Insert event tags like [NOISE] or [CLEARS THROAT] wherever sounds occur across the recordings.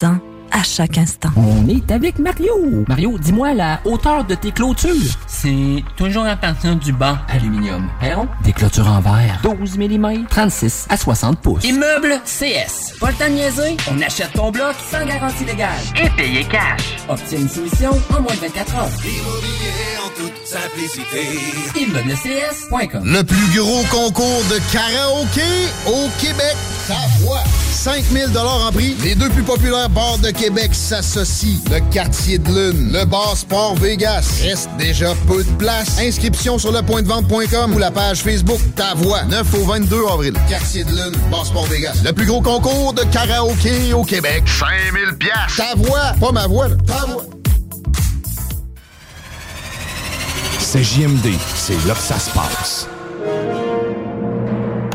Temps à chaque instant. On est avec Mario. Mario, dis-moi la hauteur de tes clôtures. C'est toujours à partir du banc aluminium. Perron, Des clôtures en verre. 12 mm, 36 à 60 pouces. Immeuble CS. Pas le temps de niaiser, on achète ton bloc sans garantie légale. Et payer cash. Obtiens une soumission en moins de 24 heures. Immobilier en toute simplicité. ImmeublesCS.com Le plus gros concours de karaoké au Québec. Ta voix. 5000 en prix. Les deux plus populaires bars de Québec s'associent. Le Quartier de Lune, le Bar Sport Vegas. Reste déjà peu de place. Inscription sur lepointdevente.com ou la page Facebook Ta Voix. 9 au 22 avril. Quartier de Lune, Bar Sport Vegas. Le plus gros concours de karaoké au Québec. 5000 pièces. Ta voix, pas ma voix. là. Ta voix. C'est JMD, c'est là que ça se passe.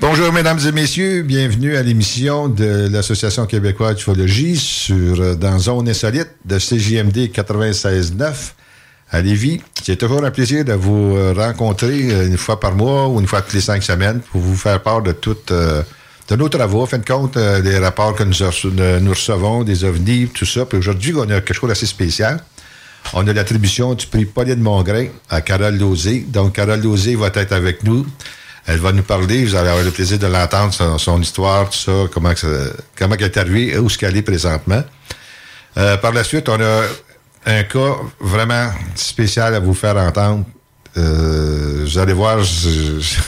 Bonjour, mesdames et messieurs. Bienvenue à l'émission de l'Association québécoise d'ufologie sur euh, dans Zone Insolite de CJMD 96.9 à Lévis. C'est toujours un plaisir de vous euh, rencontrer euh, une fois par mois ou une fois toutes les cinq semaines pour vous faire part de toutes euh, de nos travaux, en fin de compte, des rapports que nous, nous recevons, des ovnis, tout ça. Puis aujourd'hui, on a quelque chose d'assez spécial. On a l'attribution du prix Pauline Mongrain à Carole Lozé. Donc, Carole Lozé va être avec nous. Elle va nous parler. Vous allez avoir le plaisir de l'entendre, son, son histoire, tout ça, comment, que ça- comment elle est arrivée, où est-ce qu'elle est présentement. Euh, par la suite, on a un cas vraiment spécial à vous faire entendre. Euh, vous allez voir, je- je-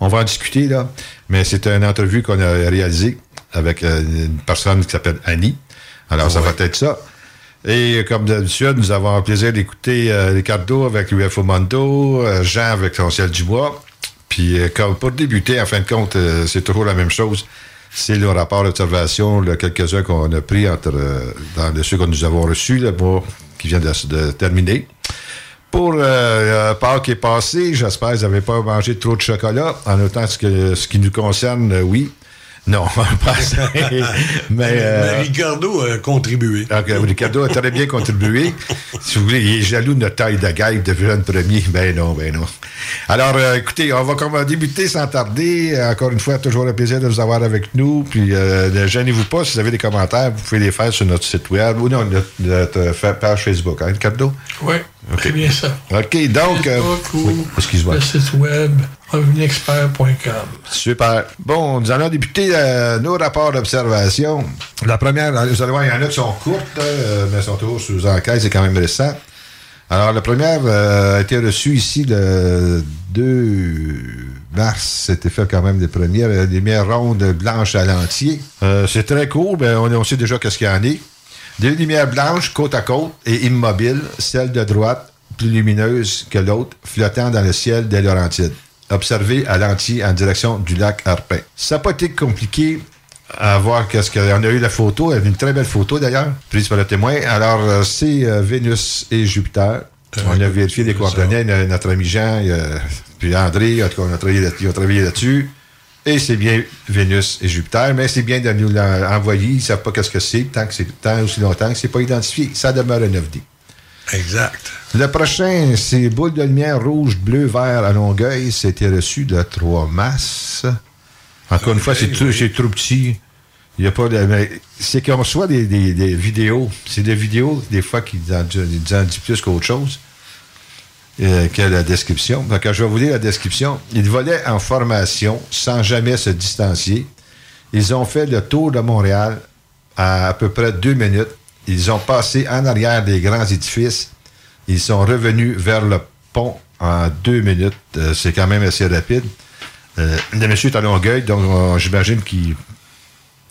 on va en discuter là, mais c'est une entrevue qu'on a réalisée avec euh, une personne qui s'appelle Annie. Alors, ça va être ça. Et comme d'habitude, nous avons le plaisir d'écouter euh, Ricardo avec UFO Mondo, euh, Jean avec son ciel du bois. Puis, euh, comme pour débuter, en fin de compte, c'est toujours la même chose. C'est le rapport d'observation, quelques-uns qu'on a pris entre dans ceux que nous avons reçus, le mois qui vient de, terminer. Pour euh, qui est passé, j'espère que vous n'avez pas mangé trop de chocolat. En autant ce, que, ce qui nous concerne, oui. Non, [LAUGHS] pas ça. [LAUGHS] Mais, euh, Mais Ricardo a contribué. euh, Ricardo a très bien contribué. Si vous voulez, il est jaloux de notre taille de guide de jeune premier. Ben non, ben non. Alors, euh, écoutez, on va, va débuter sans tarder. Encore une fois, toujours un plaisir de vous avoir avec nous. Puis, euh, ne gênez-vous pas, si vous avez des commentaires, vous pouvez les faire sur notre site web ou non, notre, euh, page Facebook. Hein, Ricardo? Oui, très bien ça. OK, donc... euh, Facebook ou oui, excuse-moi. le site web revenexpert.com. Super. Bon, nous allons débuter euh, nos rapports d'observation. La première, vous allez voir, il y en a qui sont courtes, euh, mais sont toujours sous enquête, c'est quand même récent. Alors, la première euh, a été reçue ici le 2 mars. C'était fait quand même des premières. euh, Des lumières rondes blanches à l'entier. Euh, c'est très court, mais on, sait déjà qu'est-ce qu'il y en est. Des lumières blanches côte à côte et immobiles, celle de droite plus lumineuse que l'autre, flottant dans le ciel des Laurentides. Observées à l'entier en direction du lac Harpin. Ça n'a pas été compliqué à voir qu'est-ce qu'il y. On a eu la photo, une très belle photo d'ailleurs, prise par le témoin. Alors, euh, c'est euh, Vénus et Jupiter. on a vérifié les coordonnées, no- notre ami Jean, euh, puis André, en tout cas, on a là- travaillé là-dessus. Et c'est bien Vénus et Jupiter, mais c'est bien de nous l'envoyer. Ils ne savent pas qu'est-ce que c'est, tant que c'est tant aussi longtemps que c'est pas identifié. Ça demeure un 9D. Exact. Le prochain, c'est boule de lumière rouge, bleu, vert à Longueuil. C'était reçu le 3 mars. Encore une fois, c'est trop, petit. Il y a pas de. C'est qu'on reçoit des, des- des vidéos. C'est des vidéos, des fois, qui en, disent plus qu'autre chose euh, que la description. Que je vais vous lire la description. Ils volaient en formation sans jamais se distancier. Ils ont fait le tour de Montréal à à peu près deux minutes. Ils ont passé en arrière des grands édifices. Ils sont revenus vers le pont en deux minutes. Euh, c'est quand même assez rapide. Euh, le monsieur est à Longueuil, donc euh, j'imagine qu'il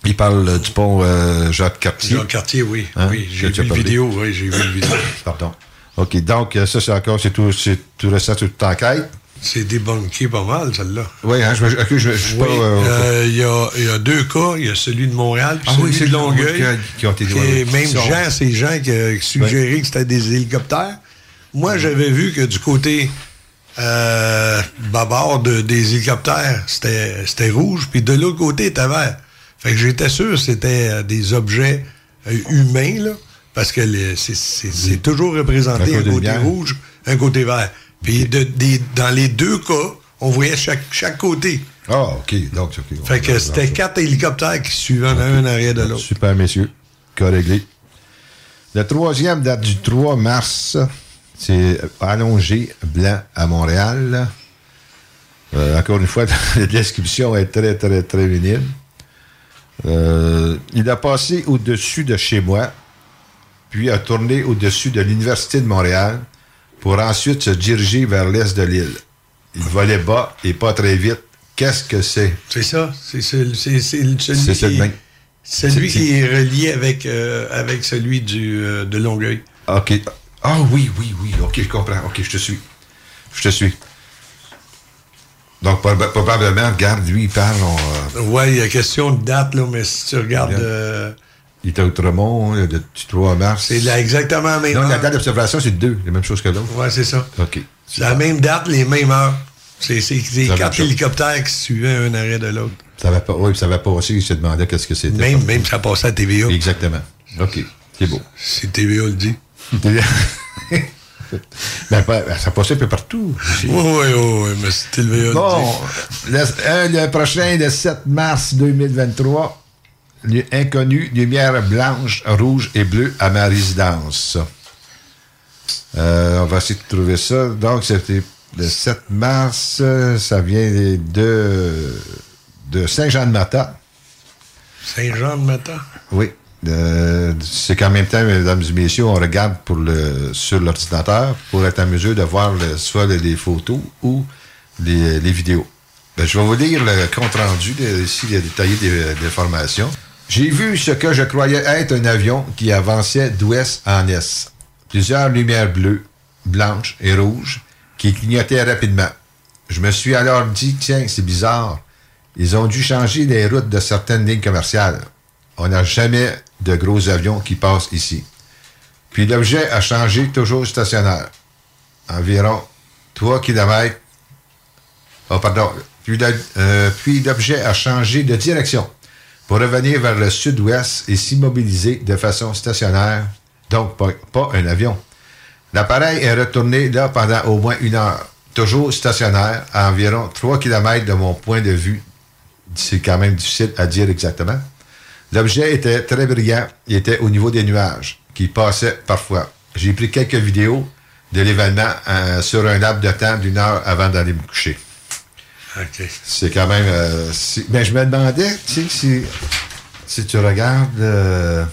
il parle euh, du pont euh, Jacques-Cartier. Jacques Cartier, oui. Hein? Oui, j'ai vu parlé. vidéo. Oui, j'ai vu la vidéo. [COUGHS] Pardon. OK, donc euh, ça, c'est encore, c'est tout, c'est tout récent, tout enquête. C'est débunké pas mal, celle-là. Oui, hein, je, je suis Oui, pas... euh, euh, il y, a, deux cas. Il y a celui de Montréal puis Ah oui, celui c'est de Longueuil. Qui ont été- Et ouais, même sont- Jean, c'est Jean qui a suggéré que c'était des hélicoptères. Moi, j'avais vu que du côté euh, bâbord de- des hélicoptères, c'était rouge, puis de l'autre côté, c'était vert. Fait que j'étais sûr que c'était euh, des objets humains, là, parce que c'est- toujours représenté Un côté côté lumière. rouge, un côté vert. Puis de- dans les deux cas, on voyait chaque, chaque côté. Ah, OK, donc, OK. Fait que c'était quatre hélicoptères qui suivaient un arrière de l'autre. Super, messieurs. Cas réglé. Le troisième date du 3 mars. C'est allongé blanc à Montréal. Euh, encore une fois, [LAUGHS] la description est très, très, très minime. Euh, il a passé au-dessus de chez moi, puis a tourné au-dessus de l'Université de Montréal pour ensuite se diriger vers l'est de l'île. Il volait bas et pas très vite. Qu'est-ce que c'est? C'est ça. C'est celui, celui C'est- qui est relié avec, euh, avec celui du, euh, de Longueuil. OK. Ah oui, oui, oui. OK, je comprends. OK, je te suis. Je te suis. Donc, proba- probablement, regarde, lui, il parle. euh, Ouais, il y a question de date, là, mais si tu regardes. Regarde. euh, il à Outremont, le, du 3 mars. c'est là exactement la même Non, la date d'observation, c'est deux, la même chose que l'autre. Ouais, c'est ça. OK. C'est la même date, les mêmes heures. C'est quatre hélicoptères qui suivaient un arrêt de l'autre. Ça va pas, oui, ça va passer, il se demandait qu'est-ce que c'était. Même, même ça passait à TVA. Exactement. OK, c'est beau. Si TVA le dit. [LAUGHS] ben, pas- ça passait un peu partout. Oui, oui, oui, mais TVA le Bon, le, euh, le prochain, le 7 mars 2023, lu- inconnu, lumière blanche, rouge et bleue à ma résidence. Euh, on va essayer de trouver ça. Donc, c'était le 7 mars, ça vient de, de Saint-Jean-de-Mata. Saint-Jean de Matin. Oui. Euh, c'est qu'en même temps, mesdames et messieurs, on regarde pour le, sur l'ordinateur pour être en mesure de voir le, soit les photos ou les, les vidéos. Ben, je vais vous lire le compte rendu, de, ici, il y a détaillé des, des formations. J'ai vu ce que je croyais être un avion qui avançait d'ouest en est. Plusieurs lumières bleues, blanches et rouges qui clignotaient rapidement. Je me suis alors dit, tiens, c'est bizarre. Ils ont dû changer les routes de certaines lignes commerciales. On n'a jamais de gros avions qui passent ici. Puis l'objet a changé toujours stationnaire. Environ 3 km. Oh, pardon. Euh, puis l'objet a changé de direction pour revenir vers le sud-ouest et s'immobiliser de façon stationnaire. Donc, pas, un avion. L'appareil est retourné là pendant au moins une heure, toujours stationnaire, à environ 3 km de mon point de vue. C'est quand même difficile à dire exactement. L'objet était très brillant et était au niveau des nuages, qui passaient parfois. J'ai pris quelques vidéos de l'événement euh, sur un laps de temps d'une heure avant d'aller me coucher. C'est quand même. euh, si- ben, je me demandais, tu sais, si, si tu regardes euh,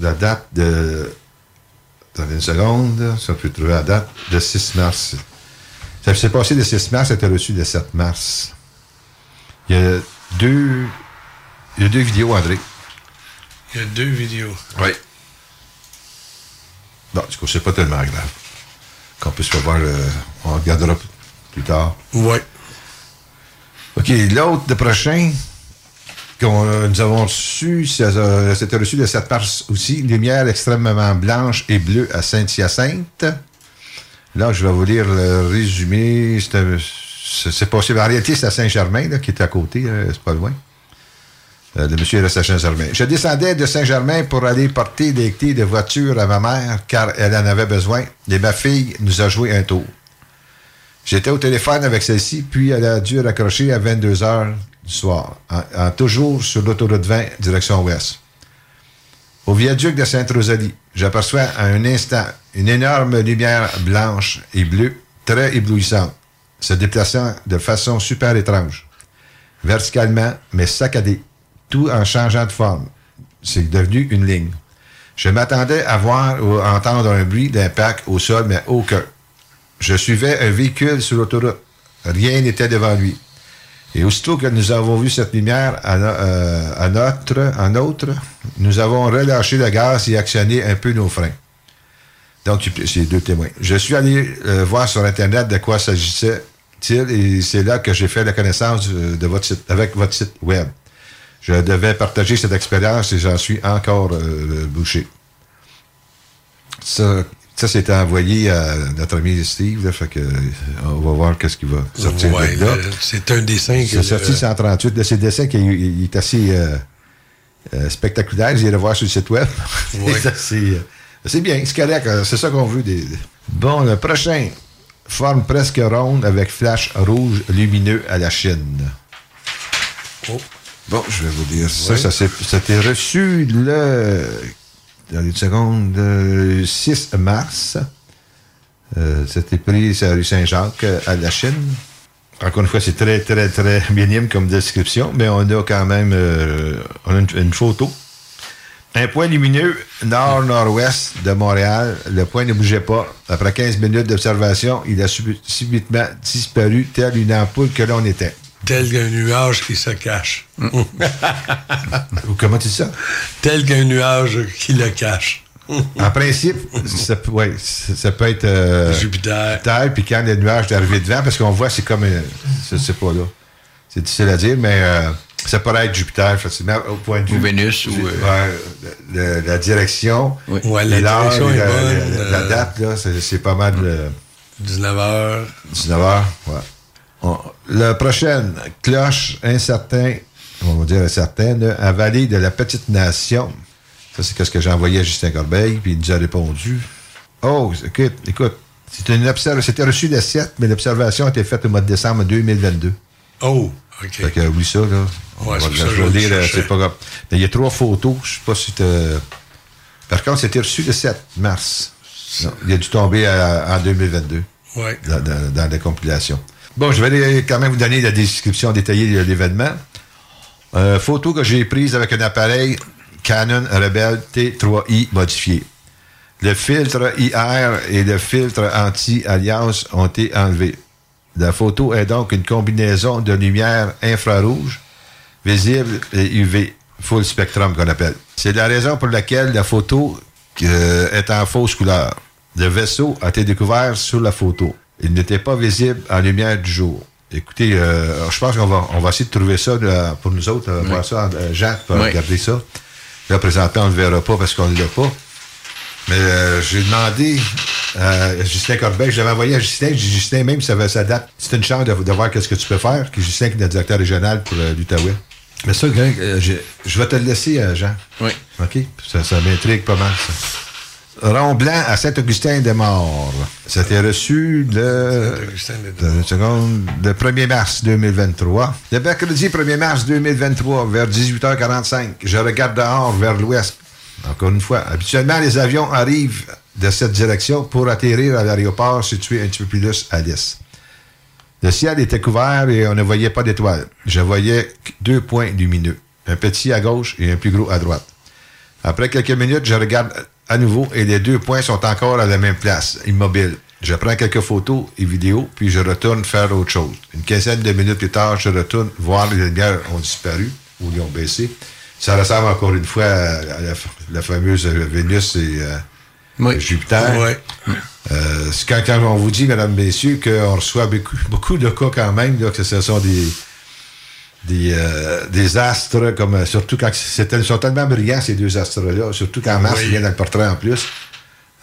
la date de. Attendez une seconde, ça peut trouver la date de 6 mars. Ça s'est passé le 6 mars, ça a été reçu le 7 mars. Il y a deux. Il y a deux vidéos, André. Il y a deux vidéos. Oui. Bon, du coup, c'est pas tellement grave. Qu'on puisse pas voir le. On regardera plus tard. Oui. OK, l'autre, le prochain, qu'on euh, nous avons reçu, euh, c'était reçu le 7 mars aussi, lumière extrêmement blanche et bleue à Saint-Hyacinthe. Là, je vais vous lire le résumé. C'est possible. En réalité, c'est à Saint-Germain, qui est à côté, c'est pas loin. Euh, le monsieur reste à Saint-Germain. Je descendais de Saint-Germain pour aller porter des clés de voiture à ma mère, car elle en avait besoin, et ma fille nous a joué un tour. J'étais au téléphone avec celle-ci, puis elle a dû raccrocher à 22 heures du soir, toujours sur l'autoroute 20, direction ouest. Au viaduc de Sainte-Rosalie, j'aperçois à un instant une énorme lumière blanche et bleue, très éblouissante, se déplaçant de façon super étrange, verticalement, mais saccadée, tout en changeant de forme. C'est devenu une ligne. Je m'attendais à voir ou à entendre un bruit d'impact au sol, mais aucun. Je suivais un véhicule sur l'autoroute. Rien n'était devant lui. Et aussitôt que nous avons vu cette lumière à, euh, à notre, en autre, nous avons relâché le gaz et actionné un peu nos freins. Donc, c'est deux témoins. Je suis allé euh, voir sur Internet de quoi s'agissait-il et c'est là que j'ai fait la connaissance euh, de votre avec votre site web. Je devais partager cette expérience et j'en suis encore bouché. Ça c'était envoyé à notre ami Steve, là, fait que, euh, on va voir qu'est-ce qui va sortir Ouais, de là. le- c'est un dessin C'est sorti 138 de ces dessins qui il est assez euh, euh, spectaculaire. J'ai le voir sur le site web. [LAUGHS] Ouais. c'est euh, bien, c'est correct. euh, C'est ça qu'on veut. Des... Bon, le prochain. Forme presque ronde avec flash rouge lumineux à la Chine. Oh. Bon, je vais vous dire ça. Oui. Ça s'est- C'était reçu le. Dans une seconde, le 6 mars. Euh, C'était pris la rue Saint-Jacques euh, à la Chine. Encore une fois, c'est très, très, très minime comme description, mais on a quand même euh, une, une photo. Un point lumineux nord-nord-ouest de Montréal. Le point ne bougeait pas. Après 15 minutes d'observation, il a subi- subitement disparu, tel une ampoule que l'on était. Tel qu'un nuage qui se cache. [LAUGHS] Ou comment tu dis ça? Tel qu'un nuage qui le cache. En principe, ça, peut- ouais, ça ça peut être euh, Jupiter. Jupiter, puis quand le nuage est arrivé devant, parce qu'on voit, c'est comme. un- Je sais pas là. C'est difficile à dire, mais euh, ça pourrait être Jupiter, facilement, au point de vue. Ou Vénus, ou, euh, le- la direction. Ouais, la direction est la, bonne, la- la euh, date, là, c'est c'est pas mal. euh, 19h. 19h, ouais. On- la prochaine, cloche incertain, on va dire incertain, là, à Vallée de la Petite Nation. Ça, c'est ce que j'ai envoyé à Justin Corbeil, puis il nous a répondu. Oh, écoute, écoute, c'était une observ- c'était reçu le 7, mais l'observation a été faite au mois de décembre 2022. Oh, OK. Fait que, oui, ça, là. On Ouais, va c'est ça je euh, c'est pas grave. Mais il y a trois photos, je sais pas si Par contre, c'était reçu le 7 mars. Non, il a dû tomber en 2022 Ouais. dans, dans- dans la compilation. Bon, je vais quand même vous donner la description détaillée de l'événement. Euh, photo que j'ai prise avec un appareil Canon Rebel T3i modifié. Le filtre IR et le filtre anti-alias ont été enlevés. La photo est donc une combinaison de lumière infrarouge, visible et UV, full spectrum qu'on appelle. C'est la raison pour laquelle la photo euh, est en fausse couleur. Le vaisseau a été découvert sur la photo. Il n'était pas visible en lumière du jour. Écoutez, euh, je pense qu'on va, on va essayer de trouver ça là, pour nous autres, euh, voir ça. Euh, Jacques peut Oui. regarder ça. Là, présentement, on ne le verra pas parce qu'on ne l'a pas. Mais euh, j'ai demandé à Justin Corbeil, j'avais envoyé à Justin, j'ai dit, Justin, même si ça, va- ça date, c'est une chance de, de voir qu'est-ce que tu peux faire, que Justin qui est le directeur régional pour euh, l'Outaouais. Mais ça, Greg, euh, j'ai- je vais te le laisser, euh, Jean. Oui. OK? Ça, ça m'intrigue pas mal, ça. Rond blanc à Saint-Augustin-des-Morts. C'était reçu le, seconde, le 1er mars 2023. Le mercredi 1er mars 2023, vers 18h45, je regarde dehors vers l'ouest. Encore une fois, habituellement, les avions arrivent de cette direction pour atterrir à l'aéroport situé un petit peu plus à l'est. Le ciel était couvert et on ne voyait pas d'étoiles. Je voyais deux points lumineux, un petit à gauche et un plus gros à droite. Après quelques minutes, je regarde à nouveau et les deux points sont encore à la même place, immobiles. Je prends quelques photos et vidéos, puis je retourne faire autre chose. Une quinzaine de minutes plus tard, je retourne voir les lumières ont disparu ou ils ont baissé. Ça ressemble encore une fois à la, la fameuse Vénus et euh, Jupiter. Ouais. Euh, c'est quand, quand on vous dit, mesdames, messieurs, qu'on reçoit beaucoup, beaucoup de cas quand même, là, que ce sont des, des, euh, des astres, comme euh, surtout quand ils sont tellement brillants, ces deux astres-là, surtout quand Mars Oui. vient dans le portrait en plus.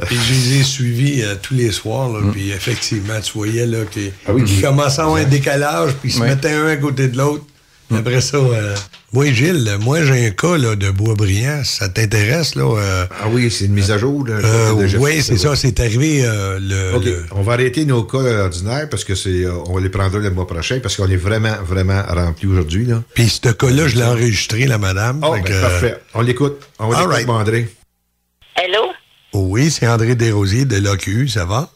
Puis je les ai suivis euh, tous les soirs, là, puis effectivement, tu voyais là, qu'ils Ah oui, qu'ils oui. commençaient à avoir un décalage, puis ils se mettaient un à côté de l'autre. Après ça, euh, moi, Gilles, moi, j'ai un cas là, de bois brillant. Ça t'intéresse, là? euh, Ah oui, c'est une mise à jour. Là, euh, oui, c'est ça. C'est arrivé euh, le, On va arrêter nos cas ordinaires parce que c'est, euh, on les prendra le mois prochain parce qu'on est vraiment, vraiment rempli aujourd'hui. Là. Puis ce cas-là, je l'ai enregistré, la madame. Oh, ben, parfait. On l'écoute. On All l'écoute, right. André. Allô? Oui, c'est André Desrosiers de l'OQ, ça va?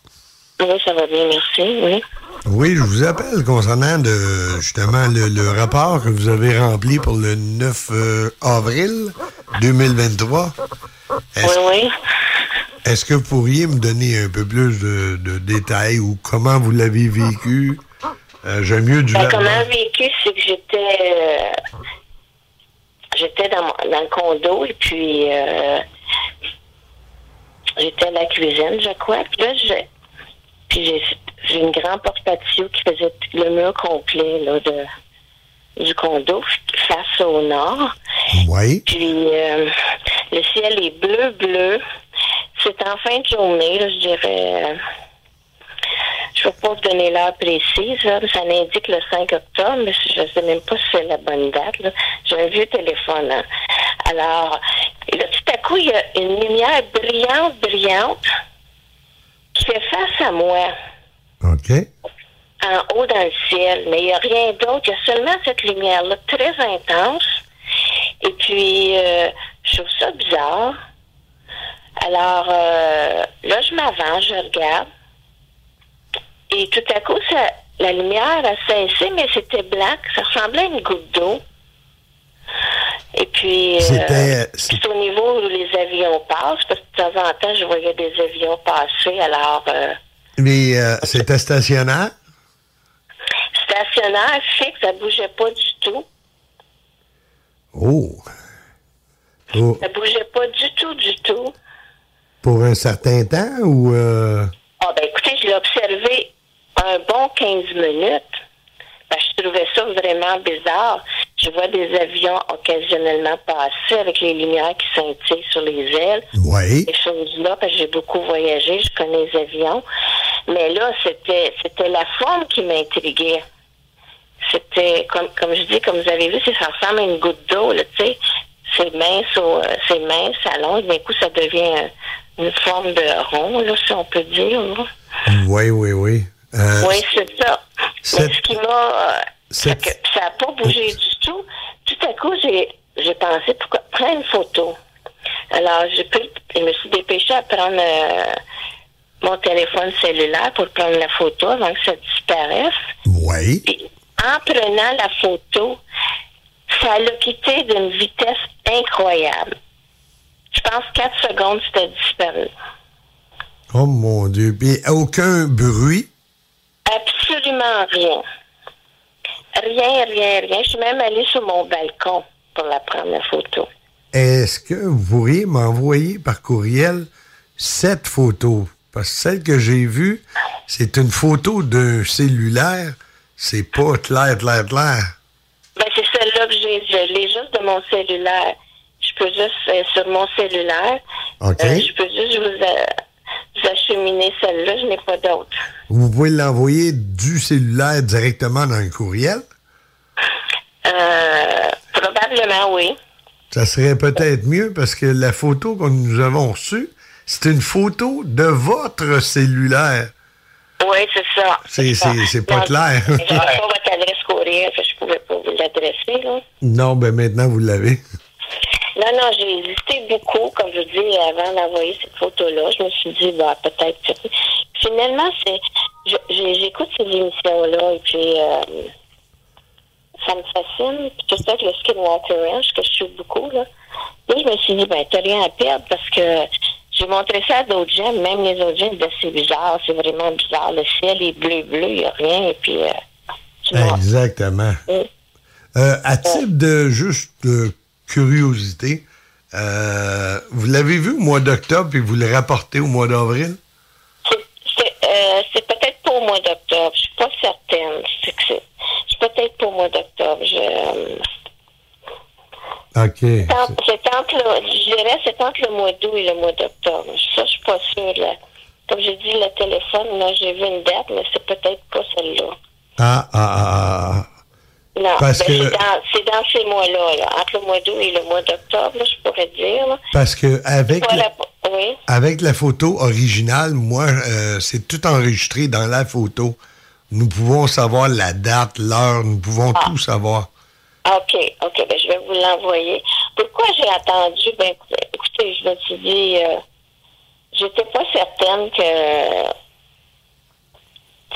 Oui, ça va bien, merci, oui. Oui, je vous appelle concernant de, justement le, le rapport que vous avez rempli pour le 9 euh, avril 2023. Est-ce Oui, oui. est-ce que vous pourriez me donner un peu plus de, de détails ou comment vous l'avez vécu? Euh, J'aime mieux du Ben, comment vécu, c'est que j'étais euh, j'étais dans, mon- dans le condo et puis euh, j'étais à la cuisine, je crois. Puis là, j'ai puis j'ai j'ai une grande porte patio qui faisait le mur complet là, de, du condo face au nord. Oui. Puis euh, le ciel est bleu, bleu. C'est en fin de journée, là, je dirais. euh, je ne peux pas vous donner l'heure précise, là, ça indique le 5 octobre, mais je ne sais même pas si c'est la bonne date. là. J'ai un vieux téléphone. hein. Alors, là, tout à coup, il y a une lumière brillante, brillante, fait face à moi, OK. en haut dans le ciel. Mais il n'y a rien d'autre. Il y a seulement cette lumière-là, très intense. Et puis, euh, je trouve ça bizarre. Alors, euh, là, je m'avance, je regarde. Et tout à coup, ça, la lumière a cessé, mais c'était blanc. Ça ressemblait à une goutte d'eau. Et puis, euh, C'était- c'est au niveau où les avions passent, parce que de temps en temps, je voyais des avions passer. Alors, euh, Mais euh, c'était stationnaire? stationnaire, fixe, ça bougeait pas du tout. Oh. Oh. Ça bougeait pas du tout, du tout. Pour un certain temps ou... euh, Ah, ben écoutez, je l'ai observé un bon 15 minutes. Ben, je trouvais ça vraiment bizarre. Je vois des avions occasionnellement passer avec les lumières qui scintillent sur les ailes. Oui. Ces choses-là, parce que j'ai beaucoup voyagé, je connais les avions. Mais là, c'était c'était la forme qui m'intriguait. C'était, comme, comme je dis, comme vous avez vu, c'est- ça ressemble à une goutte d'eau, là, tu sais. C'est mince, au- euh, c'est mince, ça allonge, d'un coup, ça devient une forme de rond, là, si on peut dire. là. Oui, oui, oui. Euh, Oui, c'est ça. cette- Mais ce qui m'a. euh, cette- ça n'a pas bougé du tout. Tout à coup, j'ai pensé, pourquoi prendre une photo? Alors, j'ai pris, je me suis dépêchée à prendre euh, mon téléphone cellulaire pour prendre la photo avant que ça disparaisse. Oui. Puis, en prenant la photo, ça l'a quitté d'une vitesse incroyable. je pense, 4 secondes, c'était disparu. Oh mon Dieu. Aucun bruit? Absolument rien. Rien, rien, rien. Je suis même allée sur mon balcon pour la prendre la photo. Est-ce que vous pourriez m'envoyer par courriel cette photo? Parce que celle que j'ai vue, c'est une photo d'un cellulaire. C'est pas clair, clair, clair. Ben, c'est celle-là que j'ai. Je l'ai juste de mon cellulaire. Je peux juste, euh, sur mon cellulaire, OK. euh, je peux juste vous, euh, vous acheminer celle-là. Je n'ai pas d'autre. Vous pouvez l'envoyer du cellulaire directement dans un courriel? Euh, probablement, oui. Ça serait peut-être mieux parce que la photo que nous avons reçue, c'est une photo de votre cellulaire. Oui, c'est ça. C'est- ça. c'est- c'est pas Non, clair. J'avais pas votre adresse courriel, je pouvais pas vous l'adresser, là. Non, ben maintenant vous l'avez. [LAUGHS] Non, non, j'ai hésité beaucoup, comme je dis, avant d'envoyer cette photo-là. Je me suis dit, bah, peut-être. Finalement, c'est. J'écoute ces émissions-là et puis euh, ça me fascine. Puis tout ça le Skinwalker Ranch, que je suis beaucoup, là. Là, je me suis dit, ben, t'as rien à perdre parce que j'ai montré ça à d'autres gens, même les autres gens disaient, c'est bizarre, c'est vraiment bizarre. Le ciel est bleu-bleu, il n'y a rien. Et puis, euh, Exactement. Mm. Euh, à titre de juste de curiosité, euh, vous l'avez vu au mois d'octobre et vous le rapportez au mois d'avril? C'est euh, peut-être pas au mois d'octobre. Je suis pas certaine. C'est que c'est c'est peut-être pas au mois d'octobre. Je, euh, OK. c'est entre- c'est entre le, je dirais, c'est entre le mois d'août et le mois d'octobre. Ça, je suis pas sûre. Là. Comme j'ai dit, le téléphone, là, j'ai vu une date, mais c'est peut-être pas celle-là. Ah, ah, ah, ah. Non, Parce ben, que- c'est dans, c'est dans ces mois-là, là. entre le mois d'août et le mois d'octobre, je pourrais dire. Là. Parce que avec, Voilà, la, oui. avec la photo originale, moi, euh, c'est tout enregistré dans la photo. Nous pouvons savoir la date, l'heure, nous pouvons tout savoir. Ah, OK, OK, ben, je vais vous l'envoyer. Pourquoi j'ai attendu? Ben, écoutez, je me suis dit, euh, j'étais pas certaine que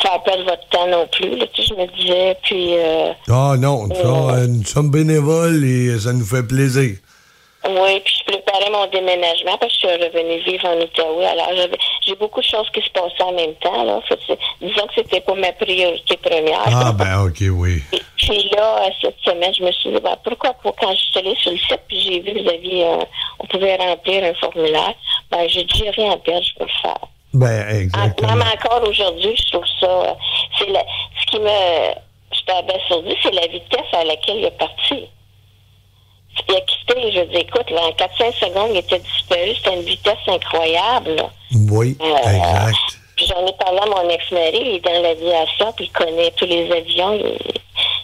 ça appelle votre temps non plus, là, tu sais, je me disais, puis, euh, Ah non, ça, euh, nous sommes bénévoles et ça nous fait plaisir. oui, puis je préparais mon déménagement parce que je suis revenue vivre en Outaouais. Alors, j'avais- j'ai beaucoup de choses qui se passaient en même temps, là. Fait que c'est- disons que c'était pas ma priorité première. Ah ben ok, oui. Puis là, euh, cette semaine, je me suis dit, ben, pourquoi pas, quand je suis allée sur le site, puis j'ai vu que vous aviez, euh, on pouvait remplir un formulaire, ben, j'ai dit, rien à perdre, je peux le faire. Ben En- exactement. Même encore aujourd'hui, je trouve ça, euh, c'est la- ce qui me, j'étais abasourdie, c'est la vitesse à laquelle il est parti. Il a quitté, je dis, écoute, là, en 4-5 secondes, il était disparu, c'était une vitesse incroyable, là. Oui, Euh, exact. Puis j'en ai parlé à mon ex-mari, il est dans l'aviation, puis il connaît tous les avions. Il,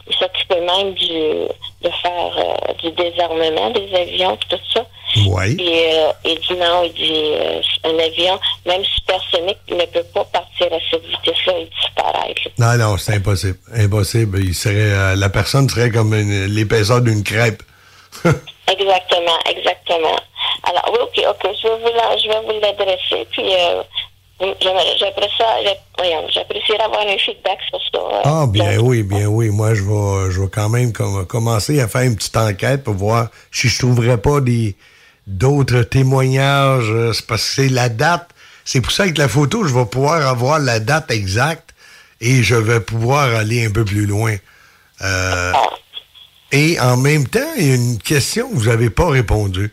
il s'occupait même du, de faire euh, du désarmement des avions, puis tout ça. Oui. Euh, il dit non, il dit euh, un avion, même supersonique, ne peut pas partir à cette vitesse-là et disparaître. Non, non, c'est impossible. Impossible. Il serait, euh, la personne serait comme l'épaisseur d'une crêpe. [LAUGHS] Exactement, exactement. Alors oui, ok, ok, je vais vous, la- je vais vous l'adresser, puis euh, j'apprécierais avoir un feedback sur ça. euh, Ah, bien oui, bien oui. Moi, je vais, je vais quand même com- commencer à faire une petite enquête pour voir si je trouverais pas des d'autres témoignages. Euh, C'est parce que c'est la date. C'est pour ça que la photo, je vais pouvoir avoir la date exacte et je vais pouvoir aller un peu plus loin. Euh, et en même temps, il y a une question que vous n'avez pas répondu.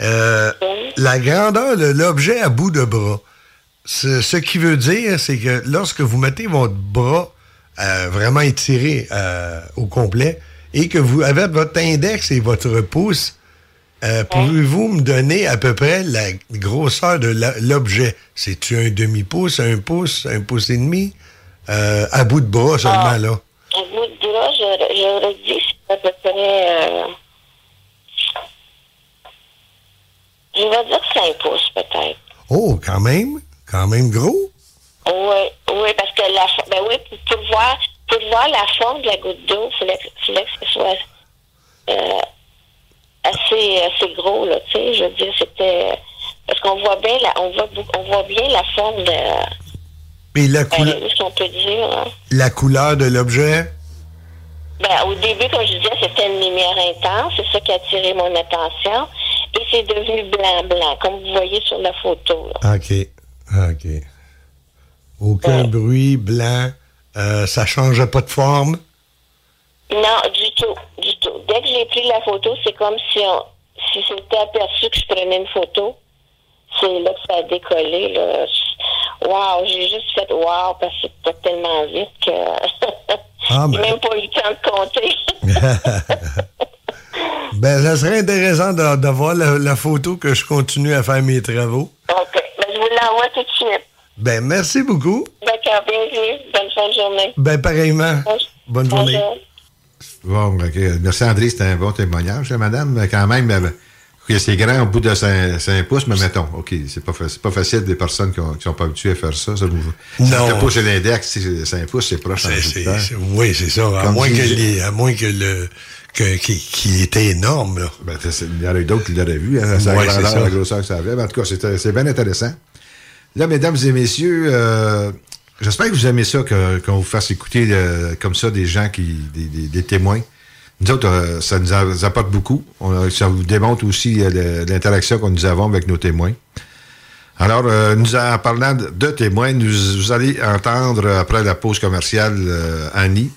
Euh, la grandeur de l'objet à bout de bras. Ce, qui veut dire, c'est que lorsque vous mettez votre bras euh, vraiment étiré au complet et que vous avez votre index et votre pouce, euh, pouvez-vous me donner à peu près la grosseur de l'objet? C'est-tu un demi-pouce, un pouce, un pouce et demi? Euh, à bout de bras seulement, là. Au bout de bras, j'aurais dit à peu près. Euh, je vais dire 5 pouces, peut-être. Oh, quand même, quand même gros. Oui, oui, parce que la ben oui, pour, voir, pour voir la forme de la goutte d'eau, il fallait, que- fallait que ce soit euh, assez, assez gros, là, tu sais. Je veux dire, c'était. Parce qu'on voit bien la, on voit, on voit bien la forme de. Et la, couleur, Ben, ce qu'on peut dire, hein. la couleur de l'objet? Ben, au début, comme je disais, c'était une lumière intense. C'est ça qui a attiré mon attention. Et c'est devenu blanc-blanc, comme vous voyez sur la photo. là. OK. OK. Aucun bruit, blanc. Euh, ça changeait pas de forme? Non, du tout, du tout. Dès que j'ai pris la photo, c'est comme si on, si c'était aperçu que je prenais une photo. C'est là que ça a décollé. Là. Wow, j'ai juste fait wow parce que c'était tellement vite que Ah, [LAUGHS] j'ai ben. même pas eu le temps de compter. [LAUGHS] ben, ça serait intéressant de, de voir la, la photo que je continue à faire mes travaux. OK. Ben, je vous l'envoie tout de suite. Ben, merci beaucoup. D'accord, bienvenue. Bonne fin de journée. Ben, pareillement. Bonne journée. Bonjour. Bon, OK. Merci, André. C'était un bon témoignage, hein, madame. Quand même, euh, c'est grand au bout de 5, pouces, mais mettons, OK, c'est pas, pas facile des personnes qui, ont- qui sont pas habituées à faire ça. ça vous, Non. Pouce et l'index, c'est 5 pouces, c'est proche. oui, c'est ça. À moins, que les- à moins que le que- qu'il qu'il était énorme. Là. Ben, il y en a d'autres qui l'auraient vu, hein, sa Ouais, grandeur, la grosseur que ça avait. Mais en tout cas, c'est bien intéressant. Là, mesdames et messieurs, euh, j'espère que vous aimez ça, qu'on vous fasse écouter euh, comme ça des gens qui, des, des- des témoins. Nous autres, euh, ça nous a- apporte beaucoup. On ça vous démontre aussi euh, l'interaction que nous avons avec nos témoins. Alors, nous en parlant de, témoins, nous, vous allez entendre après la pause commerciale Annie.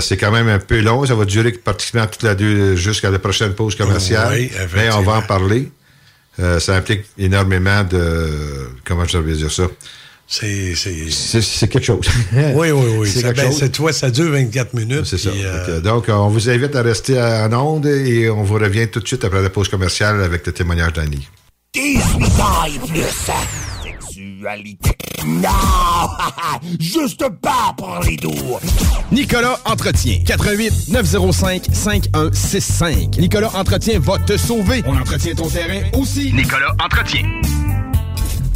C'est quand même un peu long. Ça va durer pratiquement toute la deux jusqu'à la prochaine pause commerciale. Oui, Mais on va en parler. Ça implique énormément de. Comment je vais dire ça? C'est. C'est c'est- c'est quelque chose. [LAUGHS] Oui, oui, oui. C'est ben, chose. c'est- toi, ça dure 24 minutes. C'est ça. euh, donc, on vous invite à rester en onde et on vous revient tout de suite après la pause commerciale avec le témoignage d'Annie. 18 ans et plus. Sexualité. Non! [LAUGHS] Juste pas pour les doux. Nicolas Entretien. 88 905 5165. Nicolas Entretien va te sauver. On entretient ton terrain aussi. Nicolas Entretien.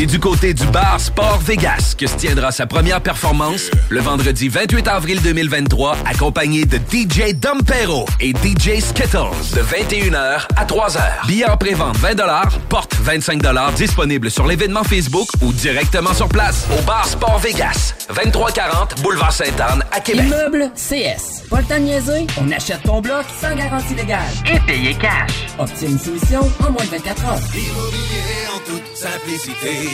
C'est du côté du bar Sport Vegas que se tiendra sa première performance le vendredi 28 avril 2023, accompagné de DJ Dompero et DJ Skittles de 21h à 3h. Billets en pré-vente 20 porte 25 disponible sur l'événement Facebook ou directement sur place au bar Sport Vegas, 2340 Boulevard Sainte-Anne à Québec. Immeuble CS. Pas le temps de niaiser? On achète ton bloc sans garantie légale. Et payer cash. Obtiens une solution en moins de 24 heures. Immobilier en toute simplicité.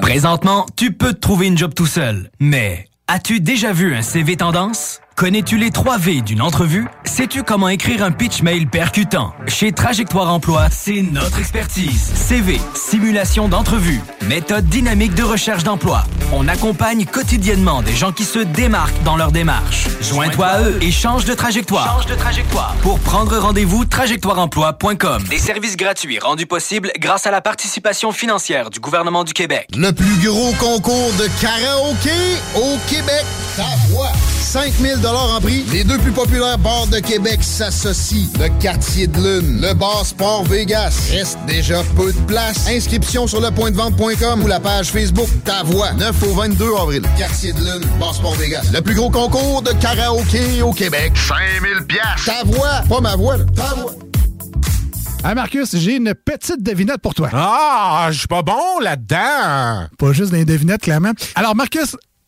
Présentement, tu peux te trouver une job tout seul. Mais as-tu déjà vu un CV tendance? Connais-tu les 3 V d'une entrevue? Sais-tu comment écrire un pitch mail percutant? Chez Trajectoire Emploi, c'est notre expertise. CV, simulation d'entrevue, méthode dynamique de recherche d'emploi. On accompagne quotidiennement des gens qui se démarquent dans leur démarche. Joins-toi à eux et change de trajectoire. Change de trajectoire. Pour prendre rendez-vous, trajectoireemploi.com. Des services gratuits rendus possibles grâce à la participation financière du gouvernement du Québec. Le plus gros concours de karaoké au Québec. Ta voix. 5000 en prix. Les deux plus populaires bars de Québec s'associent. Le Quartier de Lune, le Bar Sport Vegas. Reste déjà peu de place. Inscription sur lepointdevente.com ou la page Facebook Ta Voix. 9 au 22 avril. Quartier de Lune, Bar Sport Vegas. Le plus gros concours de karaoké au Québec. 5000 piastres. Ta voix. Pas ma voix, là. Ta voix. Ah Marcus, j'ai une petite devinette pour toi. Ah, je suis pas bon là-dedans. Pas juste des devinettes, clairement. Alors Marcus,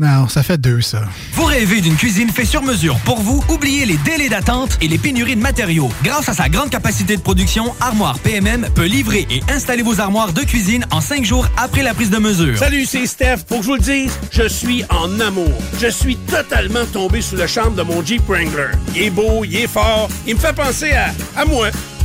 Non, ça fait deux, ça. Vous rêvez d'une cuisine faite sur mesure pour vous? Oubliez les délais d'attente et les pénuries de matériaux. Grâce à sa grande capacité de production, Armoire PMM peut livrer et installer vos armoires de cuisine en cinq jours après la prise de mesure. Salut, c'est Steph. Pour que je vous le dise, je suis en amour. Je suis totalement tombé sous le charme de mon Jeep Wrangler. Il est beau, il est fort, il me fait penser à, à moi.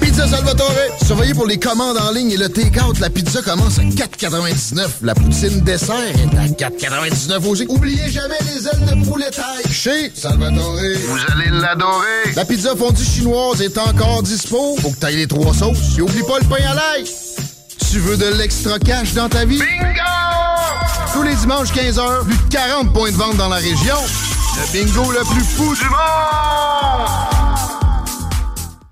Pizza Salvatore. Surveillez pour les commandes en ligne et le take-out. La pizza commence à 4,99. La poutine dessert est à 4,99 aussi. Oubliez jamais les ailes de poulet taille. Chez Salvatore. Vous allez l'adorer. La pizza fondue chinoise est encore dispo. Faut que t'ailles les trois sauces. Et oublie pas le pain à l'ail. Tu veux de l'extra cash dans ta vie? Bingo! Tous les dimanches 15h, plus de 40 points de vente dans la région. Le bingo le plus fou du monde!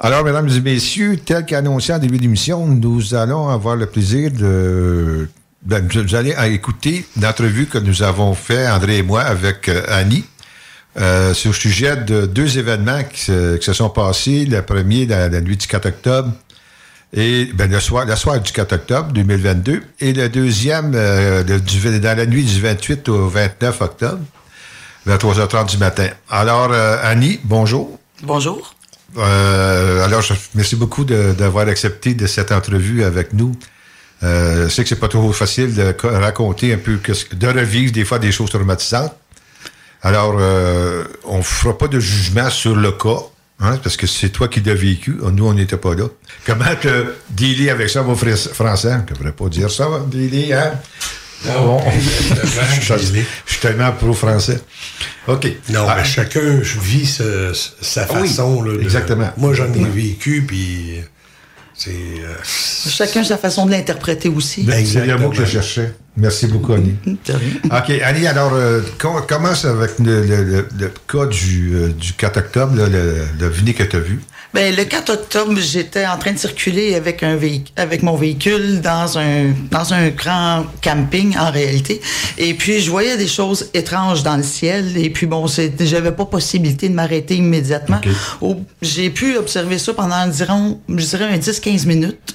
Alors, mesdames et messieurs, tel qu'annoncé en début d'émission, nous allons avoir le plaisir de... Ben, vous allez écouter l'entrevue que nous avons fait, André et moi, avec euh, Annie, euh, sur le sujet de deux événements qui se, sont passés. Le premier, la, la nuit du 4 octobre, et ben, le soir, du 4 octobre 2022, et le deuxième, euh, le, dans la nuit du 28 au 29 octobre, vers 3h30 du matin. Alors, euh, Annie, bonjour. Bonjour. Euh, alors, je, merci beaucoup d'avoir accepté de cette entrevue avec nous. Euh, je sais que c'est pas trop facile de co- raconter un peu, de revivre des fois des choses traumatisantes. Alors, euh, on fera pas de jugement sur le cas, hein, parce que c'est toi qui l'as vécu. Nous, on n'était pas là. Comment te dealer avec ça, mon français? Je devrais pas dire ça, dealer, hein? Ah bon? [LAUGHS] je, suis- je suis tellement pro-français. OK. Non, Ah. mais chacun vit ce- ce- sa Oui, façon. là, de- exactement. Moi, j'en ai vécu, puis c'est... euh, Chacun sa façon de l'interpréter aussi. Ben, C'est le mot que je cherchais. Merci beaucoup, Annie. OK, Annie, alors, euh, com- commence avec le, le- le- le cas du, euh, du 4 octobre, là, le, le que tu as vu. Ben, le 4 octobre, j'étais en train de circuler avec un véhicule, avec mon véhicule dans un dans un grand camping en réalité. Et puis je voyais des choses étranges dans le ciel. Et puis bon, c'est, j'avais pas possibilité de m'arrêter immédiatement. J'ai pu observer ça pendant environ, je dirais un 10-15 minutes.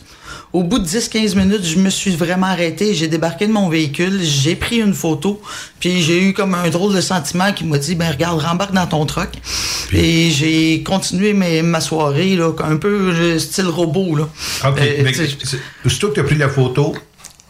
Au bout de 10-15 minutes, je me suis vraiment arrêté. J'ai débarqué de mon véhicule, j'ai pris une photo, puis j'ai eu comme un drôle de sentiment qui m'a dit, ben regarde, rembarque dans ton truck. Et j'ai continué mes- ma soirée, là, un peu euh, style robot. Là. OK, Euh, mais c'est- aussitôt que tu as pris la photo,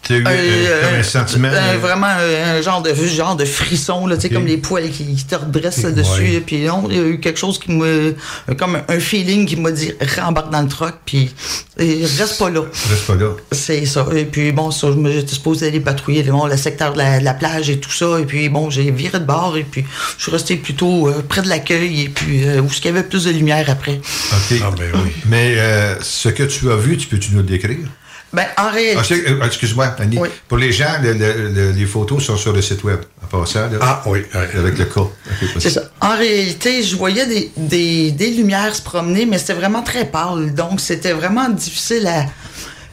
tu as eu euh, euh, comme un sentiment. euh, euh, vraiment euh, un genre de genre de frisson là, tu sais Ok. comme les poils qui, qui te redressent Ok, dessus ouais. et puis non, il y a eu quelque chose qui me comme un feeling qui m'a dit rembarque dans le truck puis reste pas là. Reste pas là. C'est ça. Et puis bon, ça, je me j'étais supposé aller patrouiller bon, le secteur de la, de la plage et tout ça. Et puis bon, j'ai viré de bord et puis je suis resté plutôt euh, près de l'accueil et puis euh, où il y avait plus de lumière après. OK. Mais euh, ce que tu as vu, tu peux-tu nous le décrire? Ben en réalité. Ah, c'est- euh, Excuse-moi, Annie. Pour les gens, le- le- le- les photos sont sur le site web. En passant, là. Ah, oui. Avec le cas. C'est ça. En réalité, je voyais des, des, des lumières se promener, mais c'était vraiment très pâle. Donc, c'était vraiment difficile à.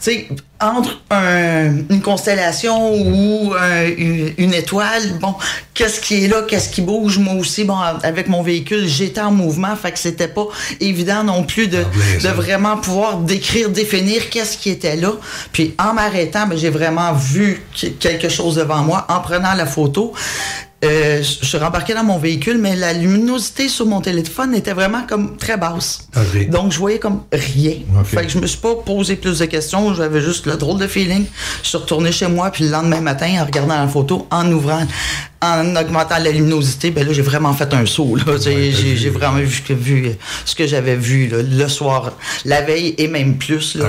Tu sais, entre un- une constellation ou un- une, une étoile, bon, qu'est-ce qui est là, qu'est-ce qui bouge? Moi aussi, bon, avec mon véhicule, j'étais en mouvement, fait que c'était pas évident non plus de, de vraiment pouvoir décrire, définir qu'est-ce qui était là. Puis en m'arrêtant, ben, j'ai vraiment vu qu- quelque chose devant moi en prenant la photo. Euh, je suis rembarqué dans mon véhicule, mais la luminosité sur mon téléphone était vraiment comme très basse. Donc, je voyais comme rien. Fait que je me suis pas posé plus de questions. J'avais juste le drôle de feeling. Je suis retourné chez moi, puis le lendemain matin, en regardant la photo, en ouvrant, en augmentant la luminosité, ben là, j'ai vraiment fait un saut. là. J'ai j'ai vraiment vu, ce que- vu ce que j'avais vu là, le soir, la veille et même plus. Là,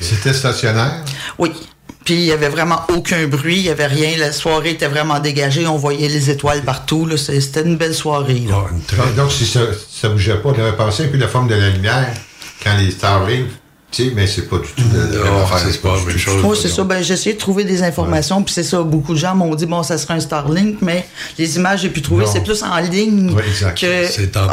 C'était stationnaire? oui. Puis il y avait vraiment aucun bruit, il y avait rien. La soirée était vraiment dégagée, on voyait les étoiles partout. là. C'était une belle soirée. là. Ah, Donc, si ça ne bougeait pas, on avait pensé un peu la forme de la lumière quand les Starlink, tu sais, mais c'est pas du tout la, c'est pas la même chose. C'est ça. Ben, j'ai essayé de trouver des informations, puis c'est ça. Beaucoup de gens m'ont dit, bon, ça serait un Starlink, mais les images que j'ai pu trouver, c'est plus en ligne exact. que. C'est ça.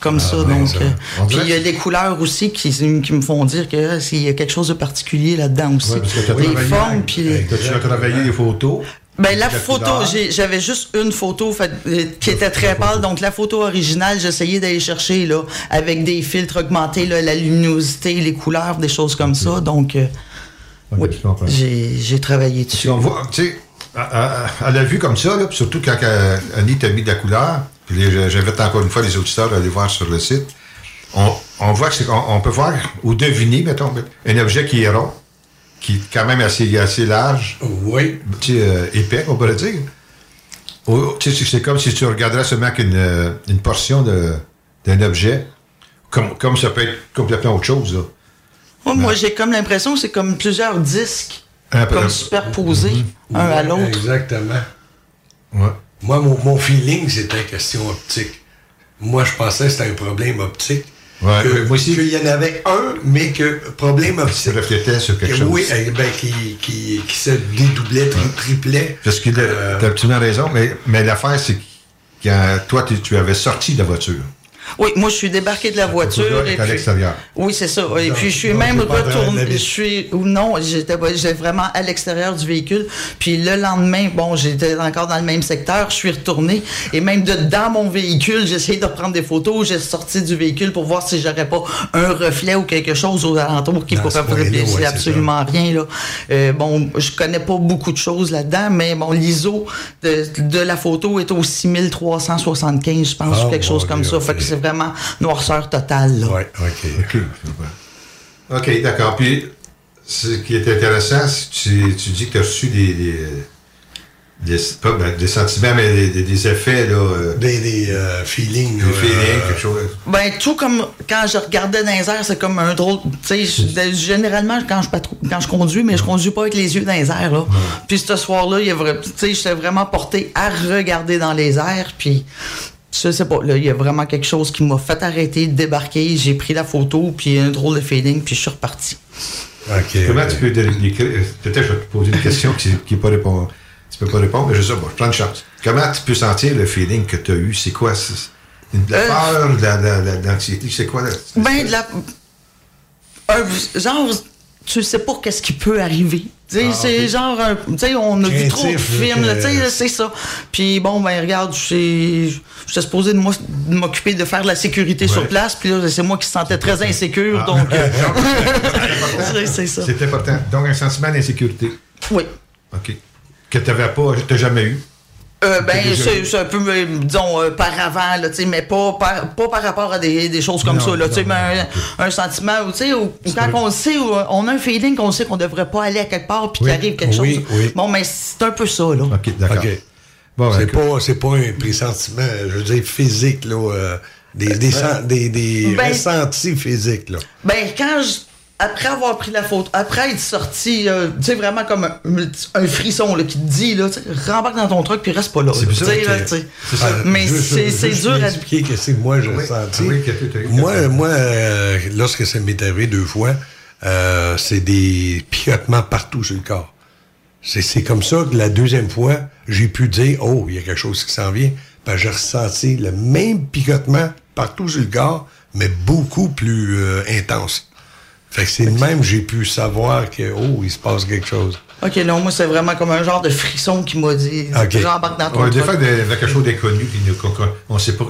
comme Ah, ça. plein Donc, euh, puis il y a des couleurs aussi qui, qui me font dire que euh, s'il y a quelque chose de particulier là-dedans aussi. Ouais, parce que les formes, puis les. Tu as travaillé les photos? Ben, la photo, j'avais juste une photo fait- euh, qui était très pâle. Donc, la photo originale, j'essayais d'aller chercher, là, avec des filtres augmentés, là, la luminosité, les couleurs, des choses comme ça. Donc, euh, oui, j'ai travaillé dessus. Si on voit, tu sais, à, à- à la vue comme ça, là, surtout quand Annie t'a mis de la couleur, j'invite encore une fois les auditeurs à aller voir sur le site, on, on voit que on peut voir ou deviner, mettons, un objet qui est rond, qui est quand même assez, assez large. Oui. Tu sais, euh, épais, on pourrait dire. Ou, tu sais, c'est comme si tu regarderais seulement qu'une euh, une portion de- d'un objet, comme, comme ça peut être complètement autre chose, là. Moi, moi, j'ai comme l'impression que c'est comme plusieurs disques, Un peu- comme superposés, un à l'autre. Exactement. Ouais. Moi, mon, mon feeling, c'était question optique. Moi, je pensais que c'était un problème optique. Ouais, que, ouais, moi aussi. Qu'il y en avait un, mais que problème. Ça reflétait sur quelque que chose. Oui, eh ben, qui, qui, qui se dédoublait, tri- triplait. Parce que Euh, tu as absolument raison, mais, mais l'affaire, c'est que quand toi, tu, tu avais sorti de la voiture. Oui, moi, je suis débarqué de la voiture. et puis- l'extérieur. Oui, c'est ça. Et Donc, puis, je suis même retourné. Je suis. ou Non, j'étais vraiment à l'extérieur du véhicule. Puis, le lendemain, bon, j'étais encore dans le même secteur. Je suis retourné. Et même de, dans mon véhicule, j'ai essayé de prendre des photos. J'ai sorti du véhicule pour voir si j'aurais pas un reflet ou quelque chose aux alentours qui pourrait refléter. ouais, absolument rien, là. Euh, bon, je connais pas beaucoup de choses là-dedans, mais bon, l'ISO de, de la photo est au 6375, je pense, Ah, ou quelque chose comme ça. Fait que vraiment noirceur totale, là. Ouais, OK. [LAUGHS] OK. D'accord. Puis, ce qui est intéressant, c'est que tu, tu dis que tu as reçu des, des, des, pas, ben, des sentiments, mais des, des- des effets, là. euh, Des, des euh, feelings. des feelings, euh, quelque chose. Ben, tout comme quand je regardais dans les airs, c'est comme un drôle. Tu sais, je- généralement, quand je, patrou- quand je conduis, mais je conduis pas avec les yeux dans les airs, là. Puis ce soir-là, il y a vra- tu sais, j'étais vraiment porté à regarder dans les airs, puis. Je sais pas, là, il y a vraiment quelque chose qui m'a fait arrêter, débarquer, j'ai pris la photo, puis un drôle de feeling, puis je suis reparti. OK. Comment tu peux dé- décrire. Peut-être je vais te poser une question qui n'est pas répondre. Tu peux pas répondre, mais je sais pas, je prends une chance. Comment tu peux sentir le feeling que tu as eu? C'est quoi? C'est une- de la Euh, peur, de la- de la- de l'anxiété? C'est quoi? là? Ben, de la. un- genre, tu sais pas qu'est-ce qui peut arriver. Ah, c'est genre, un- on a vu trop de films, que- tu sais, c'est ça. Puis bon, ben regarde, j'étais supposé de m'occuper de faire de la sécurité sur place, puis là, c'est moi qui se sentais très insécure, donc. euh, [LAUGHS] c'est- c'est ça. C'est important. Donc, un sentiment d'insécurité. Oui. OK. Que tu n'avais pas, tu jamais eu. Euh, ben, c'est un peu, euh, disons, euh, par avant, là, tu sais, mais pas par, pas par rapport à des, des choses comme Non, ça, là, tu sais, non, mais un, un sentiment, où, tu sais, où, quand on sait, où, on a un feeling qu'on sait qu'on devrait pas aller à quelque part, puis Oui, qu'il arrive quelque oui, chose. oui. Bon, mais c'est un peu ça, là. OK, d'accord. Bon, c'est pas, c'est pas un pressentiment, je veux dire, physique, là. euh, des, des, des, des Ben- ressentis physiques, là. Ben, quand je. Après avoir pris la photo, après être sorti, euh, tu sais, vraiment comme un, un frisson là, qui te dit, là, tu sais, rembarque dans ton truc puis reste pas là. C'est c'est ça. Mais c'est c'est dur à. expliquer qu'est-ce que moi j'ai Oui, ressenti. oui, que moi, moi euh, lorsque ça m'est arrivé deux fois, euh, c'est des picotements partout sur le corps. C'est c'est comme ça que la deuxième fois, j'ai pu dire, oh, il y a quelque chose qui s'en vient. Parce que j'ai ressenti le même picotement partout sur le corps, mais beaucoup plus euh, intense. Fait que c'est de même j'ai pu savoir que, oh, il se passe quelque chose. Ok, non, moi, c'est vraiment comme un genre de frisson qui m'a dit, Ok. rembarque dans ton Ouais, des fois, de, de quelque chose d'inconnu, on ne sait pas.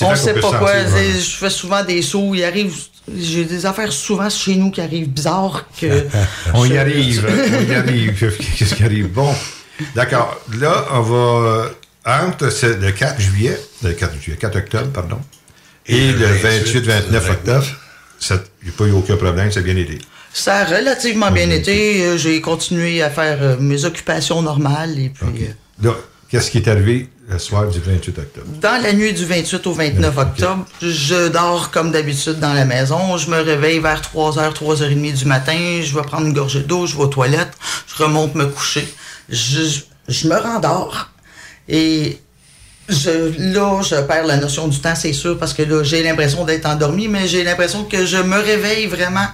On sait pas quoi. Je fais souvent des sauts. Il arrive. J'ai des affaires souvent chez nous qui arrivent bizarres que. [LAUGHS] On y arrive, on y arrive. [LAUGHS] Qu'est-ce qui arrive? Bon, d'accord. Là, on va entre le 4 juillet, le 4 juillet, 4 octobre, pardon, et, le 28-29 octobre. Il a pas eu aucun problème, ça a bien été. Ça a relativement bien été. Euh, J'ai continué à faire euh, mes occupations normales et puis. euh, Là, qu'est-ce qui est arrivé le soir du 28 octobre? Dans la nuit du 28 au 29 octobre, je dors comme d'habitude dans la maison. Je me réveille vers 3h, 3h30 du matin. Je vais prendre une gorgée d'eau, je vais aux toilettes, je remonte me coucher. Je, je me rendors. Et je, là, je perds la notion du temps, c'est sûr, parce que là, j'ai l'impression d'être endormi, mais j'ai l'impression que je me réveille vraiment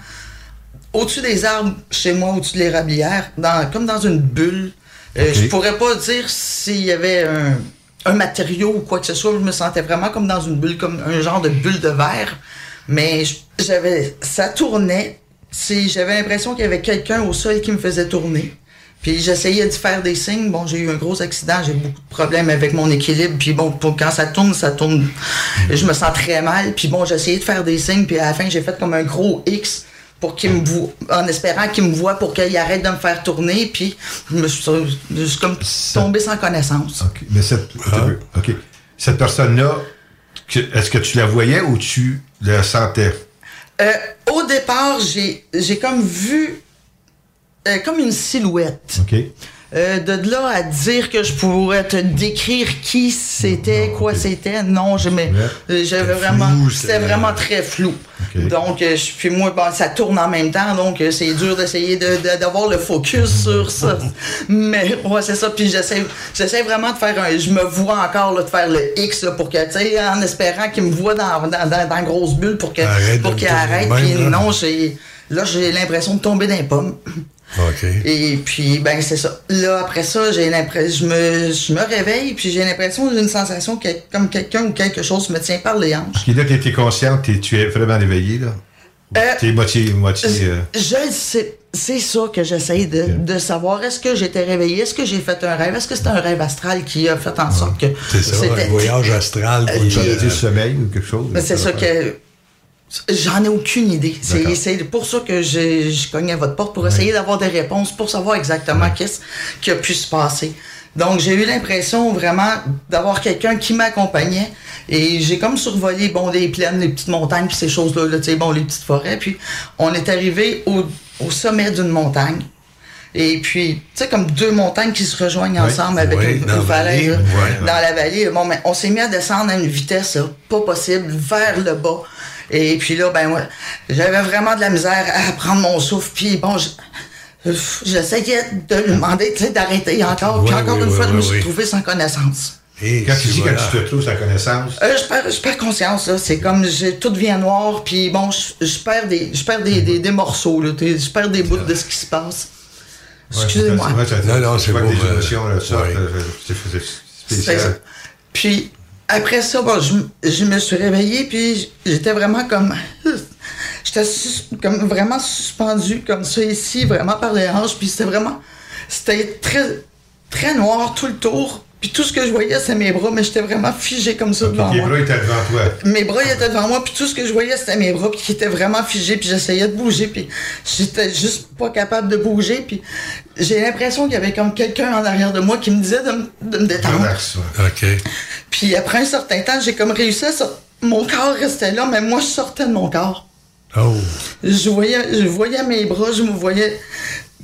au-dessus des arbres, chez moi, au-dessus de l'érablière, dans, comme dans une bulle. Euh, Ok. je pourrais pas dire s'il y avait un, un matériau ou quoi que ce soit. Je me sentais vraiment comme dans une bulle, comme un genre de bulle de verre. Mais j'avais, ça tournait. J'avais l'impression qu'il y avait quelqu'un au sol qui me faisait tourner. Puis j'essayais de faire des signes. Bon, j'ai eu un gros accident, j'ai beaucoup de problèmes avec mon équilibre. Puis bon, pour, quand ça tourne, ça tourne. Je me sens très mal. Puis bon, essayé de faire des signes. Puis à la fin, j'ai fait comme un gros X pour qu'il me voit, en espérant qu'il me voit pour qu'il arrête de me faire tourner. Puis je me suis, je suis comme tombé sans connaissance. OK. Mais cette, OK. cette personne-là, est-ce que tu la voyais ou tu la sentais? Euh, au départ, j'ai j'ai comme vu euh, comme une silhouette. OK. Euh, de là à dire que je pourrais te décrire qui c'était, quoi c'était, non, je mais euh, j'avais vraiment, c'était vraiment très flou. Donc, euh, je- puis moi, bon, ça tourne en même temps, donc c'est dur d'essayer de- de- d'avoir le focus sur ça. [LAUGHS] Mais ouais, c'est ça. Puis j'essaie, j'essaie vraiment de faire un, je me vois encore là, de faire le X là, pour que, tu sais, en espérant qu'il me voit dans, dans, dans, dans grosse bulle pour que, Arrête pour qu'il arrête. Puis non, j'ai, là, j'ai l'impression de tomber dans les pommes. OK. Et puis, ben, c'est ça. Là, après ça, j'ai l'impression, je me, je me réveille, puis j'ai l'impression d'une sensation que, comme quelqu'un ou quelque chose me tient par les hanches. Puis là, tu étais consciente, t'es- tu es vraiment éveillé, là? Euh, T'es moitié. moitié euh, Je le sais. C'est ça que j'essaye de, de savoir. Est-ce que j'étais réveillée? Est-ce que j'ai fait un rêve? Est-ce que c'était un rêve astral qui a fait en sorte que. C'est ça, c'était- un voyage astral. Euh, le- du sommeil ou quelque chose? Mais c'est ça que. J'en ai aucune idée. C'est pour ça que je, je cogne à votre porte pour essayer d'avoir des réponses, pour savoir exactement qu'est-ce qui a pu se passer. Donc, j'ai eu l'impression vraiment d'avoir quelqu'un qui m'accompagnait et j'ai comme survolé, bon, des plaines, des petites montagnes, puis ces choses-là, là, tu sais, bon, les petites forêts. Puis, on est arrivé au, au sommet d'une montagne. Et puis, tu sais, comme deux montagnes qui se rejoignent Oui, ensemble avec oui, une, une vallée, là, dans la vallée. Bon, mais on s'est mis à descendre à une vitesse là, pas possible, vers le bas. Et puis là, ben, moi, j'avais vraiment de la misère à prendre mon souffle. Puis bon, je- j'essayais de lui demander tu sais, d'arrêter encore. puis encore oui, une oui, fois, je me suis oui. trouvé sans connaissance. Quand tu dis voilà. que tu te trouves sa connaissance, Euh, je, perds, je perds conscience, là. C'est comme, tout devient noir, puis bon, je, je perds, des, je perds des, des, des morceaux, là. Je perds des bouts de ce qui se passe. Excusez-moi. Ouais, Non, non, c'est beau, les euh, émotions, là, ouais. euh, c'est spécial. Puis après ça, bon, je, je me suis réveillée, puis j'étais vraiment comme. [LAUGHS] J'étais comme vraiment suspendue comme ça ici, vraiment par les hanches, puis c'était vraiment. C'était très, très noir tout le tour. Puis tout ce que je voyais, c'était mes bras, mais j'étais vraiment figé comme ça devant Tes moi. bras étaient devant toi. Mes bras ils étaient devant moi, puis tout ce que je voyais, c'était mes bras, puis qui étaient vraiment figés, puis j'essayais de bouger, puis j'étais juste pas capable de bouger, puis j'ai l'impression qu'il y avait comme quelqu'un en arrière de moi qui me disait de, me- de me détendre. OK. Puis après un certain temps, j'ai comme réussi à sortir. Mon corps restait là, mais moi, je sortais de mon corps. Oh. Je voyais, je voyais mes bras, je me voyais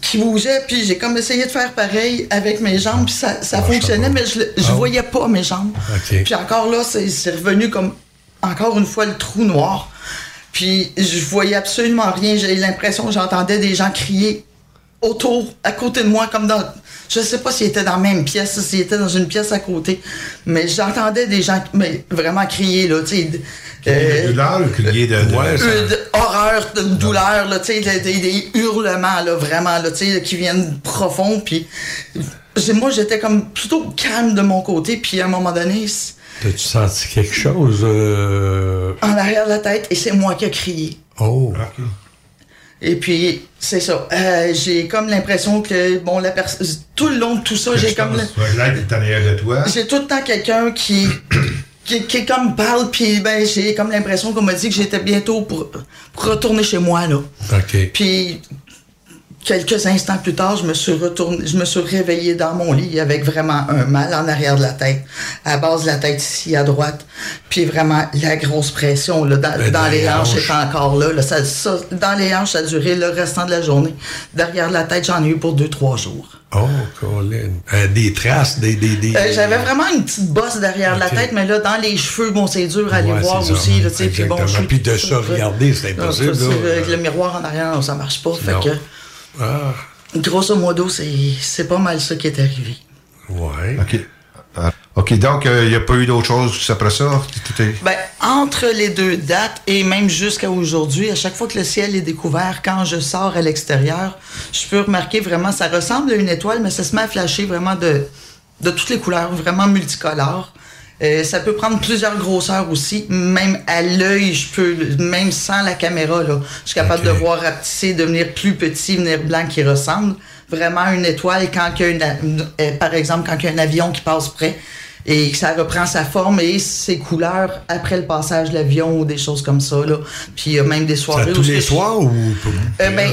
qui bougeaient, puis j'ai comme essayé de faire pareil avec mes jambes, puis ça, ça fonctionnait, mais je, je Ah. voyais pas mes jambes. OK. Puis encore là, c'est c'est revenu comme, encore une fois, le trou noir. Puis je voyais absolument rien. J'ai l'impression que j'entendais des gens crier autour, à côté de moi, comme dans. Je sais pas s'ils étaient dans la même pièce, s'ils étaient dans une pièce à côté, mais j'entendais des gens mais vraiment crier, là, tu sais. de- Crier de douleur crier de- Ouais, euh, horreur, de douleur, là, tu sais, des, hurlements, là, vraiment, là, tu sais, qui viennent profonds, puis moi, j'étais comme plutôt calme de mon côté, puis à un moment donné, T'as-tu senti quelque chose? euh, en arrière de la tête, et c'est moi qui ai crié. Oh. Et puis, c'est ça. Euh, j'ai comme l'impression que, bon, la personne. Tout le long de tout ça, j'ai comme. de toi. J'ai tout le temps quelqu'un qui, [COUGHS] qui, qui comme parle, puis ben, j'ai comme l'impression qu'on m'a dit que j'étais bientôt pour, pour retourner chez moi, là. OK. Puis, quelques instants plus tard, je me suis retourné, je me suis réveillé dans mon lit avec vraiment un mal en arrière de la tête, à base de la tête ici à droite, puis vraiment la grosse pression là, dans, Ben, dans dans les les hanches est encore là. là. Ça, ça- dans les hanches, ça a duré le restant de la journée. Derrière la tête, j'en ai eu pour deux, trois jours. Oh, Colin. Euh, des traces, des. des, des- Euh, J'avais vraiment une petite bosse derrière la tête, mais là, dans les cheveux, bon, c'est dur à aller Ouais, voir c'est ça. aussi. Là, puis bon, je suis Puis de ça, regarder, c'est Non, impossible, là. Avec le miroir en arrière, non, ça marche pas. Fait que, Ah, grosso modo, c'est c'est pas mal ça qui est arrivé. ouais. OK. Ah, OK, donc, il n'y a pas eu d'autre chose après ça? Ben, entre les deux dates et même jusqu'à aujourd'hui, à chaque fois que le ciel est découvert, quand je sors à l'extérieur, je peux remarquer vraiment, ça ressemble à une étoile, mais ça se met à flasher vraiment de, de toutes les couleurs, vraiment multicolores. Euh, ça peut prendre plusieurs grosseurs aussi. Même à l'œil, je peux, même sans la caméra, là, je suis capable de voir rapetisser, devenir plus petit, venir blanc qui ressemble vraiment à une étoile quand il y a une- euh, par exemple, quand il y a un avion qui passe près et que ça reprend sa forme et ses couleurs après le passage de l'avion ou des choses comme ça. Là. Puis il y a même des soirées tous les soirs ou Euh, ben?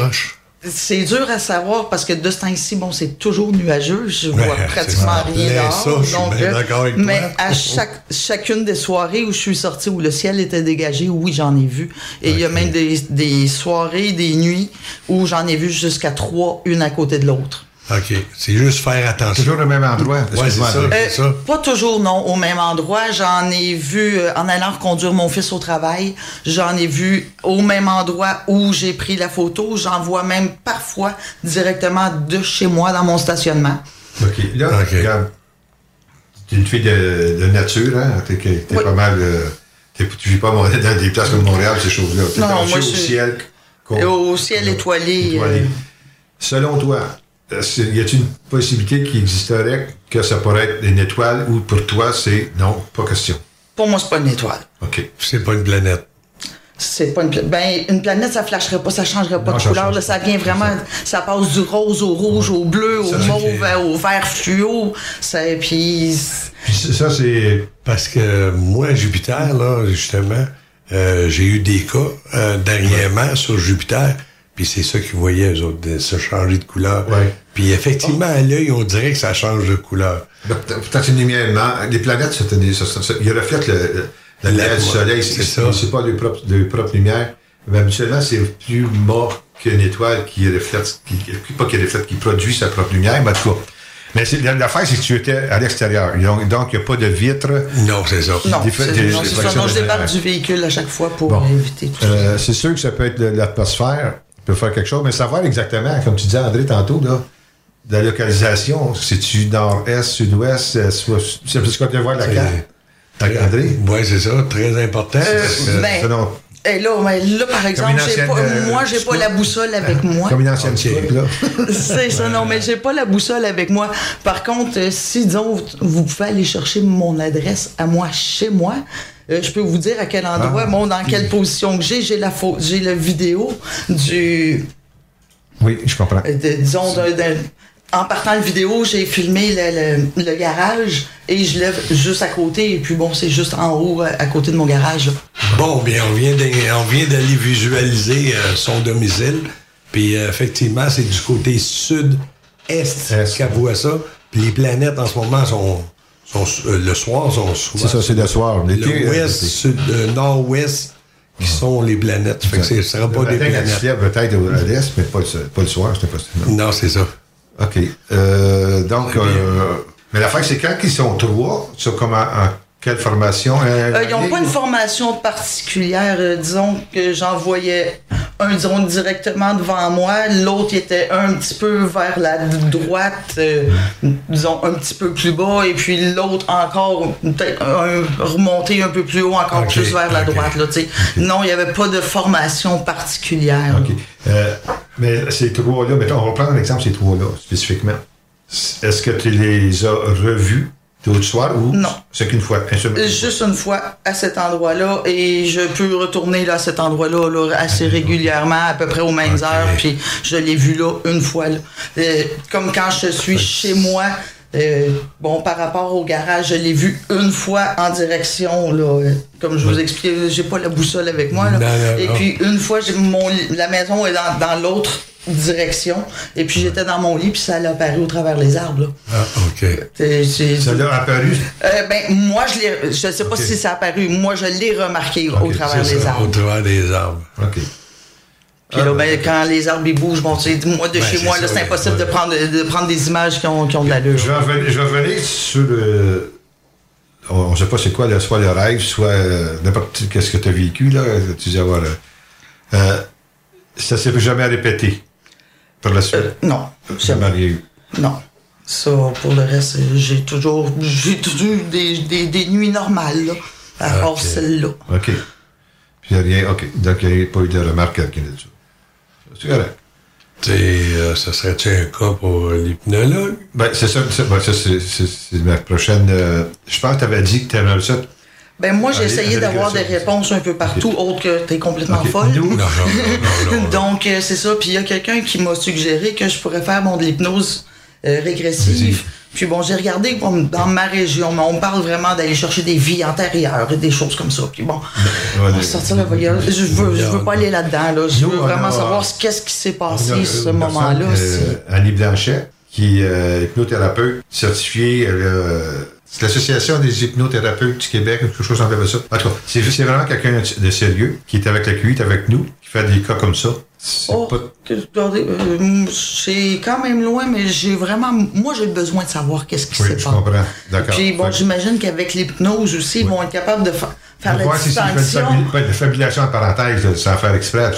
C'est dur à savoir parce que de ce temps-ci, bon, c'est toujours nuageux. Je Ouais, vois pratiquement rien Mais dehors. ça, je suis donc, bien euh, avec mais toi. à chaque, chacune des soirées où je suis sortie, où le ciel était dégagé, oui, j'en ai vu. Et il y a même des, des soirées, des nuits où j'en ai vu jusqu'à trois, une à côté de l'autre. OK. C'est juste faire attention. Toujours au même endroit. Ouais, c'est ça. Euh, ça. Pas toujours, non, au même endroit. J'en ai vu euh, en allant reconduire mon fils au travail. J'en ai vu au même endroit où j'ai pris la photo. J'en vois même parfois directement de chez moi dans mon stationnement. OK. Là, regarde, t'es une fille de, de nature, hein? T'es, Oui. pas mal. euh, t'es- tu vis pas dans des places comme Montréal, ces choses-là. T'es Non, branché moi, au je- ciel. au ciel étoilé. étoilé. euh, Selon toi, y a-t-il une possibilité qu'il existerait que ça pourrait être une étoile ou pour toi, c'est non, pas question? pour moi, c'est pas une étoile. OK. C'est pas une planète. C'est pas une planète. Ben, une planète, ça flasherait pas, ça changerait pas Non, de ça couleur. change là, ça vient vraiment. Ça passe du rose au rouge, au bleu, au Ça, c'est mauve, au vert fluo. Ça, puis. Puis ça, c'est. Parce que moi, Jupiter, là, justement, euh, j'ai eu des cas euh, dernièrement sur Jupiter, puis c'est ça qu'ils voyaient, eux autres, de se changer de couleur. Ouais. Puis effectivement, à l'œil, on dirait que ça change de couleur. Peut-être une lumière. man- Les planètes, c'est une- ça- ça- ça- ils reflètent le, le- la lumière du soleil. c'est ça. C'est pas leur propre, leur propre lumière. Mais habituellement, c'est plus mort qu'une étoile qui reflète, qui, qui- pas qui reflète, qui produit sa propre lumière, mais en tout cas. Mais c'est- l'affaire, c'est que tu étais à l'extérieur. Donc, donc, il n'y a pas de vitre. Non, c'est ça. Non, c'est ça. Non, je de débarque du véhicule à chaque fois pour Bon. éviter tout ça. Euh, c'est sûr que ça peut être de l'atmosphère, peut faire quelque chose, mais savoir exactement, comme tu disais, André, tantôt, là, de la localisation, si tu nord-est, sud-ouest, euh, soit, c'est parce qu'on vient voir la carte. André? Oui, c'est ça, très important. Euh, Euh, ben, selon- Et là, mais là, par exemple, pas, euh, moi, j'ai pas la boussole avec [LAUGHS] moi. Comme une ancienne Ok. scout, là. [LAUGHS] C'est ça, non, mais j'ai pas la boussole avec moi. Par contre, euh, si, disons, vous pouvez aller chercher mon adresse à moi, chez moi, euh, je peux vous dire à quel endroit, Ah. bon, dans quelle position que j'ai. J'ai la, j'ai la vidéo du, Oui, je comprends. euh, de- disons, d'un- d'un- en partant de vidéo, j'ai filmé le, le- le garage et je lève juste à côté. Et puis bon, c'est juste en haut, à, côté de mon garage. là. Bon, bien, on vient d'aller, visualiser euh, son domicile. Puis euh, effectivement, c'est du côté sud-est Est. qu'elle voit ça. Puis les planètes en ce moment sont, euh, le soir sont souvent C'est ça, c'est le soir. L'été, le euh, sud, euh, nord-ouest qui sont les planètes. Fait que ce ne sera pas des planètes. peut-être à l'est, mais pas le, pas le soir, c'était pas non. Non, c'est ça. OK. Euh, donc, euh, mais l'affaire, c'est quand ils sont trois, ça, comment, en quelle formation? Euh, Euh, ils n'ont pas une formation particulière. euh, disons que j'en voyais un, disons, directement devant moi. L'autre était un petit peu vers la droite, euh, disons, un petit peu plus bas. Et puis l'autre encore, peut-être un, remonté un peu plus haut, encore plus vers la droite. Là. Non, il n'y avait pas de formation particulière. OK. Euh, mais ces trois-là, on va prendre un exemple, ces trois-là, spécifiquement. Est-ce que tu les as revus? D'autres soirs ou Non. c'est qu'une fois? Juste une fois à cet endroit-là et je peux retourner là, à cet endroit-là là, assez régulièrement, à peu près aux mêmes heures. Puis je l'ai vu là une fois. là. Euh, comme quand je suis chez moi, euh, bon, par rapport au garage, je l'ai vu une fois en direction. Là, comme je vous expliquais, j'ai pas la boussole avec moi. Là. Non, non, et puis une fois, mon, la maison est dans, dans l'autre direction. Et puis j'étais dans mon lit, puis ça a apparu au travers les arbres. là. Ah, OK. Ça l'a apparu? euh, ben, moi, je. Je sais pas si ça a apparu. Moi, je l'ai remarqué au travers des arbres. Au travers des arbres. OK. Puis Ah, là, ben, quand les arbres ils bougent, bon, moi, de Ben, chez moi, c'est ouais. impossible de, prendre, de prendre des images qui ont, qui ont de l'allure. Je je vais revenir sur le. On ne sait pas c'est quoi, là, soit le rêve, soit euh, n'importe qu'est-ce que tu as vécu, là. Tu dis avoir. euh, ça s'est jamais répété par la suite? Euh, non, jamais rien eu. non. Ça, pour le reste, j'ai toujours, j'ai toujours eu des, des, des nuits normales, là, à part Ok. celle-là. OK. Puis il n'y a rien. OK. Donc, il n'y a pas eu de remarque à quelqu'un de ça. C'est correct. Tu sais, euh, ça serait-tu un cas pour l'hypnologue? Ben, c'est ça, c'est ben, ça, c'est ma prochaine. euh, je pense que tu avais dit que tu aimerais ça. Ben moi, j'ai essayé d'avoir des réponses un peu partout, autre que t'es complètement folle. Non, [LAUGHS] non, non. Donc, euh, c'est ça. Puis il y a quelqu'un qui m'a suggéré que je pourrais faire bon, de l'hypnose euh, régressive. Puis bon, j'ai regardé bon, dans ma région, mais on parle vraiment d'aller chercher des vies antérieures et des choses comme ça. Puis bon, on va sortir le voyage. Je veux, je veux pas aller là-dedans. Là. Je veux vraiment a- savoir ce- qu'est-ce qui s'est a passé ce moment-là. euh, Annie Blanchet, qui est euh, hypnothérapeute certifiée. C'est l'Association des hypnothérapeutes du Québec, quelque chose comme ça. En tout cas, c'est c'est vraiment quelqu'un de sérieux qui est avec la QI, avec nous, qui fait des cas comme ça. C'est Oh, pas- euh, c'est quand même loin, mais j'ai vraiment. Moi, j'ai besoin de savoir qu'est-ce qui Oui, s'est je comprends. D'accord. Puis bon, j'imagine qu'avec l'hypnose aussi, ils vont être capables de fa- faire la distinction. une fabulation en parenthèse, sans faire exprès,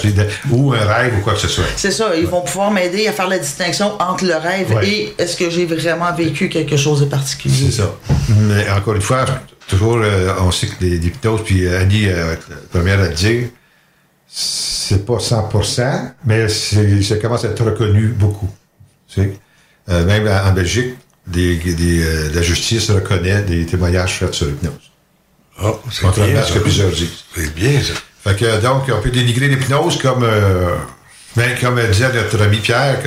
ou un rêve ou quoi que ce soit. C'est ça, ils vont pouvoir m'aider à faire la distinction entre le rêve Ouais. et est-ce que j'ai vraiment vécu quelque chose de particulier. C'est ça. Mais encore une fois, toujours, euh, on sait que les- l'hypnose, puis euh, Annie, euh, la première à le dire, c'est pas 100%, mais c'est- ça commence à être reconnu beaucoup. Tu sais. Euh, même en Belgique, des, des, la justice reconnaît des témoignages faits sur l'hypnose. Oh, c'est Contrairement bien, à ce que plusieurs disent. C'est bien, ça. Fait que, donc, on peut dénigrer l'hypnose comme, euh, ben, comme disait notre ami Pierre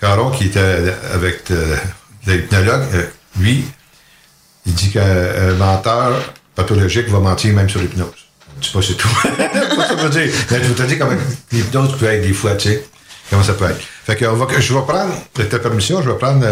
Caron, qui était avec euh, l'hypnologue, euh, lui, il dit qu'un menteur pathologique va mentir même sur l'hypnose. Je sais pas, c'est tout. [LAUGHS] Ça veux dire. Mais je veux te dire comment l'hypnose peut être des fois, tu sais. Comment ça peut être. Fait que on va, je vais prendre, avec ta permission, je vais prendre,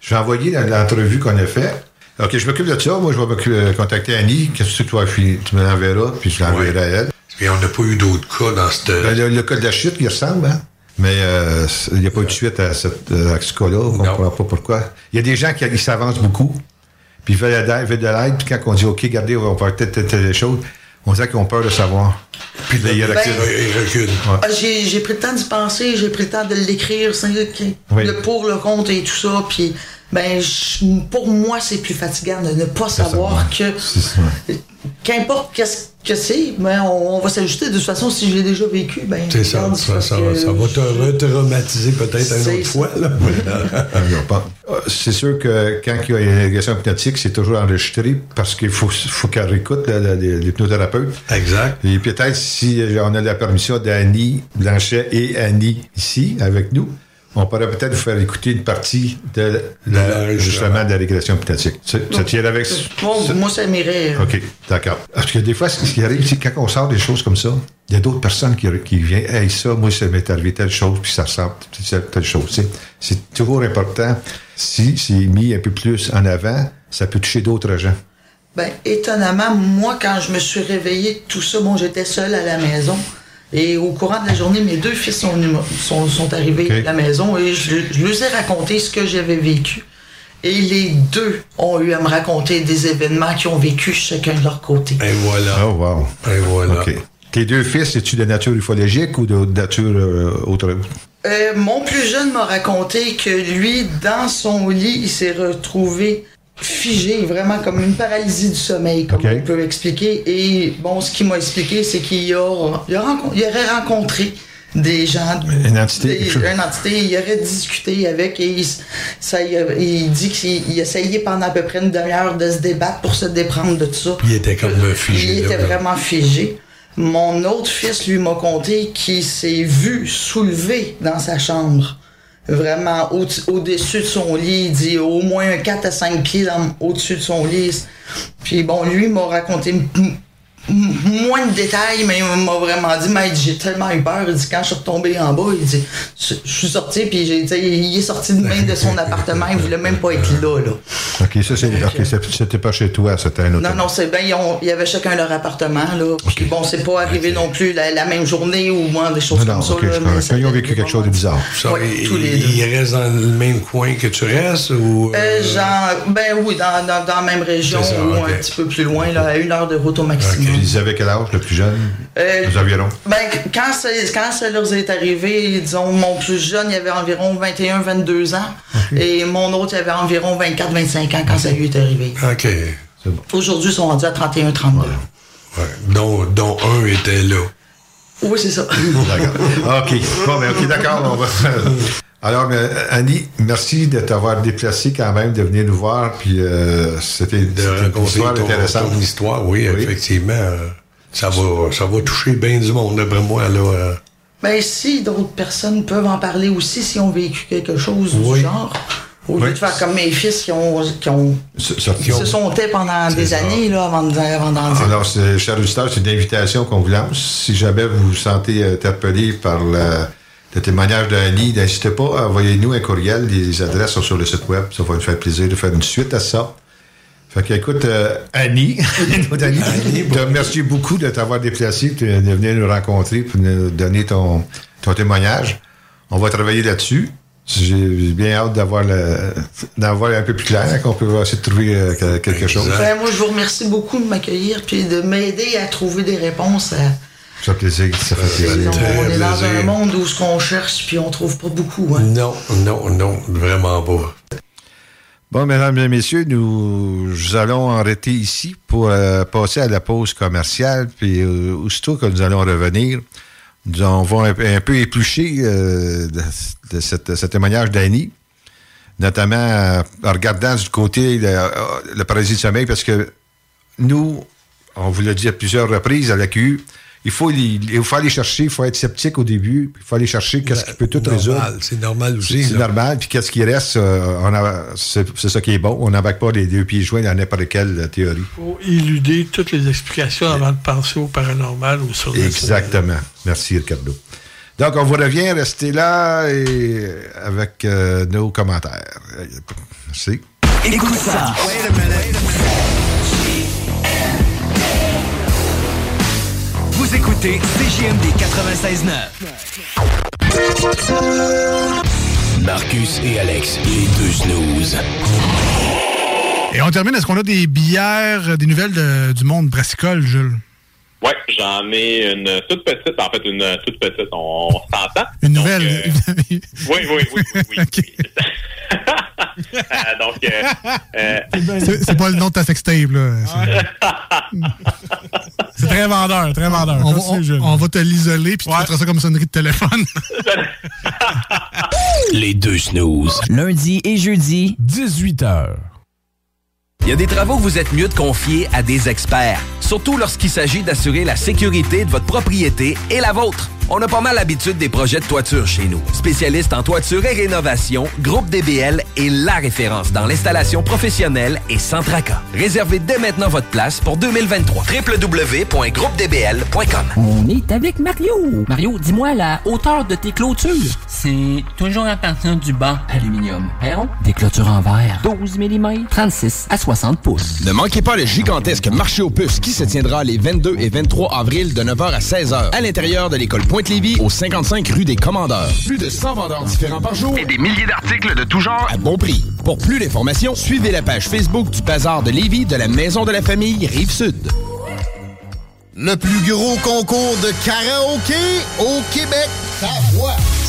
je vais envoyer l'entrevue qu'on a faite. OK, je m'occupe de ça. Moi, je vais euh, contacter Annie. Qu'est-ce que faire? Tu me l'enverras, puis je l'enverrai à elle. Et on n'a pas eu d'autres cas dans cette. Ben, le, le cas de la chute, il ressemble, hein? Mais euh, il n'y a pas eu de suite à, cette, euh, à ce cas-là. On ne comprend pas pourquoi. Il y a des gens qui s'avancent beaucoup, puis ils veulent de l'aide, veulent de l'aide, puis quand on dit OK, regardez, on va faire telle, telle, telle chose, on dirait qu'ils ont peur de savoir. Puis là, ils Ben, reculent. Ouais. Ah, J'ai j'ai pris le temps d'y penser, j'ai pris le temps de l'écrire, c'est qui- Oui. le pour, le contre et tout ça. Puis, ben, je- pour moi, c'est plus fatigant de ne pas savoir que, qu'importe qu'est-ce que c'est, ben, on, on va s'ajuster. De toute façon, si je l'ai déjà vécu, ben, C'est ça, ça, ça, ça va te retraumatiser peut-être une autre ça. fois. Là. [LAUGHS] [LAUGHS] Euh, C'est sûr que quand il y a une régression hypnotique, c'est toujours enregistré parce qu'il faut, faut qu'elle la- l'hypnothérapeute. Exact. Et peut-être si on a la permission d'Annie Blanchet et Annie ici avec nous, on pourrait peut-être vous faire écouter une partie de la, justement de la régression hypnotique. Ça, ça tire avec. Bon, moi, ça m'irait. euh, OK, d'accord. Parce que des fois, ce qui arrive, c'est que quand on sort des choses comme ça, il y a d'autres personnes qui, qui viennent, hey, ça, moi, ça m'est arrivé telle chose, puis ça ressemble telle, telle chose. C'est toujours important. Si c'est mis un peu plus en avant, ça peut toucher d'autres gens. Ben, étonnamment, moi, quand je me suis réveillée, tout ça, bon, j'étais seule à la maison. Et au courant de la journée, mes deux fils sont, venus sont, sont arrivés à la maison et je, je leur ai raconté ce que j'avais vécu. Et les deux ont eu à me raconter des événements qu'ils ont vécu chacun de leur côté. Et voilà. Oh, wow. Et voilà. OK. Tes deux fils, es-tu de nature ufologique ou de nature euh, autre? Euh, mon plus jeune m'a raconté que lui, dans son lit, il s'est retrouvé figé, vraiment comme une paralysie du sommeil, comme on peut expliquer. Et bon, ce qu'il m'a expliqué, c'est qu'il il aurait rencontré des gens, Une entité. des- une entité, il aurait discuté avec et il, ça, il, dit qu'il il essayait pendant à peu près une demi-heure de se débattre pour se déprendre de tout ça. Il était comme figé. Il était vraiment figé. Mon autre fils, lui, m'a conté qu'il s'est vu soulevé dans sa chambre. Vraiment au- au-dessus de son lit. Il dit au moins un 4 à 5 pieds au-dessus de son lit. Puis bon, lui m'a raconté moins de détails, mais il m'a vraiment dit, mais j'ai tellement eu peur. Il dit, quand je suis retombé en bas, il dit, je je suis sorti, puis j'ai, il est sorti de même de son appartement, il voulait même pas être là, là. OK, ça, c'est, c'était pas chez toi, c'était un autre. Non, non, c'est bien, ils, ont- ils avaient chacun leur appartement, là. Puis bon, c'est pas arrivé non plus la, la même journée ou moins des choses Non, comme ça, là. je mais ça Quand ils ont vécu quelque chose de bizarre. Ça, Ouais, il, tous les deux. il reste dans le même coin que tu restes ou. Euh, genre, ben oui, dans, dans, dans la même région ça, ou un petit peu plus loin, là, à une heure de route au maximum. Ils avaient quel âge, le plus jeune? Euh, Les environs. Ben, quand ça, quand ça leur est arrivé, disons, mon plus jeune, il avait environ 21, 22 ans. Et mon autre, il avait environ 24, 25 ans quand ça lui est arrivé. OK. Aujourd'hui, ils sont rendus à 31, 32. Ouais. Dont, dont un était là. Oui, c'est ça. [LAUGHS] D'accord. OK. Bon, ben, OK, d'accord. on va- Alors, mais, Annie, merci de t'avoir déplacé quand même, de venir nous voir. Puis, euh, c'était une histoire ton, intéressante. ton histoire, oui, effectivement. euh, ça, va, ça va toucher bien du monde, d'après moi. Là, euh. Ben, si d'autres personnes peuvent en parler aussi, si ont vécu quelque chose Oui. du genre. Au lieu Oui. de faire comme mes fils qui, ont, qui, ont, Ce- ce- qui se sont tais pendant des ça. années là, avant de- avant d'en dire. Alors, chers auditeurs, c'est une invitation qu'on vous lance. Si jamais vous vous sentez interpellé par le, le témoignage d'Annie, n'hésitez pas, envoyez-nous un courriel. Les adresses sont sur le site web. Ça va nous faire plaisir de faire une suite à ça. Fait que, écoute, euh, Annie, [LAUGHS] notre Annie, te remercie beaucoup de t'avoir déplacé, de venir nous rencontrer pour nous donner ton, ton témoignage. On va travailler là-dessus. J'ai bien hâte d'avoir un peu plus clair, qu'on peut essayer de trouver euh, que- quelque chose. Ben, moi, je vous remercie beaucoup de m'accueillir puis de m'aider à trouver des réponses. À... Ça fait plaisir, ça fait plaisir. on est dans un monde où ce qu'on cherche puis on trouve pas beaucoup. Hein. Non, non, non, vraiment pas. Bon, mesdames et messieurs, nous allons arrêter ici pour euh, passer à la pause commerciale. Puis, euh, aussitôt que nous allons revenir, nous on va un, peu- un peu éplucher euh, de, de cette- ce témoignage d'Annie, notamment euh, en regardant du côté le, euh, le paradis du sommeil, parce que nous, on vous l'a dit à plusieurs reprises à la QU, il faut, il faut aller chercher, il faut être sceptique au début, il faut aller chercher qu'est-ce qui peut tout Normal, résoudre. C'est normal aussi. C'est normal. Puis qu'est-ce qui reste, euh, c'est c'est ça qui est bon. On n'embarque pas les deux pieds joints dans n'importe quelle euh, théorie. faut éluder toutes les explications avant de penser au paranormal ou sur Exactement. Merci, Ricardo. Donc, on vous revient. Restez là et avec euh, nos commentaires. Merci. Écoute ça. Écoutez CJMD 96.9. Marcus et Alex, les deux snooze. Et on termine. Est-ce qu'on a des bières, euh, des nouvelles du monde brassicole, Jules? Ouais, j'en ai une toute petite, en fait, une toute petite, on, on s'entend. Une nouvelle. Oui, oui, oui, oui, oui. [LAUGHS] Euh, donc, euh, euh, C'est c'est pas le nom de ta sextape, là. C'est- [LAUGHS] C'est très vendeur, très vendeur. On, va- Continue, on- Jules. on va te l'isoler, puis tu mettras ça comme sonnerie de téléphone. [LAUGHS] Les deux snooze. Lundi et jeudi, 18h. Il y a des travaux que vous êtes mieux de confier à des experts, surtout lorsqu'il s'agit d'assurer la sécurité de votre propriété et la vôtre. On a pas mal l'habitude des projets de toiture chez nous. Spécialiste en toiture et rénovation, Groupe DBL est la référence dans l'installation professionnelle et sans tracas. Réservez dès maintenant votre place pour 2023. www.groupedbl.com On est avec Mario. Mario, dis-moi la hauteur de tes clôtures. C'est toujours à partir du bas. Aluminium. Perron. Des clôtures en verre. 12 mm. 36 à 60 pouces. Ne manquez pas le gigantesque marché aux puces qui se tiendra les 22 et 23 avril de 9h à 16h à l'intérieur de l'école Pointe-Lévis au 55 rue des Commandeurs. Plus de 100 vendeurs différents par jour et des milliers d'articles de tout genre à bon prix. Pour plus d'informations, suivez la page Facebook du Bazar de Lévis de la Maison de la Famille Rive-Sud. Le plus gros concours de karaoké au Québec. Ta voix.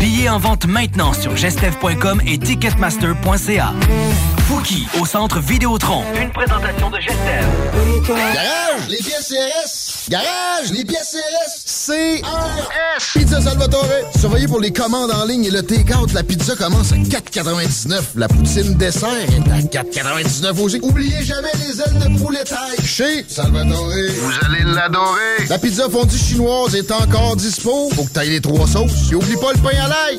Billets en vente maintenant sur gestev.com et ticketmaster.ca. Fouki au Centre Vidéotron. Une présentation de Gestev. Garage, les pièces CRS. Garage, les pièces CRS. CRS. Pizza Salvatore. Surveillez pour les commandes en ligne et le take-out. La pizza commence à 4,99. La poutine dessert est à 4,99 aussi. Oubliez jamais les ailes de poulet taille. Chez Salvatore. Vous allez l'adorer. La pizza fondue chinoise est encore dispo. Faut que t'ailles les trois sauces. Et oublie pas le pain à l'ail.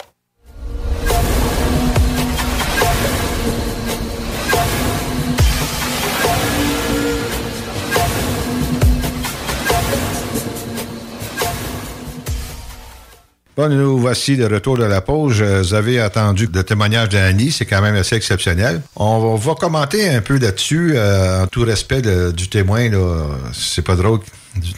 Bon, nous voici de retour de la pause. Euh, Vous avez entendu le témoignage d'Annie, c'est quand même assez exceptionnel. On va commenter un peu là-dessus, euh, en tout respect du témoin. C'est pas drôle,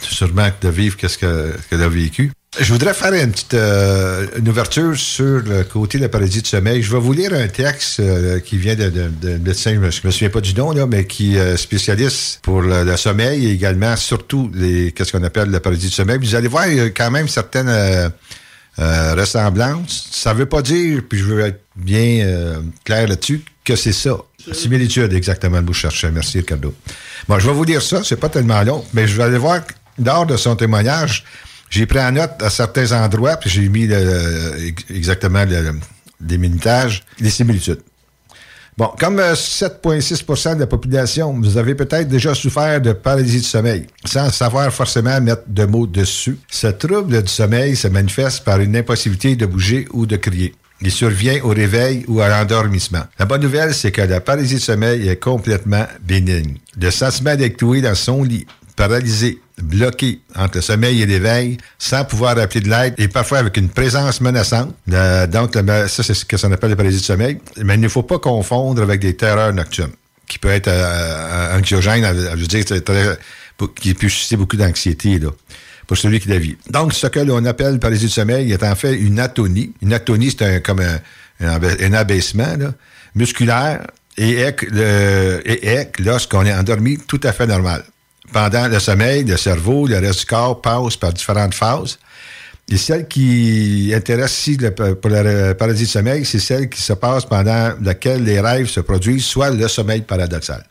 sûrement, de vivre qu'est-ce que- qu'elle a vécu. Je voudrais faire une petite euh, une ouverture sur le côté de la paradis de sommeil. Je vais vous lire un texte qui vient de, de, de médecin, je me, souviens pas du nom, là, mais qui est spécialiste pour le, sommeil et également, surtout, les qu'est-ce qu'on appelle la paradis de sommeil. Vous allez voir, quand même certaines euh, ressemblances. Ça veut pas dire, puis je veux être bien euh, clair là-dessus, que c'est ça. Similitude, exactement, je cherchais. Merci, Ricardo. Bon, je vais vous lire ça, c'est pas tellement long, mais je vais aller voir, lors de son témoignage, j'ai pris en note à certains endroits, puis j'ai mis le- exactement le, les minutages, les similitudes. Bon, comme euh, 7,6% de la population, vous avez peut-être déjà souffert de paralysie du sommeil, sans savoir forcément mettre de mots dessus. Ce trouble du sommeil se manifeste par une impossibilité de bouger ou de crier. Il survient au réveil ou à l'endormissement. La bonne nouvelle, c'est que la paralysie du sommeil est complètement bénigne. Le sentiment d'être cloué dans son lit, paralysé, bloqué entre le sommeil et l'éveil, sans pouvoir appeler de l'aide et parfois avec une présence menaçante. Euh, donc, le- ça, c'est ce que ça appelle la paralysie du sommeil. Mais il ne faut pas confondre avec des terreurs nocturnes, qui peut être euh, anxiogène, je veux dire, très- qui peut susciter beaucoup d'anxiété, là pour celui qui la vit. Donc, ce que l'on appelle paralysie du sommeil est en fait une atonie. Une atonie, c'est un, comme un, un abaissement là, musculaire le- et est, lorsqu'on est endormi, tout à fait normal. Pendant le sommeil, le cerveau, le reste du corps passe par différentes phases. Et celle qui intéresse ici le- pour la paralysie du sommeil, c'est celle qui se passe pendant laquelle les rêves se produisent, soit le sommeil paradoxal.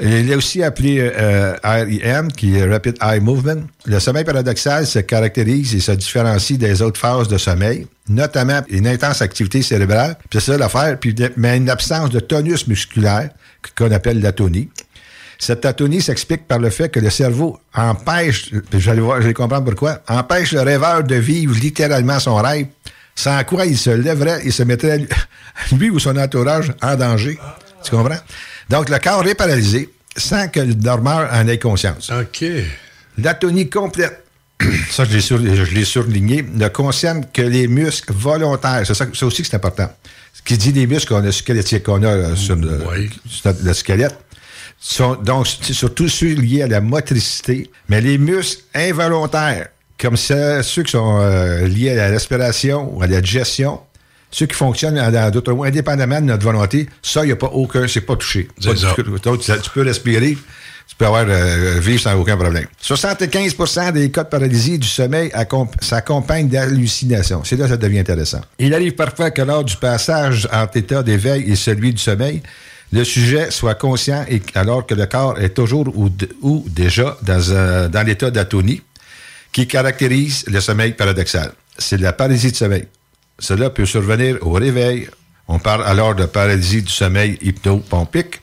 Il est aussi appelé euh, REM, qui est Rapid Eye Movement. Le sommeil paradoxal se caractérise et se différencie des autres phases de sommeil, notamment une intense activité cérébrale, puis c'est ça l'affaire, puis mais une absence de tonus musculaire, qu'on appelle l'atonie. Cette atonie s'explique par le fait que le cerveau empêche, j'allais voir, je vais comprendre pourquoi, empêche le rêveur de vivre littéralement son rêve, sans quoi il se lèverait et se mettrait, [LAUGHS] lui ou son entourage, en danger. Tu comprends? Donc, le corps est paralysé sans que le dormeur en ait conscience. OK. L'atonie complète, [CLEARS THROAT] ça je l'ai, sur- je l'ai surligné, ne concerne que les muscles volontaires. C'est ça, ça aussi que c'est important. Ce qui dit les muscles qu'on a, squelettiques qu'on a euh, sur, le, sur le squelette, sont donc surtout ceux liés à la motricité, mais les muscles involontaires, comme ceux, qui sont euh, liés à la respiration ou à la digestion, ceux qui fonctionnent en- en d'autres mots, indépendamment de notre volonté, ça, il n'y a pas aucun, c'est pas touché. C'est Pas ça. tu, tu peux respirer, tu peux avoir euh, vivre sans aucun problème. 75% des cas de paralysie du sommeil accom- s'accompagnent d'hallucinations. C'est là que ça devient intéressant. Il arrive parfois que lors du passage entre état d'éveil et celui du sommeil, le sujet soit conscient et alors que le corps est toujours ou, ou déjà dans, un- dans l'état d'atonie qui caractérise le sommeil paradoxal. C'est la paralysie de sommeil. Cela peut survenir au réveil. On parle alors de paralysie du sommeil hypnopompique.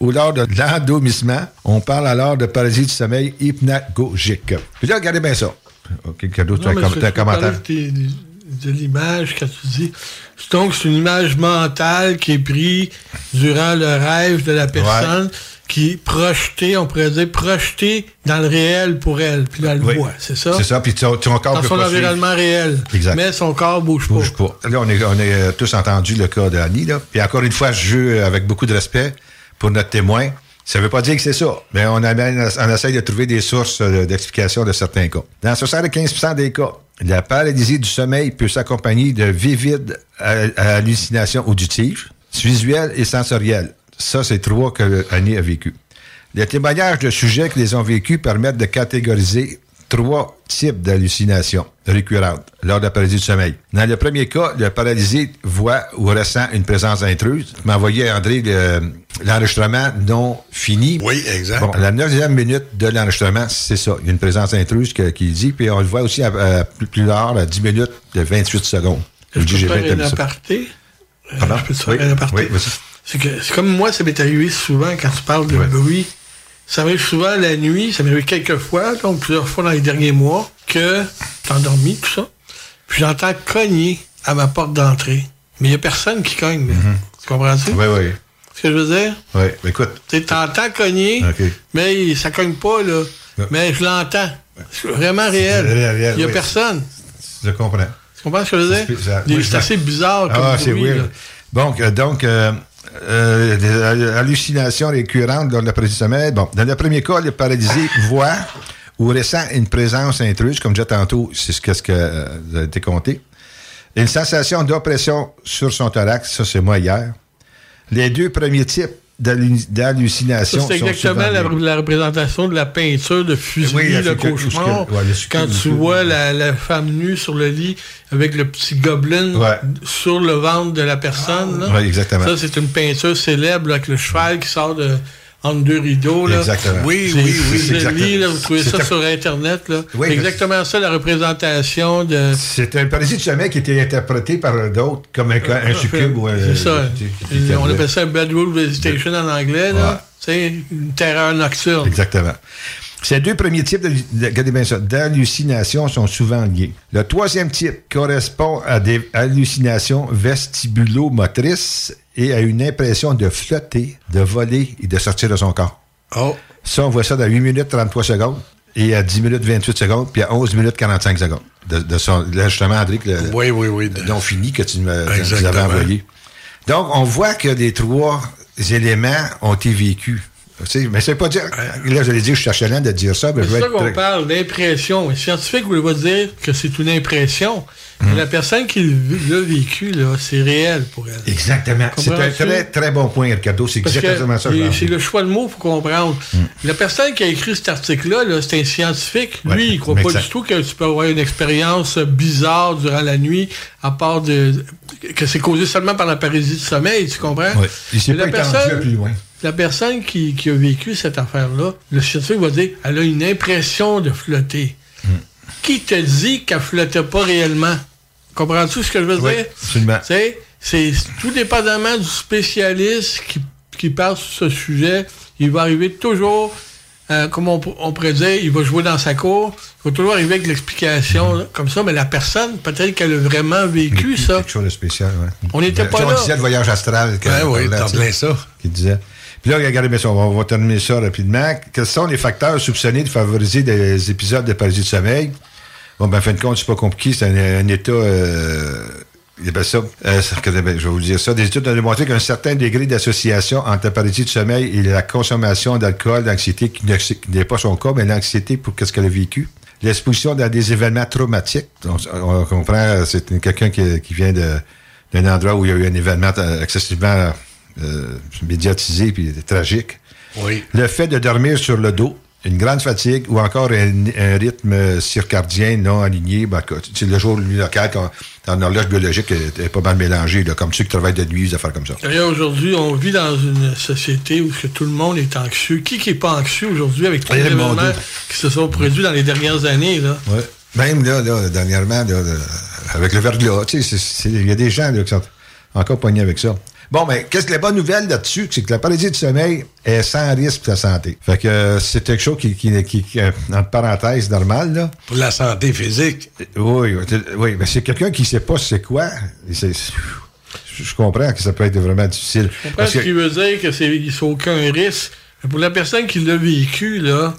Ou lors de l'endormissement, on parle alors de paralysie du sommeil hypnagogique. Puis là, regardez bien ça. OK, cadeau, tu as un commentaire? De l'image, quand tu dis. Donc, c'est une image mentale qui est prise durant le rêve de la personne, qui est projetée, on pourrait dire, projetée dans le réel pour elle. Puis là, elle Oui. voit, c'est ça? C'est ça, puis ton, ton corps Dans son environnement réel. Exact. Mais son corps bouge. Bouge pas. Là, on est, on est euh, tous entendu le cas d'Annie. Là. Puis encore une fois, je joue avec beaucoup de respect pour notre témoin. Ça ne veut pas dire que c'est ça, mais on, amène, on essaye de trouver des sources euh, d'explication de certains cas. Dans 75% des cas, la paralysie du sommeil peut s'accompagner de vivides euh, hallucinations auditives, visuelles et sensorielles. Ça, c'est trois que Annie a vécu. Les témoignages de sujets qui les ont vécus permettent de catégoriser trois types d'hallucinations récurrentes lors de la paralysie du sommeil. Dans le premier cas, le paralysé voit ou ressent une présence intruse. Tu m'as envoyé, André, le- l'enregistrement non fini. Oui, exact. Bon, la neuvième minute de l'enregistrement, c'est ça. Il y a une présence intruse que- qui dit, puis on le voit aussi à, à plus, plus tard, à 10 minutes de 28 secondes. Je Je dis, peux j'ai faire bien un établi ça. aparté? Euh, Pardon? je peux te faire Oui. un aparté? Oui, vas-y. c'est que c'est comme moi, ça m'est arrivé souvent quand tu parles de bruit. Ça m'arrive souvent la nuit, ça m'est arrivé quelques fois, donc plusieurs fois dans les derniers mois, que t'es endormi, tout ça. Puis j'entends cogner à ma porte d'entrée. Mais il n'y a personne qui cogne. là. Tu comprends-tu? Oui, oui. Ce que je veux dire? Oui, écoute. Tu t'entends cogner, mais ça cogne pas, là. Mais je l'entends. C'est vraiment réel. Il n'y a oui. personne. Je comprends. Tu comprends ce que je veux dire? C'est assez bizarre comme Ah, c'est weird. là. Donc, euh, donc euh, euh, des hall- hallucinations récurrentes dans le du sommeil. Bon, dans le premier cas, le paralysé [LAUGHS] voit ou ressent une présence intruse, comme déjà tantôt, c'est ce qu'est-ce que euh, vous a été compté. Une sensation d'oppression sur son thorax, ça c'est moi hier. Les deux premiers types d'hallucinations C'est exactement la, représentation de la peinture de Fuseli, Oui, le cauchemar. ouais, le succube- quand le tu vois la, la femme nue sur le lit avec le petit gobelin sur le ventre de la personne. là. Ouais, exactement. Ça, c'est une peinture célèbre là, avec le cheval qui sort de, entre deux rideaux. Là. Exactement. Oui, oui, oui, exactement. là, vous trouvez ça sur Internet. là. Oui, exactement ça, la représentation de... C'est un paralysie du sommeil qui était interprété par d'autres comme un, un succube ou un. C'est ça. On appelle ça un bedroom visitation en anglais. là. C'est une terreur nocturne. Exactement. Ces deux premiers types de- de- regardez bien ça, d'hallucinations sont souvent liés. Le troisième type correspond à des hallucinations vestibulo-motrices et à une impression de flotter, de voler et de sortir de son corps. Oh. Ça, on voit ça dans 8 minutes 33 secondes et à 10 minutes 28 secondes puis à 11 minutes 45 secondes. De, de son, là, justement, André, que le, oui, oui, oui. dont fini que tu me- tu nous avais envoyé. Donc, on voit que les trois éléments ont été vécus. Tu sais, mais c'est pas dire. Là, j'allais dire, je suis achelant de dire ça, mais je C'est vais ça être qu'on parle d'impression. Les scientifiques voulaient dire que c'est une impression. La personne qui l'a vécu, c'est réel pour elle. Exactement. C'est un très, très bon point, Ricardo. C'est exactement ça. c'est le choix de mots, faut comprendre. La personne qui a écrit cet article-là, là, c'est un scientifique. Lui, il croit mais pas du tout que tu peux avoir une expérience bizarre durant la nuit, à part de que c'est causé seulement par la paralysie du sommeil, tu comprends? Ouais. Il s'est pas étendu à plus loin. La personne qui, qui a vécu cette affaire-là, le scientifique va dire elle a une impression de flotter. Hmm. Qui te dit qu'elle flottait pas réellement? Comprends-tu ce que je veux Oui, dire? absolument. C'est tout dépendamment du spécialiste qui, qui parle sur ce sujet. Il va arriver toujours, euh, comme on, on pourrait dire, il va jouer dans sa cour. Il va toujours arriver avec l'explication comme ça, mais la personne, peut-être qu'elle a vraiment vécu ça. Quelque chose de spécial, ouais. On n'était pas on là. disait le voyage astral. Ben oui, t'en parlait, plein ça. Qui disait. Puis là, regardez bien ça, on va, on va terminer ça rapidement. Quels sont les facteurs soupçonnés de favoriser des épisodes de paralysie de sommeil? Bon, ben, en fin de compte, c'est pas compliqué, c'est un, un état. Euh, il appelle ça, euh, ben, je vais vous dire ça. Des études ont démontré qu'un certain degré d'association entre la paralysie du sommeil et la consommation d'alcool, d'anxiété, qui ne- qui n'est pas son cas, mais l'anxiété pour qu'est-ce qu'elle a vécu. L'exposition dans des événements traumatiques. On, on comprend, c'est quelqu'un qui, qui vient de- d'un endroit où il y a eu un événement euh, excessivement euh, médiatisé puis tragique. Oui. Le fait de dormir sur le dos, une grande fatigue ou encore un, un rythme circadien non aligné, ben, c'est le jour nuit local, quand ton horloge biologique est, pas mal mélangé, là, comme ceux qui travaillent de nuit, des affaires comme ça. D'ailleurs, aujourd'hui, on vit dans une société où que tout le monde est anxieux. Qui qui est pas anxieux aujourd'hui avec tous les Eh, mon événements qui se sont produits dans les dernières années? Là? Ouais. Même là, là, dernièrement, là, avec le verglas, il y a des gens là, qui sont encore poignés avec ça. Bon, mais qu'est-ce que la bonne nouvelle là-dessus, c'est que la paralysie du sommeil est sans risque pour la santé. Fait que euh, c'est quelque chose qui, qui, qui, qui, euh, entre parenthèses, normal, là. Pour la santé physique. Oui, oui, oui, mais c'est quelqu'un qui sait pas c'est quoi. c'est- Je comprends que ça peut être vraiment difficile. Je comprends Parce ce qui veut dire que c'est n'y a aucun risque. Mais pour la personne qui l'a vécu, là,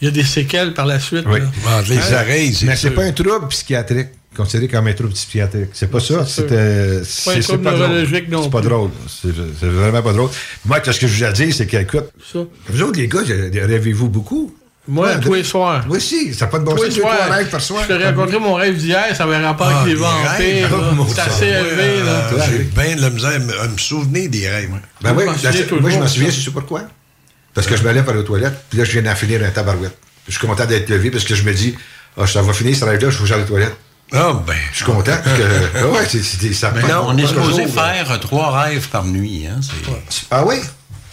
il y a des séquelles par la suite. Oui. là. les Hein? oreilles, Mais c'est pas un trouble psychiatrique considéré comme un trouble psychiatrique. C'est pas ça. C'est C'est Pas un c'est- pas drôle. neurologique non C'est pas plus. drôle. C'est c'est vraiment pas drôle. Moi, ce que je vous ai dit, c'est qu'écoute, vous autres, les gars, rêvez-vous beaucoup? Moi, Ouais, tous les soirs. Moi aussi, ça n'a pas de bon Tous sens. les deux, trois soirs. rêves par soir. Je t'ai raconté mon rêve d'hier, ça avait rapport Ah, avec les les vampires. mon C'est assez élevé. là. Ah, J'ai bien de la misère à me, souvenir des rêves. moi. Ben oui, moi, je m'en souviens, c'est pourquoi? Parce que je me lève aller aux toilettes, puis là, je viens d'en finir un tabarouette. Je suis content d'être levé parce que je me dis, ah, ça va finir ce rêve-là, je j'aille aux toilettes. Ah, ben. Je suis content. parce que, [LAUGHS] ah ouais, c'est, c'est, ça Mais non, on est supposé faire trois rêves par nuit. Hein, c'est- Ah oui?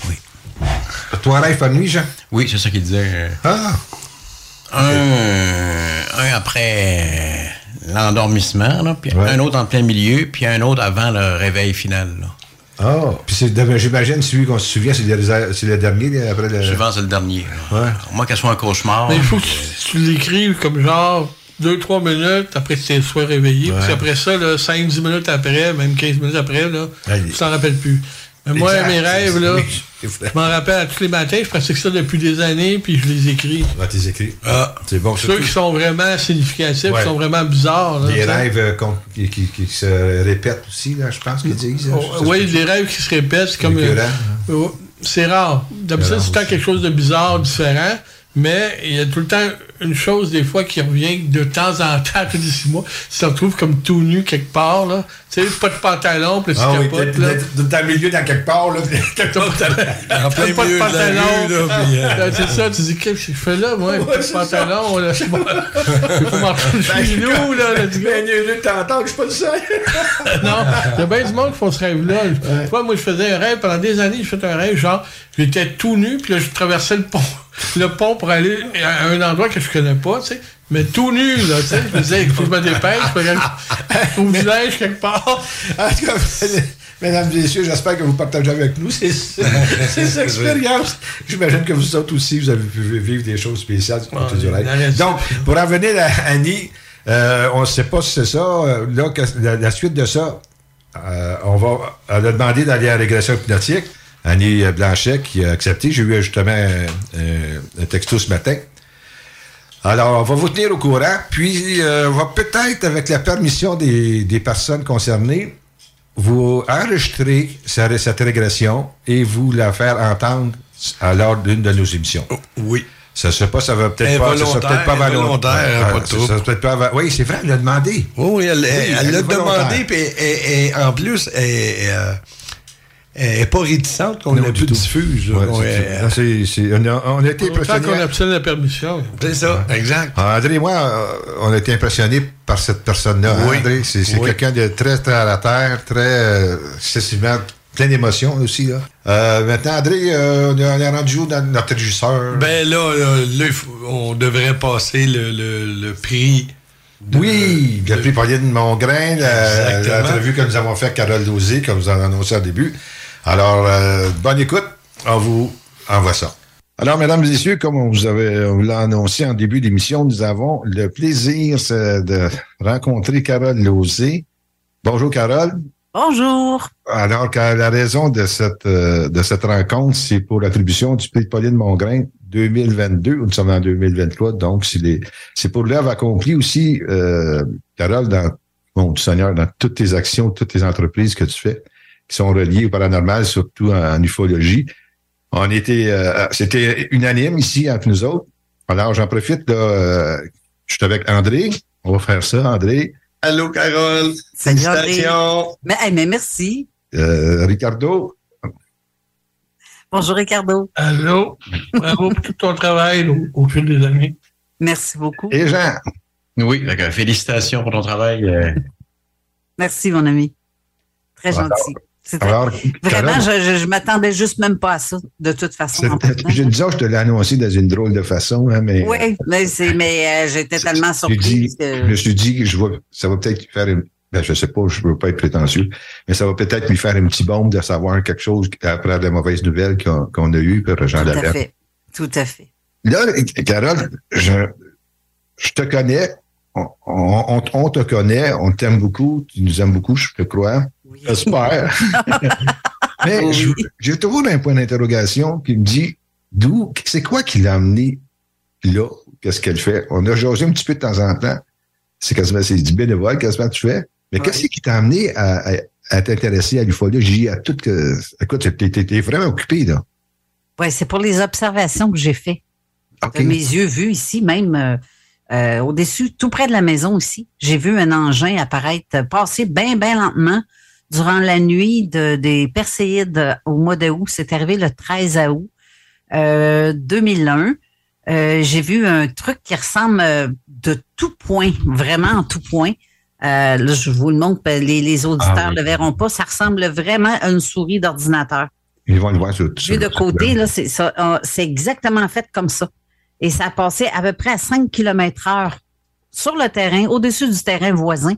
Oui. Trois rêves par nuit, Jean? Oui, c'est ça qu'il disait. Ah! Un, un après l'endormissement, là, puis Ouais. un autre en plein milieu, puis un autre avant le réveil final. là. Ah! Puis c'est, j'imagine, celui qu'on se souvient, c'est le, c'est le dernier, après le... Souvent, c'est le dernier. Ouais. À moins qu'elle soit un cauchemar. Mais il faut que tu, tu l'écrives comme genre 2-3 minutes après que tu sois réveillé. Parce Ouais. qu'après ça, 5-10 minutes après, même 15 minutes après, là, Allez. tu t'en rappelles plus. Mais moi, Exact, mes rêves, là, [LAUGHS] je m'en rappelle à tous les matins, je pratique ça depuis des années, puis je les écris. Ah, t'es écrit. Ah, c'est bon. Ceux qui sont vraiment significatifs, Ouais. qui sont vraiment bizarres. là, Des rêves euh, qui, qui- qui se répètent aussi, là, je pense qu'ils disent. hein. Oh, oui, des rêves qui se répètent, c'est comme. Écœurant, euh, c'est rare. D'habitude, c'est temps quelque chose de bizarre, différent, mais il y a tout le temps une chose, des fois, qui revient de temps en temps, [LAUGHS] tous les six mois. Tu te retrouves comme tout nu quelque part, là. Tu sais, pas de pantalon, puis tu Ah oui, capotes, là. dans le milieu, dans quelque part, là. [LAUGHS] T'as pas t'as pas de la pantalon. euh, Là, C'est ça, tu dis, qu'est-ce que je fais là, moi? pas de pantalon, là. Je [LAUGHS] je peux m'en Ben, chez nous, là. go. Ben, de t'entendre, je suis pas le seul. non, il y a bien du monde qui font ce rêve-là. Vois, moi, je faisais un rêve, pendant des années, j'ai fait un rêve, genre, j'étais tout nu, puis là, je traversais le pont, le pont pour aller à un endroit que je connais pas, tu sais, mais tout nu, là, tu sais. Je me disais, il faut que je me dépêche, je peux aller au village quelque part. [LAUGHS] En tout cas, [LAUGHS] mesdames et messieurs, j'espère que vous partagez avec nous ces, [LAUGHS] ces expériences. J'imagine que vous autres aussi, vous avez pu vivre des choses spéciales du côté du rêve. Donc, pour en venir à Annie, euh, on ne sait pas si c'est ça. Euh, Là, la, la suite de ça, euh, on va, elle a demandé d'aller en régression hypnotique. Annie Blanchet qui a accepté. J'ai eu justement euh, un texto ce matin. Alors, on va vous tenir au courant, puis euh, on va peut-être, avec la permission des, des personnes concernées, vous enregistrer ce- cette régression et vous la faire entendre à l'heure d'une de nos émissions. Oui. Ça ne pas, ça va peut-être pas, ça sera peut-être pas volontaire. pas de ça peut-être pas Oui, c'est vrai, elle l'a demandé. Oui, oui, elle l'a demandé, puis elle- en plus, elle elle, euh, elle est pas réticente qu'on du plus diffuse. Ouais, On c'est- est- c'est- on, a, on a été impressionnés. qu'on obtient la permission. C'est ça, exact. Ah, André et moi, euh, on a été impressionnés par cette personne-là. hein, Oui. André, c'est Oui. quelqu'un de très terre à la terre, très euh, excessivement plein d'émotions aussi. Là. Euh, maintenant, André, euh, on est- est rendu où dans notre régisseur? Ben là, on devrait passer le, le, le prix. de- oui, le prix Pauline Mongrain, l'entrevue que nous avons fait avec Carole Dosé, comme vous en annoncé au début. Alors, euh, bonne écoute, on vous envoie ça. Alors, mesdames et messieurs, comme on vous avait on vous l'a annoncé en début d'émission, nous avons le plaisir c'est de rencontrer Carole Lozé. Bonjour, Carole. Bonjour. Alors, la raison de cette, euh, de cette rencontre, c'est pour l'attribution du prix de Pauline Mongrain 2022. Nous sommes en 2023, donc c'est les- c'est pour l'œuvre accomplie aussi, euh, Carole, dans, bon, Seigneur, dans toutes tes actions, toutes tes entreprises que tu fais, qui sont reliées au paranormal, surtout en, en ufologie. On était, euh, c'était unanime ici entre nous autres. Alors, j'en profite, là, euh, je suis avec André. On va faire ça, André. Allô, Carole. Salut, André. Mais, hey, mais merci. Euh, Ricardo. Bonjour, Ricardo. Allô? Bravo pour tout ton travail au, au fil des années. Merci beaucoup. Et Jean. Oui, d'accord. félicitations pour ton travail. Merci, mon ami. Très Alors, gentil. Alors, Vraiment, je, je, je m'attendais juste même pas à ça, de toute façon. en c'est- partant. Je disais, je te l'ai annoncé dans une drôle de façon, hein, mais Oui, mais, c'est, mais euh, j'étais tellement j'ai dit, surprise je que... me suis dit que je vais, ça va peut-être faire une, ben, je sais pas, je veux pas être prétentieux, mais ça va peut-être lui faire un petit bombe de savoir quelque chose après la mauvaise nouvelle qu'on qu'on a eue pour Jean Tout à fait. Tout à fait. Là, Carole, je, je te connais, on, on- on- te connaît, on t'aime beaucoup, tu nous aimes beaucoup, je te J'espère. [LAUGHS] Mais j'ai toujours un point d'interrogation qui me dit d'où, c'est quoi qui l'a amené là? Qu'est-ce qu'elle fait? On a jasé un petit peu de temps en temps. C'est quasiment, c'est du bénévole, quasiment tu fais. Mais qu'est-ce qui t'a amené à, à- à t'intéresser à l'ufologie, à tout que, écoute, t'es, vraiment occupé, là. Oui, c'est pour les observations que j'ai faites. De mes yeux vus ici, même euh, euh, au-dessus, tout près de la maison ici. J'ai vu un engin apparaître, euh, passer bien, bien lentement durant la nuit de, des Perséides au mois d'août. C'est arrivé le 13 août euh, 2001. Euh, j'ai vu un truc qui ressemble euh, de tout point, vraiment en tout point. Euh, là, je vous le montre, les, les auditeurs Ah ne oui. le verront pas. Ça ressemble vraiment à une souris d'ordinateur. Ils vont le voir sur, sur- de côté, là, c'est ça, euh, c'est exactement fait comme ça. Et ça a passé à peu près à 5 km heure sur le terrain, au-dessus du terrain voisin,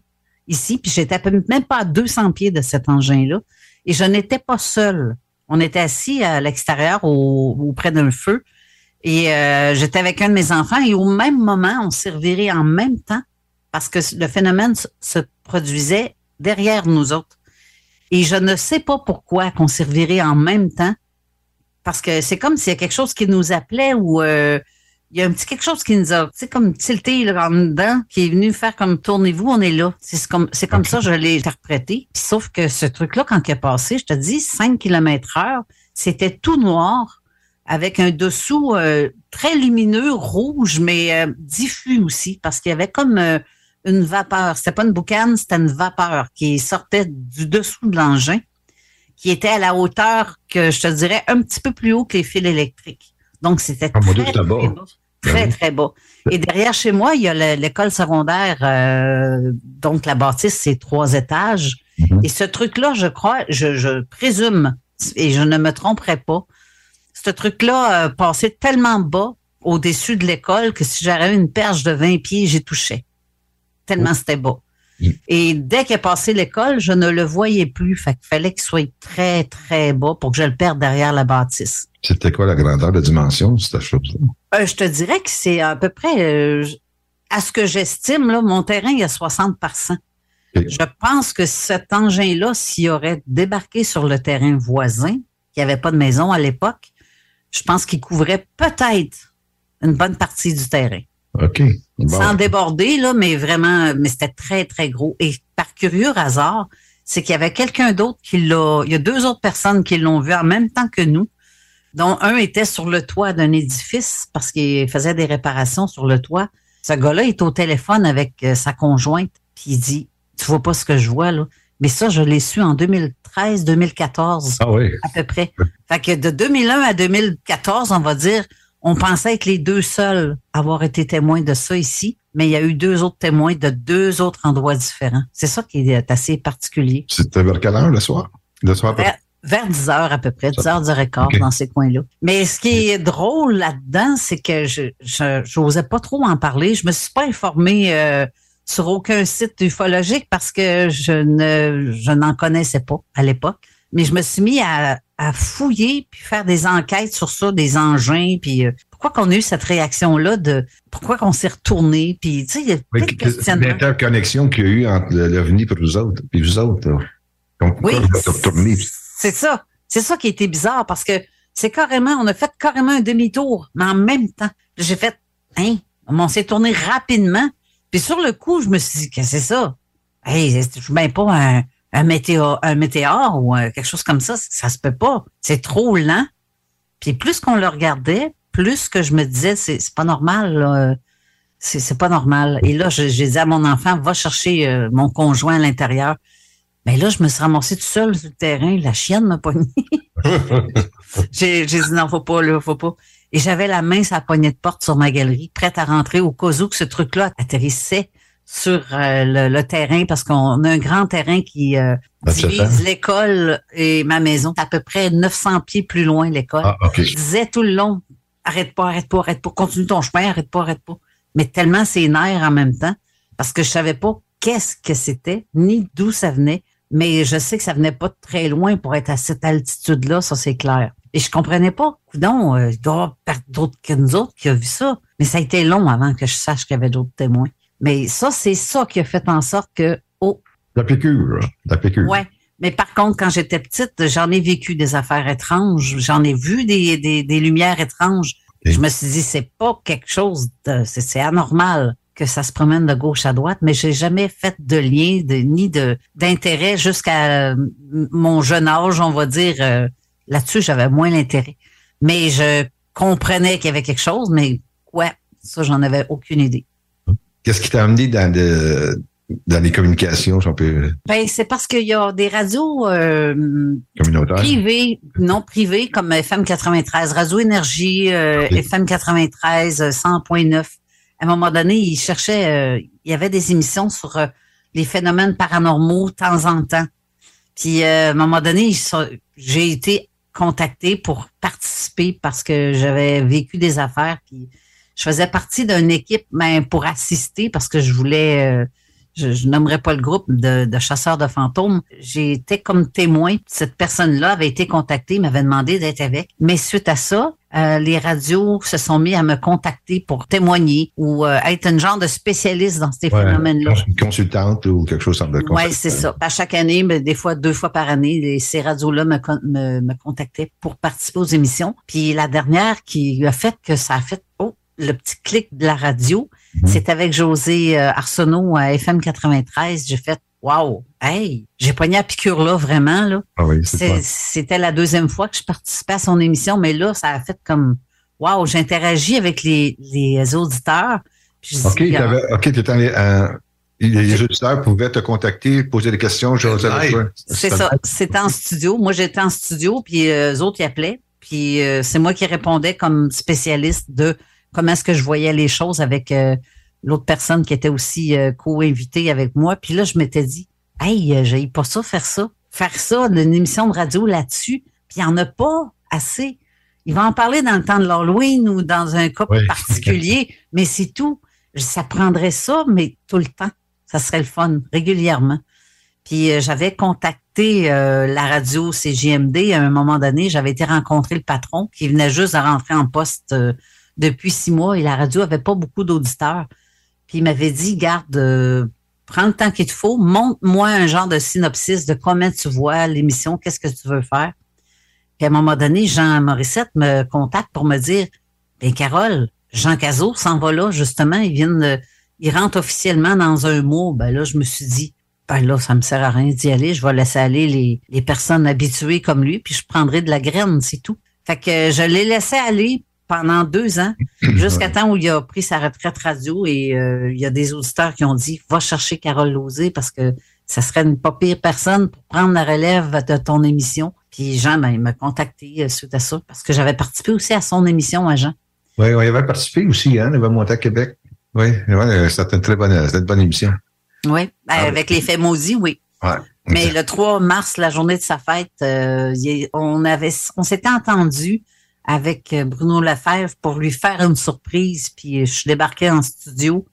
ici. Puis j'étais même pas à 200 pieds de cet engin-là. Et je n'étais pas seule. On était assis à l'extérieur, au, auprès d'un feu. Et euh, j'étais avec un de mes enfants. Et au même moment, on s'est en même temps parce que le phénomène se- produisait derrière nous autres. Et je ne sais pas pourquoi qu'on servirait en même temps. Parce que c'est comme s'il y a quelque chose qui nous appelait ou euh, il y a un petit quelque chose qui nous a, tu sais, comme tilté là, en dedans, qui est venu faire comme tournez-vous, on est là. C'est comme, c'est comme ça que je l'ai interprété. Puis sauf que ce truc-là, quand il est passé, je te dis, 5 km heure, c'était tout noir avec un dessous euh, très lumineux, rouge, mais euh, diffus aussi, parce qu'il y avait comme euh, une vapeur. C'était pas une boucane, c'était une vapeur qui sortait du dessous de l'engin, qui était à la hauteur que je te dirais un petit peu plus haut que les fils électriques. Donc, c'était Ah, très, Dieu, c'était bas. très bas. Très, très bas. Et derrière chez moi, il y a le- l'école secondaire, euh, donc la bâtisse, c'est trois étages. Et ce truc-là, je crois, je, je présume, et je ne me tromperai pas, ce truc-là euh, passait tellement bas au-dessus de l'école que si j'avais une perche de 20 pieds, j'y touchais. Tellement c'était bas. Et dès qu'il est passé l'école, je ne le voyais plus. Fait qu'il fallait qu'il soit très, très bas pour que je le perde derrière la bâtisse. C'était quoi la grandeur, la dimension de cette chose-là? Euh, je te dirais que c'est à peu près, euh, à ce que j'estime, là, mon terrain, il y a 60 par 100. Je pense que cet engin-là, s'il aurait débarqué sur le terrain voisin, qui n'y avait pas de maison à l'époque, je pense qu'il couvrait peut-être une bonne partie du terrain. OK. Bon. Sans déborder, là, mais vraiment, mais c'était très, très gros. Et par curieux hasard, c'est qu'il y avait quelqu'un d'autre qui l'a, il y a deux autres personnes qui l'ont vu en même temps que nous, dont un était sur le toit d'un édifice parce qu'il faisait des réparations sur le toit. Ce gars-là est au téléphone avec euh, sa conjointe, puis il dit, tu vois pas ce que je vois, là. Mais ça, je l'ai su en 2013-2014. Ah oui. À peu près. Fait que de 2001 à 2014, on va dire, on pensait être les deux seuls à avoir été témoins de ça ici, mais il y a eu deux autres témoins de deux autres endroits différents. C'est ça qui est assez particulier. C'était vers quelle heure le soir? Le soir, Vers, vers 10 heures à peu près, 10 heures du record dans ces coins-là. Mais ce qui est drôle là-dedans, c'est que je j'osais pas trop en parler. Je me suis pas informée euh, sur aucun site ufologique parce que je ne je n'en connaissais pas à l'époque. Mais je me suis mis à, à fouiller puis faire des enquêtes sur ça, des engins, puis euh, pourquoi qu'on a eu cette réaction-là de pourquoi qu'on s'est retourné, puis tu sais, il y a plein de. L'interconnexion qu'il y a eu entre l'OVNI et vous autres, puis vous autres. là. Donc, pourquoi Oui, vous êtes retournés? C'est ça. C'est ça qui était bizarre parce que c'est carrément, on a fait carrément un demi-tour, mais en même temps. J'ai fait, hein, on s'est tourné rapidement. Puis sur le coup, je me suis dit, que c'est ça? Hey, je suis même pas un, un météore, un météore ou euh, quelque chose comme ça? Ça se peut pas. C'est trop lent. Puis plus qu'on le regardait, plus que je me disais, c'est pas normal. C'est pas normal. Et là, j'ai dit à mon enfant, va chercher euh, mon conjoint à l'intérieur. Mais là, je me suis ramassée tout seul sur le terrain. La chienne m'a pogné. [LAUGHS] j'ai j'ai dit non, faut pas, là, faut pas. Et j'avais la main sur la poignée de porte sur ma galerie, prête à rentrer au cas où que ce truc-là atterrissait sur euh, le, le terrain parce qu'on a un grand terrain qui euh, divise l'école et ma maison. C'est à peu près 900 pieds plus loin l'école. Ah, OK. Je disais tout le long, arrête pas, arrête pas, arrête pas, continue ton chemin, arrête pas, arrête pas. Mais tellement c'est nerfs en même temps parce que je savais pas qu'est-ce que c'était ni d'où ça venait. Mais je sais que ça venait pas de très loin pour être à cette altitude-là, ça c'est clair. Et je comprenais pas. Coudon, euh, il doit y avoir d'autres que nous autres qui ont vu ça. Mais ça a été long avant que je sache qu'il y avait d'autres témoins. Mais ça, c'est ça qui a fait en sorte que, oh, La piqûre, là. La piqûre. Ouais. Mais par contre, quand j'étais petite, j'en ai vécu des affaires étranges. J'en ai vu des, des, des lumières étranges. Je me suis dit, c'est pas quelque chose de, c'est anormal que ça se promène de gauche à droite, mais j'ai jamais fait de lien, de, ni de, d'intérêt jusqu'à euh, mon jeune âge, on va dire. euh, là-dessus, j'avais moins l'intérêt. Mais je comprenais qu'il y avait quelque chose, mais quoi? Ça, j'en avais aucune idée. Qu'est-ce qui t'a amené dans, dans les communications, si on peut, Ben, c'est parce qu'il y a des radios euh, communautaires? privées, non privées, comme FM 93, Radio Énergie, euh, FM 93, euh, 100.9. À un moment donné, ils cherchaient, euh, il y avait des émissions sur euh, les phénomènes paranormaux de temps en temps. Puis euh, à un moment donné, j'ai été contactée pour participer parce que j'avais vécu des affaires. Puis je faisais partie d'une équipe ben, pour assister parce que je voulais, euh, je, je nommerai pas le groupe de, de chasseurs de fantômes. J'ai été comme témoin. Cette personne-là avait été contactée, m'avait demandé d'être avec. Mais suite à ça, euh, les radios se sont mis à me contacter pour témoigner ou euh, être un genre de spécialiste dans ces Ouais, phénomènes-là. Une consultante ou quelque chose semble Oui, c'est ça. À chaque année, mais des fois deux fois par année, les- ces radios-là me, me, me contactaient pour participer aux émissions. Puis la dernière qui a fait que ça a fait oh le petit clic de la radio, Mhm. c'est avec José euh, Arsenault à FM 93. J'ai fait wow, hey, j'ai pogné la piqûre là vraiment là. Ah oui. C'était la deuxième fois que je participais à son émission, mais là ça a fait comme wow, j'interagis avec les, les auditeurs. Puis je OK, dis, ah, t'avais- OK, t'étais allé, euh, les auditeurs pouvaient te contacter, poser des questions. C'est ça. C'était en studio. Moi, j'étais en studio, puis euh, eux autres, ils appelaient. Puis euh, c'est moi qui répondais comme spécialiste de comment est-ce que je voyais les choses avec euh, l'autre personne qui était aussi euh, co-invitée avec moi. Puis là, je m'étais dit, hey, euh, j'ai pas ça, faire ça. Faire ça, une émission de radio là-dessus, puis il n'y en a pas assez. Il va en parler dans le temps de l'Halloween ou dans un cas Oui. particulier, [LAUGHS] mais c'est tout. Ça prendrait ça, mais tout le temps. Ça serait le fun, régulièrement. Puis euh, j'avais contacté euh, la radio CGMD à un moment donné. J'avais été rencontrer le patron qui venait juste de rentrer en poste euh, depuis six mois et la radio avait pas beaucoup d'auditeurs. Puis il m'avait dit, garde, euh, prends le temps qu'il te faut, montre-moi un genre de synopsis de comment tu vois l'émission, qu'est-ce que tu veux faire. Puis à un moment donné, Jean Morissette me contacte pour me dire, ben Carole, Jean Cazot s'en va là, justement, il vient de- il rentre officiellement dans un mois. Ben là, je me suis dit, ben là, ça me sert à rien d'y aller. Je vais laisser aller les, les personnes habituées comme lui, puis je prendrai de la graine, c'est tout. Fait que je l'ai laissé aller pendant deux ans, [CLEARS THROAT] jusqu'à temps où il a pris sa retraite radio et euh, il y a des auditeurs qui ont dit, va chercher Carole Lozé parce que ça serait une pas pire personne pour prendre la relève de ton émission. Puis Jean, ben, il m'a contacté euh, suite à ça parce que j'avais participé aussi à son émission à Jean. Oui, on y avait participé aussi, hein, il avait monté à Québec. Oui, ouais, c'était une très bonne, c'était une bonne émission. Oui, avec les faits maudits, oui. Ouais. Mais le 3 mars, la journée de sa fête, euh, on avait, on s'était entendu avec euh, Bruno Lefebvre pour lui faire une surprise. Puis euh, je suis débarquée en studio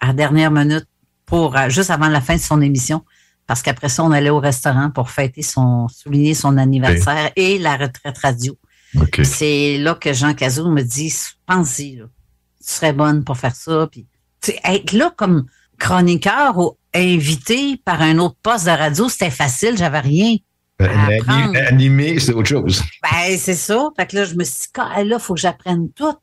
à la dernière minute pour euh, juste avant la fin de son émission, parce qu'après ça, on allait au restaurant pour fêter son, souligner son anniversaire et la retraite radio. C'est là que Jean Cazot me dit, pense-y, là. tu serais bonne pour faire ça. Puis, tu sais, être là comme chroniqueur ou invité par un autre poste de radio, c'était facile, j'avais rien. Euh, apprendre. Animé, c'est autre chose. Ben, c'est ça. Fait que là, je me suis dit, Ah, là, il faut que j'apprenne tout.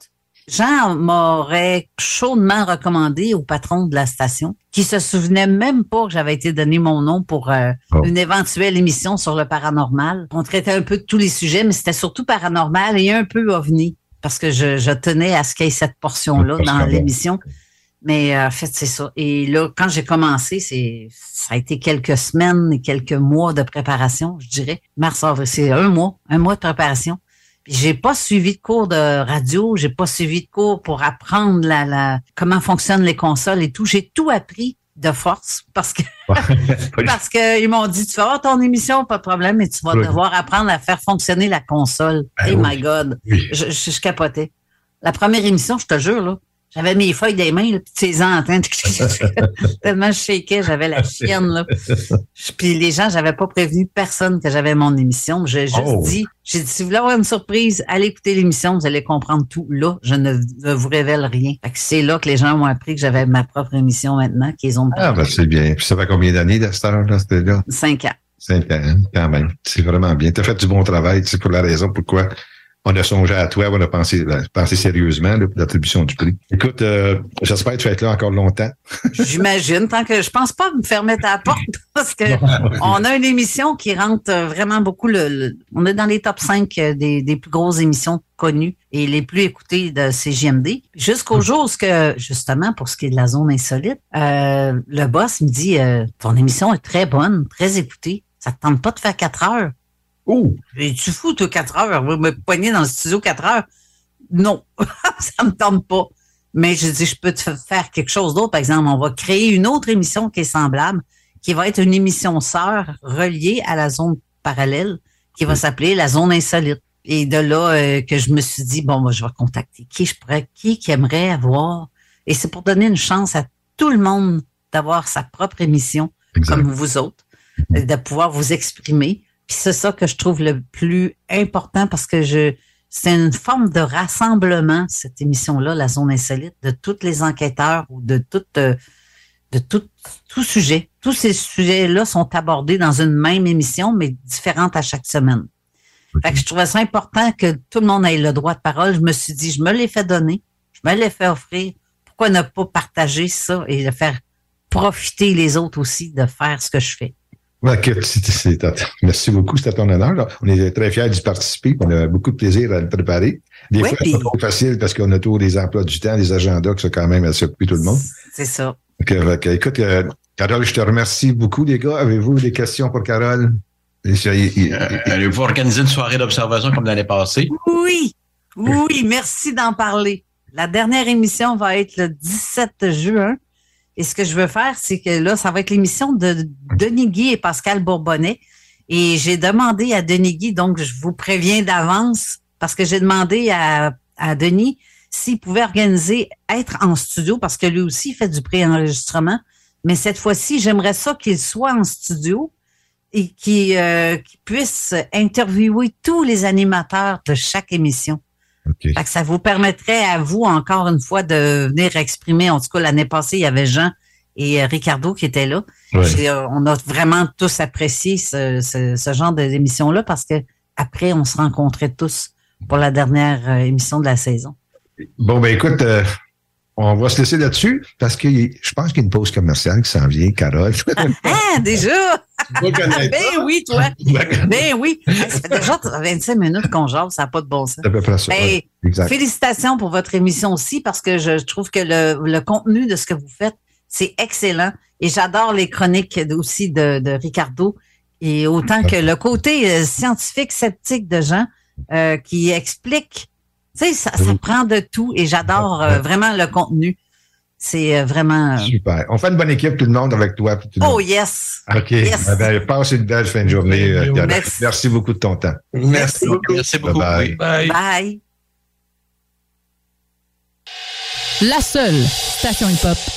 Jean m'aurait chaudement recommandé au patron de la station, qui se souvenait même pas que j'avais été donné mon nom pour euh, Oh. une éventuelle émission sur le paranormal. On traitait un peu de tous les sujets, mais c'était surtout paranormal et un peu ovni, parce que je, je tenais à ce qu'il y ait cette portion-là dans l'émission. Mais euh, en fait, c'est ça. Et là, quand j'ai commencé, c'est ça a été quelques semaines et quelques mois de préparation, je dirais. Mars, avril, c'est un mois, un mois de préparation. Puis j'ai pas suivi de cours de radio, j'ai pas suivi de cours pour apprendre la, la comment fonctionnent les consoles et tout. J'ai tout appris de force parce que [LAUGHS] [LAUGHS] parce que ils m'ont dit tu vas avoir ton émission, pas de problème, mais tu vas Oui. devoir apprendre à faire fonctionner la console. Ben oh oui. my God. Oui. Je, je, je capotais. La première émission, je te jure, là, j'avais mes feuilles des mains, là, puis tes antennes. [LAUGHS] Tellement je shakais, j'avais la chienne. Là. Puis les gens, j'avais pas prévenu personne que j'avais mon émission. J'ai juste Oh. dit, j'ai dit, si vous voulez avoir une surprise, allez écouter l'émission, vous allez comprendre tout. Là, je ne, ne vous révèle rien. C'est là que les gens ont appris que j'avais ma propre émission maintenant, qu'ils ont Ah, ben, c'est bien. Puis ça fait combien d'années, à cette heure-là, c'était là? cinq ans. Cinq ans, hein, quand même. C'est vraiment bien. Tu as fait du bon travail. C'est pour la raison pourquoi on a songé à toi, on a pensé, ben, pensé sérieusement l'attribution du prix. Écoute, euh, j'espère que tu vas être là encore longtemps. [LAUGHS] J'imagine, tant que je pense pas me à la porte [LAUGHS] parce que on a une émission qui rentre euh, vraiment beaucoup le, le- on est dans les top 5 euh, des, des plus grosses émissions connues et les plus écoutées de CGMD. Jusqu'au jour où ce que, justement, pour ce qui est de la zone insolite, euh, le boss me dit euh, Ton émission est très bonne, très écoutée. Ça te tente pas de faire 4 heures? Oh! tu fous, toi, 4 heures? Vous me poignez dans le studio 4 heures? Non, [LAUGHS] ça me tente pas. Mais je dis, je peux te faire quelque chose d'autre. Par exemple, on va créer une autre émission qui est semblable, qui va être une émission sœur reliée à la zone parallèle, qui va s'appeler la zone insolite. Et de là euh, que je me suis dit, bon, moi, je vais contacter qui je pourrais, qui qui aimerait avoir. Et c'est pour donner une chance à tout le monde d'avoir sa propre émission, comme vous autres, euh, de pouvoir vous exprimer. Puis c'est ça que je trouve le plus important parce que je c'est une forme de rassemblement, cette émission-là, la zone insolite, de tous les enquêteurs ou de tout, euh, de tout, tout sujet. Tous ces sujets-là sont abordés dans une même émission, mais différentes à chaque semaine. Fait que je trouvais ça important que tout le monde ait le droit de parole. Je me suis dit, je me l'ai fait donner, je me l'ai fait offrir. Pourquoi ne pas partager ça et de faire profiter les autres aussi de faire ce que je fais? Merci beaucoup, c'était ton honneur. On est très fiers d'y participer. On a beaucoup de plaisir à le préparer. Des Oui, fois, c'est pas trop facile parce qu'on a tous les emplois du temps, les agendas qui sont quand même assez occupés tout le monde. C'est ça. Que, écoute, euh, Carole, je te remercie beaucoup, les gars. Avez-vous des questions pour Carole? Il- Euh, Allez-vous organiser une soirée d'observation comme l'année passée? Oui, oui, merci d'en parler. La dernière émission va être le 17 juin. Et ce que je veux faire, c'est que là, ça va être l'émission de Denis Guy et Pascal Bourbonnais. Et j'ai demandé à Denis Guy, donc je vous préviens d'avance, parce que j'ai demandé à, Denis s'il pouvait organiser, être en studio, parce que lui aussi fait du préenregistrement. Mais cette fois-ci, j'aimerais ça qu'il soit en studio et qu'il euh, qu'il puisse interviewer tous les animateurs de chaque émission. Fait que ça vous permettrait à vous, encore une fois, de venir exprimer. En tout cas, l'année passée, il y avait Jean et euh, Ricardo qui étaient là. Euh, on a vraiment tous apprécié ce, ce- ce genre d'émission-là parce que après, on se rencontrait tous pour la dernière euh, émission de la saison. Bon, ben écoute, euh, on va se laisser là-dessus parce que je pense qu'il y a une pause commerciale qui s'en vient, Carole. Ah, déjà? [LAUGHS] [LAUGHS] connaître ben oui, toi. ben oui. Ça fait déjà 25 minutes qu'on jase, ça n'a pas de bon sens. C'est à peu près ça. Ben. Exact. Félicitations pour votre émission aussi parce que je trouve que le, le contenu de ce que vous faites, c'est excellent. Et j'adore les chroniques aussi de, de Ricardo. Et autant que le côté euh, scientifique, sceptique de Jean euh, qui explique, sais, ça, ça prend de tout et j'adore euh, vraiment le contenu. C'est euh, vraiment... euh, Super. On fait une bonne équipe, tout le monde, avec toi. puis tout le Oh yes! OK. Yes. Eh ben, passe une belle fin de journée. Merci. Merci beaucoup de ton temps. Merci beaucoup. Merci beaucoup. Bye-bye. Bye. Bye! La seule station hip-hop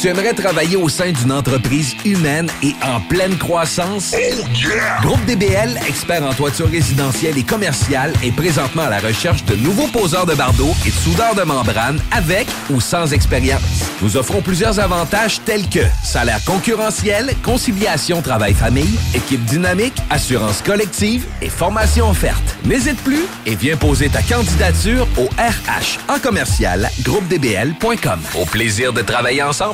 Tu aimerais travailler au sein d'une entreprise humaine et en pleine croissance? Groupe DBL, expert en toiture résidentielle et commerciale, est présentement à la recherche de nouveaux poseurs de bardeaux et de soudeurs de membrane avec ou sans expérience. Nous offrons plusieurs avantages tels que salaire concurrentiel, conciliation travail-famille, équipe dynamique, assurance collective et formation offerte. N'hésite plus et viens poser ta candidature au RH en commercial groupedbl.com. Au plaisir de travailler ensemble,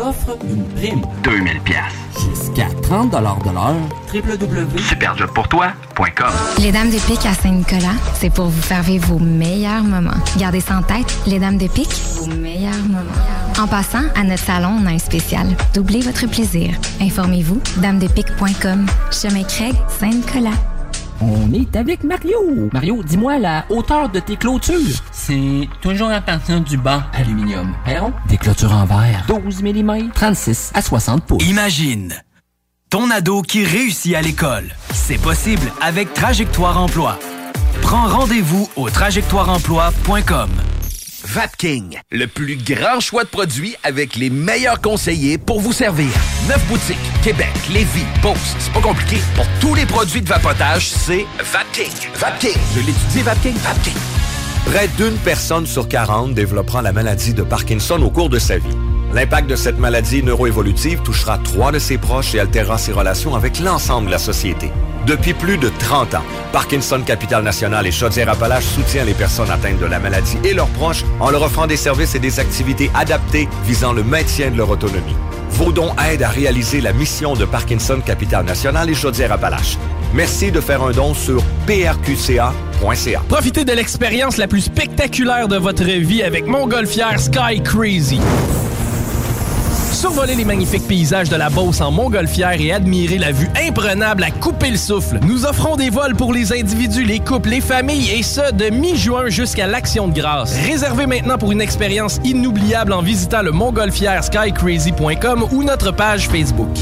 T'offre une prime. 2000 pièces. Jusqu'à 30 de l'heure. www.superjobpourtoi.com Les Dames de Pique à Saint-Nicolas, c'est pour vous faire vivre vos meilleurs moments. Gardez ça en tête, les Dames de Pique, vos meilleurs moments. En passant, à notre salon, on a un spécial. Doublez votre plaisir. Informez-vous, damedepique.com. Chemin Craig, Saint-Nicolas. On est avec Mario. Mario, dis-moi la hauteur de tes clôtures? C'est toujours à partir du banc aluminium. Perron, des clôtures en verre. 12 mm, 36 à 60 pouces. Imagine ton ado qui réussit à l'école. C'est possible avec Trajectoire Emploi. Prends rendez-vous au trajectoireemploi.com. Vapking, le plus grand choix de produits avec les meilleurs conseillers pour vous servir. Neuf boutiques, Québec, Lévis, Beauce. C'est pas compliqué. Pour tous les produits de vapotage, c'est Vapking. Vapking. Je l'étudie, Vapking. Vapking. Près d'une personne sur 40 développera la maladie de Parkinson au cours de sa vie. L'impact de cette maladie neuroévolutive touchera trois de ses proches et altérera ses relations avec l'ensemble de la société. Depuis plus de 30 ans, Parkinson Capital National et Chaudière-Appalaches soutient les personnes atteintes de la maladie et leurs proches en leur offrant des services et des activités adaptées visant le maintien de leur autonomie. Vos dons aident à réaliser la mission de Parkinson Capital National et Chaudière-Appalaches. Merci de faire un don sur prqca.ca. Profitez de l'expérience la plus spectaculaire de votre vie avec Montgolfière Sky Crazy. Survoler les magnifiques paysages de la Beauce en montgolfière et admirer la vue imprenable à couper le souffle. Nous offrons des vols pour les individus, les couples, les familles et ce, de mi-juin jusqu'à l'Action de grâce. Réservez maintenant pour une expérience inoubliable en visitant le montgolfièreskycrazy.com ou notre page Facebook.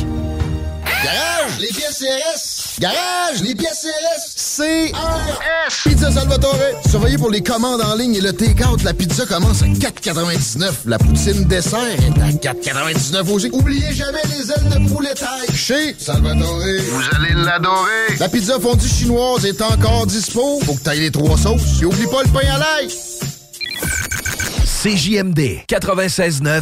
Garage, les pièces CRS. Garage, les pièces CRS. CRS. Pizza Salvatore. Surveillez pour les commandes en ligne et le take-out. La pizza commence à 4,99. La poutine dessert est à 4,99 aussi. Oubliez jamais les ailes de poulet taille. Chez Salvatore. Vous allez l'adorer. La pizza fondue chinoise est encore dispo. Faut que t'ailles les trois sauces. Et oublie pas le pain à l'ail. CJMD 96.9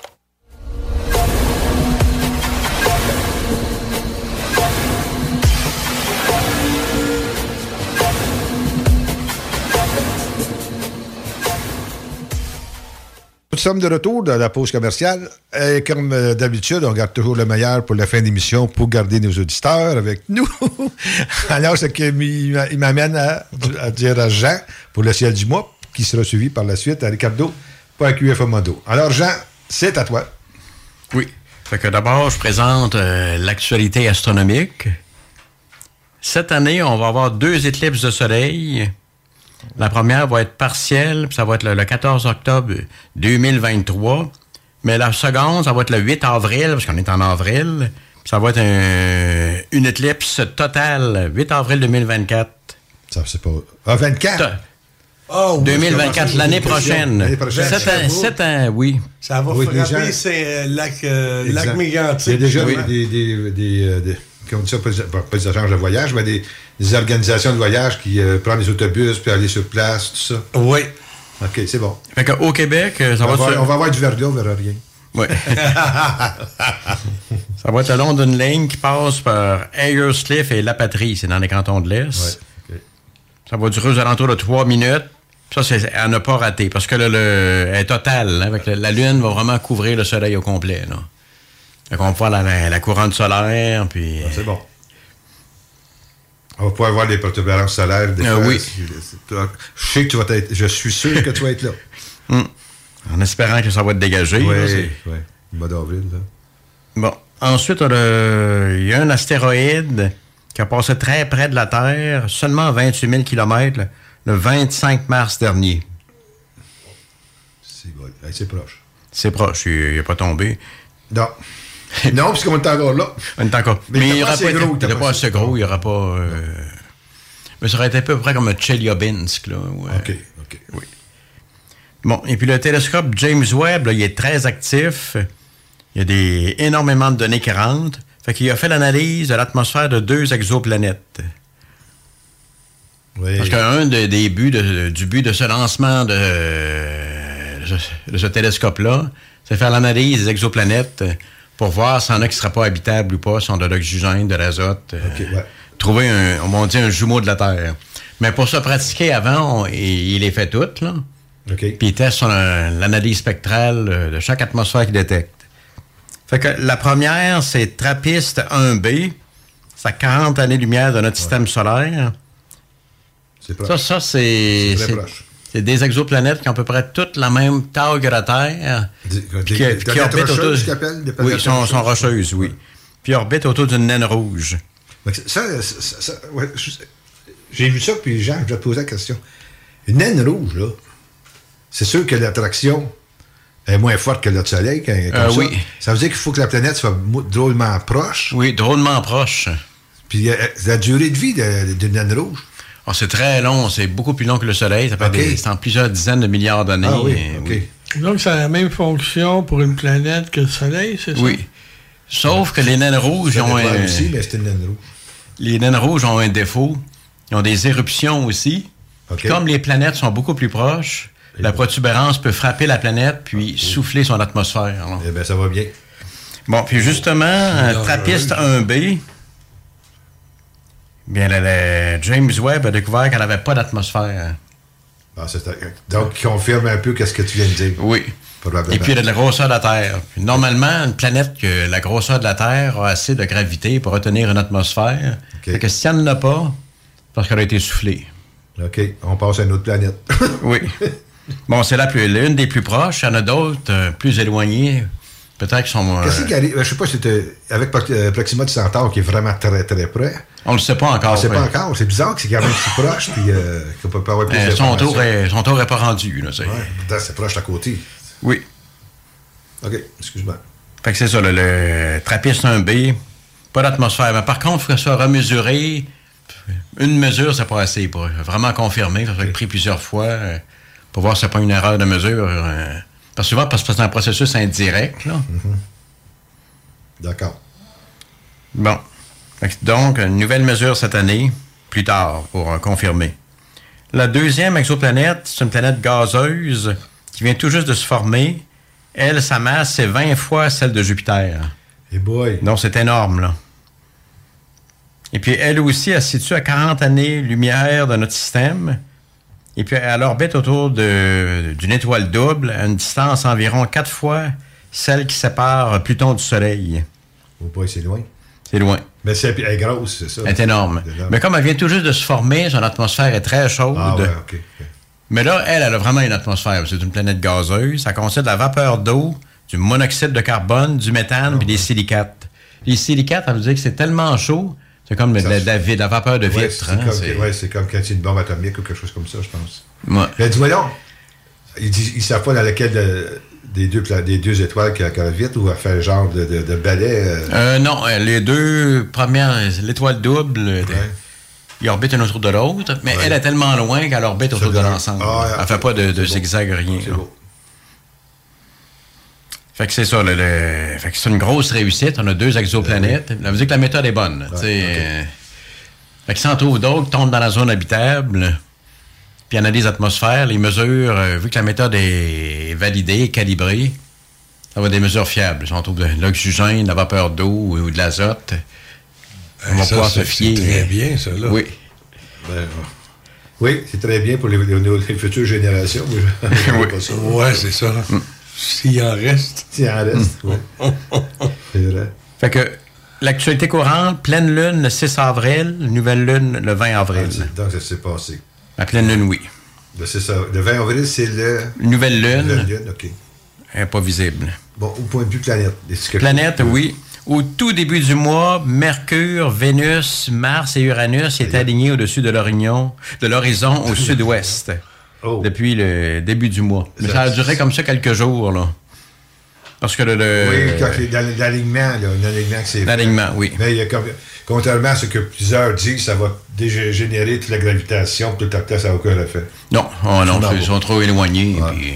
Nous sommes de retour dans la pause commerciale. Et comme euh, d'habitude, on garde toujours le meilleur pour la fin d'émission pour garder nos auditeurs avec [LAUGHS] nous. [LAUGHS] Alors, c'est qu'il m'a- il m'amène à, à dire à Jean pour le ciel du mois, qui sera suivi par la suite à Ricardo pour un QF Mondo. Alors, Jean, c'est à toi. Oui. Fait que d'abord, je présente euh, l'actualité astronomique. Cette année, on va avoir deux éclipses de soleil. La première va être partielle, puis ça va être le, le 14 octobre 2023. Mais la seconde, ça va être le 8 avril, parce qu'on est en avril. Puis ça va être un- une éclipse totale, 8 avril 2024. Ça, c'est pas. Ah, 24? Oh, oui, 2024, ça va l'année prochaine. L'année prochaine. Sept ans, sept ans, oui. Ça va Oui, frapper, gens- c'est euh, lac, euh, lac Exact. mégantic. Il y a déjà des, des, des, euh, des- comment on dit ça, pas des, pas des agences de voyage, mais des, des organisations de voyage qui euh, prennent des autobus puis aller sur place, tout ça. Oui. OK, c'est bon. Fait que au Québec, euh, ça on, va va, se- on va avoir du verglas, on verra rien. Oui. [LAUGHS] ça va être le long d'une ligne qui passe par Ayerscliff et La Patrie, c'est dans les cantons de l'Est. Ça va durer aux alentours de trois minutes. Ça, c'est à ne pas rater, parce que le, le- elle est totale. hein, avec le- la Lune va vraiment couvrir le Soleil au complet. Là. Fait qu'on va voir la, la- la couronne solaire, puis... c'est bon. On va pouvoir voir les protubérances solaires. Des Euh, fois. oui. Je sais que tu vas être. Je suis sûr que tu vas être là. Hum. [LAUGHS] En espérant que ça va être dégagé. Oui, là, oui. Mois d'avril, là. Bon. Ensuite, il y a un astéroïde qui a passé très près de la Terre, seulement à 28 000 km, le 25 mars dernier. C'est bon. Hey, proche. C'est proche, il n'est pas tombé. Non. [LAUGHS] non, parce qu'on est encore là. On est encore. Mais Mais, il était n'aura pas gros, pas assez gros, il n'y aura pas. euh, Mais ça aurait été à peu près comme un Chelyabinsk, là. ouais. OK, OK. Oui. Bon, et puis le télescope James Webb, là, il est très actif. Il y a des, énormément de données qui rentrent. Fait qu'il a fait l'analyse de l'atmosphère de deux exoplanètes. Oui. Parce qu'un de- des buts de- du but de ce lancement de, de ce- ce télescope-là, c'est faire l'analyse des exoplanètes pour voir s'il y en a qui ne seraient pas habitables ou pas, si on a de l'oxygène, de l'azote. euh, Trouver un, on dire, un jumeau de la Terre. Mais pour se pratiquer avant, on- il, il les fait toutes, là. Puis il teste l'analyse spectrale euh, de chaque atmosphère qu'il détecte. Fait que la première, c'est Trappiste 1b. C'est à 40 années-lumière de notre système solaire. C'est proche. Ça, ça c'est. C'est très c'est- proche. C'est des exoplanètes qui ont à peu près toutes la même taille que la Terre. Des- des- qui- des qui planètes orbitent autour- des Oui, sont, sont rocheuses. oui. Puis orbitent autour d'une naine rouge. Ça, ça- ça- ça- ouais, j'ai vu ça, puis Jean, je vais te poser la question. Une naine rouge, là, c'est sûr que l'attraction est moins forte que notre Soleil. quand- Euh, ça. oui. Ça veut dire qu'il faut que la planète soit drôlement proche. Oui, drôlement proche. Puis euh, la durée de vie d'une naine rouge. Oh, c'est très long, c'est beaucoup plus long que le Soleil. Ça peut des- c'est en plusieurs dizaines de milliards d'années. Ah oui, Et-. Donc, ça a la même fonction pour une planète que le Soleil, c'est ça? Oui. Sauf que les naines rouges ont un... aussi, mais c'est une naine rouge. Les naines rouges ont un défaut. Ils ont des éruptions aussi. Comme les planètes sont beaucoup plus proches, la protubérance peut frapper la planète puis souffler son atmosphère. Eh bien, ça va bien. Bon, puis justement, Trappiste 1B, bien, le- le James Webb a découvert qu'elle n'avait pas d'atmosphère. Ah, donc, confirme un peu qu'est-ce que tu viens de dire. Oui. Et puis, il y a de la grosseur de la Terre. Puis, normalement, une planète que la grosseur de la Terre a assez de gravité pour retenir une atmosphère. Fait que si elle n'en a pas, c'est parce qu'elle a été soufflée. OK, on passe à une autre planète. Oui. [LAUGHS] Bon, c'est la plus- l'une des plus proches. Il y en a d'autres euh, plus éloignées. Peut-être qui sont. euh, Qu'est-ce qui arrive? Je sais pas si c'était avec euh, Proxima du Centaure qui est vraiment très très près. On ne le sait pas encore. On ne sait pas encore. C'est bizarre que c'est quand même si proche puis euh, qu'on peut pas avoir plus Euh, son, tour est, son tour est pas rendu. Là, c'est- Ouais, c'est proche à côté. Oui. OK, excuse-moi. Fait que c'est ça, le, le Trappiste 1B, pas d'atmosphère. Mais par contre, il faut que ça soit remesuré. Une mesure, c'est pas assez pour vraiment confirmer. Ça va être pris plusieurs fois euh, pour voir si c'est pas une erreur de mesure. Parce que souvent, parce que c'est un processus indirect. Là. D'accord. Bon. Donc, une nouvelle mesure cette année, plus tard, pour euh, confirmer. La deuxième exoplanète, c'est une planète gazeuse qui vient tout juste de se former. Elle, sa masse, c'est 20 fois celle de Jupiter. Et boy. Donc, c'est énorme, là. Et puis, elle aussi, elle se situe à 40 années-lumière de notre système. Et puis, elle orbite autour d'une étoile double à une distance environ 4 fois celle qui sépare Pluton du Soleil. Oh boy, c'est loin. C'est loin. Mais c'est, elle est grosse, c'est ça. Elle est énorme. Mais comme elle vient tout juste de se former, son atmosphère est très chaude. Ah ouais, OK. Mais là, elle, elle a vraiment une atmosphère. C'est une planète gazeuse. Ça contient de la vapeur d'eau, du monoxyde de carbone, du méthane, puis des silicates. Les silicates, ça veut dire que c'est tellement chaud, c'est comme la, la de la vapeur de Ouais, vitre. c'est, hein, comme, ouais, c'est comme quand il y a une bombe atomique ou quelque chose comme ça, je pense. Ouais. Mais dis-moi donc, ils ne savent pas dans lequel de- des, deux, des deux étoiles qu'elle qu'elle vite ou elle fait un genre de, de, de balai. euh, Euh, non, euh, les deux premières, l'étoile double, euh, ils orbitent une autour de l'autre, mais elle est tellement loin qu'elle orbite autour de l'ensemble. Ah, ouais, elle fait pas de, zigzag, rien. C'est là. beau. Fait que c'est ça, le, le- fait que c'est une grosse réussite. On a deux exoplanètes. Ça veut dire que la méthode est bonne. euh, fait que si on trouve d'autres tombent dans la zone habitable, puis il y en a des atmosphères, les mesures, euh, vu que la méthode est validée, calibrée, ça va des mesures fiables. Si on trouve de l'oxygène, de la vapeur d'eau ou, de l'azote, on va ça, pouvoir se fier. c'est très bien, ça, là. Oui. Ben, oui, c'est très bien pour les, les- les futures générations. [LAUGHS] Oui. Ouais, c'est ça. S'il en reste. S'il en reste, oui. [LAUGHS] c'est vrai. Fait que l'actualité courante, pleine lune le 6 avril, nouvelle lune le 20 avril. Donc, ça s'est passé. La pleine lune, oui. Ben, c'est ça. Le 20 avril, c'est le. Nouvelle lune. Nouvelle lune, OK. Elle n'est pas visible. Bon, au point de vue planète. est-ce que- Planète, oui. Au tout début du mois, Mercure, Vénus, Mars et Uranus étaient alignés au-dessus de l'horizon, de l'horizon au [LAUGHS] sud-ouest. Depuis le début du mois. Mais ça a duré comme ça quelques jours, là. Parce que le. le- Oui, quand l'alignement, là, un alignement que c'est. L'alignement, oui. Mais il y a comme, contrairement à ce que plusieurs disent, ça va dégénérer toute la gravitation, tout le temps, ça n'a aucun effet. Non, oh non, ils sont trop éloignés. puis-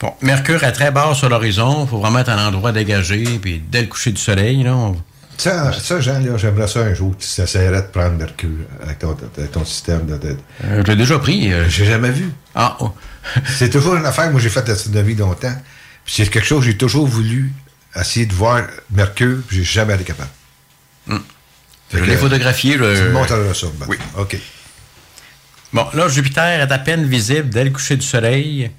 Bon, Mercure est très bas sur l'horizon. Il faut vraiment être à un endroit dégagé. Puis dès le coucher du soleil, là, on- Ça, ça Jean, j'aimerais ça un jour. Tu essaierais de prendre Mercure avec ton, avec ton système. De, de- Euh, je l'ai déjà pris. euh. J'ai jamais vu. Ah, oh. [LAUGHS] c'est toujours une affaire. Moi, j'ai fait l'astronomie longtemps. Puis c'est quelque chose que j'ai toujours voulu essayer de voir Mercure, puis j'ai jamais été capable. Hmm. Je que, l'ai photographié. Tu le- me montreras ça. ben. Oui. OK. Bon, là, Jupiter est à peine visible dès le coucher du soleil,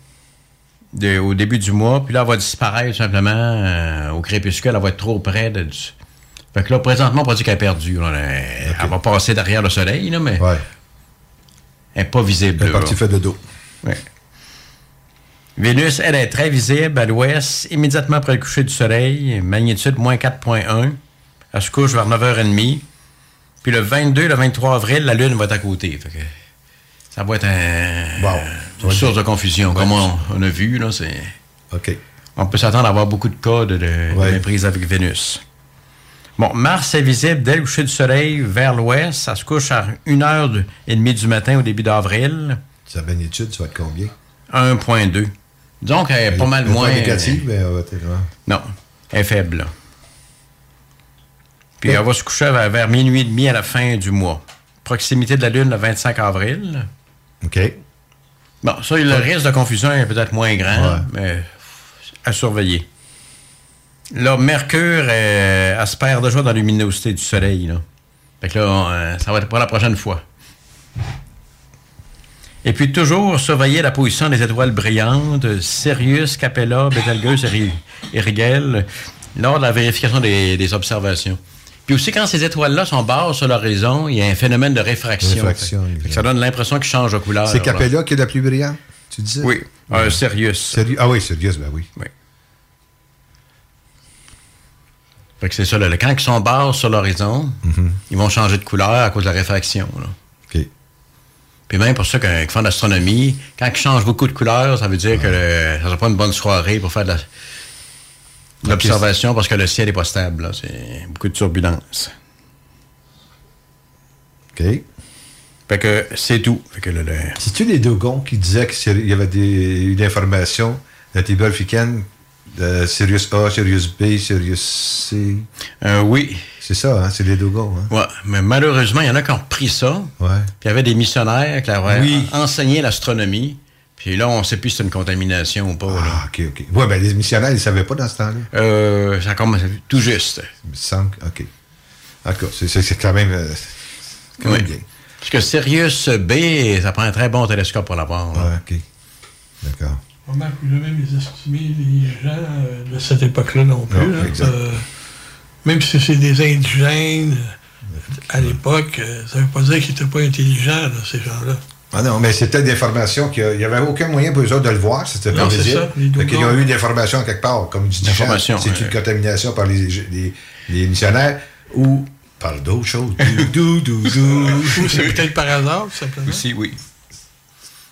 de- au début du mois, puis là, elle va disparaître simplement euh, au crépuscule, elle va être trop près de, du... Fait que là, présentement, on peut dire qu'elle est perdue. là. Elle, elle va passer derrière le soleil, là, mais elle n'est pas visible. Elle est partie fait de dos. Ouais. Vénus, elle, est très visible à l'ouest, immédiatement après le coucher du soleil, magnitude moins 4.1. Elle se couche vers 9h30. Puis le 22, le 23 avril, la Lune va être à côté. Fait que ça va être un, une source de confusion. Comme on, on a vu, là. OK. On peut s'attendre à avoir beaucoup de cas de, de, de méprise avec Vénus. Bon, Mars est visible dès le coucher du soleil vers l'ouest. Ça se couche à 1h30 du matin au début d'avril. Sa magnitude, ça va être combien? 1.2. Donc, elle est pas mal Elle est moins. négative, mais elle va être-. Non, elle est faible. là. Puis elle va se coucher vers, vers minuit et demi à la fin du mois. Proximité de la Lune le 25 avril. OK. Bon, ça, le risque de confusion est peut-être moins grand, mais à surveiller. Là, Mercure euh, aspire déjà dans la luminosité du Soleil. Là. Fait que là, on, euh, ça va être pour la prochaine fois. Et puis, toujours surveiller la position des étoiles brillantes, Sirius, Capella, Betelgeuse et Ri- et Rigel, lors de la vérification des, des observations. Puis aussi, quand ces étoiles-là sont basses sur l'horizon, il y a un phénomène de réfraction. Réfraction, Fait que- fait que ça donne l'impression qu'ils changent de couleur. C'est là. Capella qui est la plus brillante, tu disais? Oui, euh, Sirius. Sérieux? Ah oui, Sirius, ben oui. Oui. Fait que c'est ça, là, quand ils sont basses sur l'horizon, ils vont changer de couleur à cause de la réfraction. là. OK. Puis même pour ceux qui qui font de l'astronomie, quand ils changent beaucoup de couleurs, ça veut dire que le- ça sera pas une bonne soirée pour faire de la- de l'observation parce que le ciel est pas stable. là. C'est beaucoup de turbulences. OK. Fait que c'est tout. Fait que le- le- C'est-tu les Dogons qui disaient qu'il y avait des, une information de la table africaine de Sirius A, Sirius B, Sirius C? Euh, oui. C'est ça, hein? C'est les Dogons, hein? Ouais, mais malheureusement, il y en a qui ont repris ça. Ouais. Puis il y avait des missionnaires qui avaient Oui. enseigné l'astronomie. Puis là, on ne sait plus si c'est une contamination ou pas. là. Ah, OK, OK. Ouais, ben les missionnaires, ils ne savaient pas dans ce temps-là. Euh, ça commence tout juste. Que- OK. En tout cas, c'est- quand même, euh, quand même Oui. bien. Parce que Sirius B, ça prend un très bon télescope pour l'avoir. Ouais, OK. D'accord. On n'a plus jamais estimé les gens euh, de cette époque-là non plus. Non, là. exact. Euh, même si c'est des indigènes euh, à l'époque, ça ne veut pas dire qu'ils n'étaient pas intelligents, là, ces gens-là. Ah non, mais c'était des informations qu'il n'y avait aucun moyen pour eux autres de le voir, c'était pas visible. les Fait qu'ils ont eu des informations quelque part, comme tu dis, Jean, Information, c'est ouais. une contamination par les, les, les missionnaires ou par d'autres choses. [LAUGHS] Dou, dou, dou, dou. Ou c'est peut-être par hasard, tout simplement. Aussi, oui.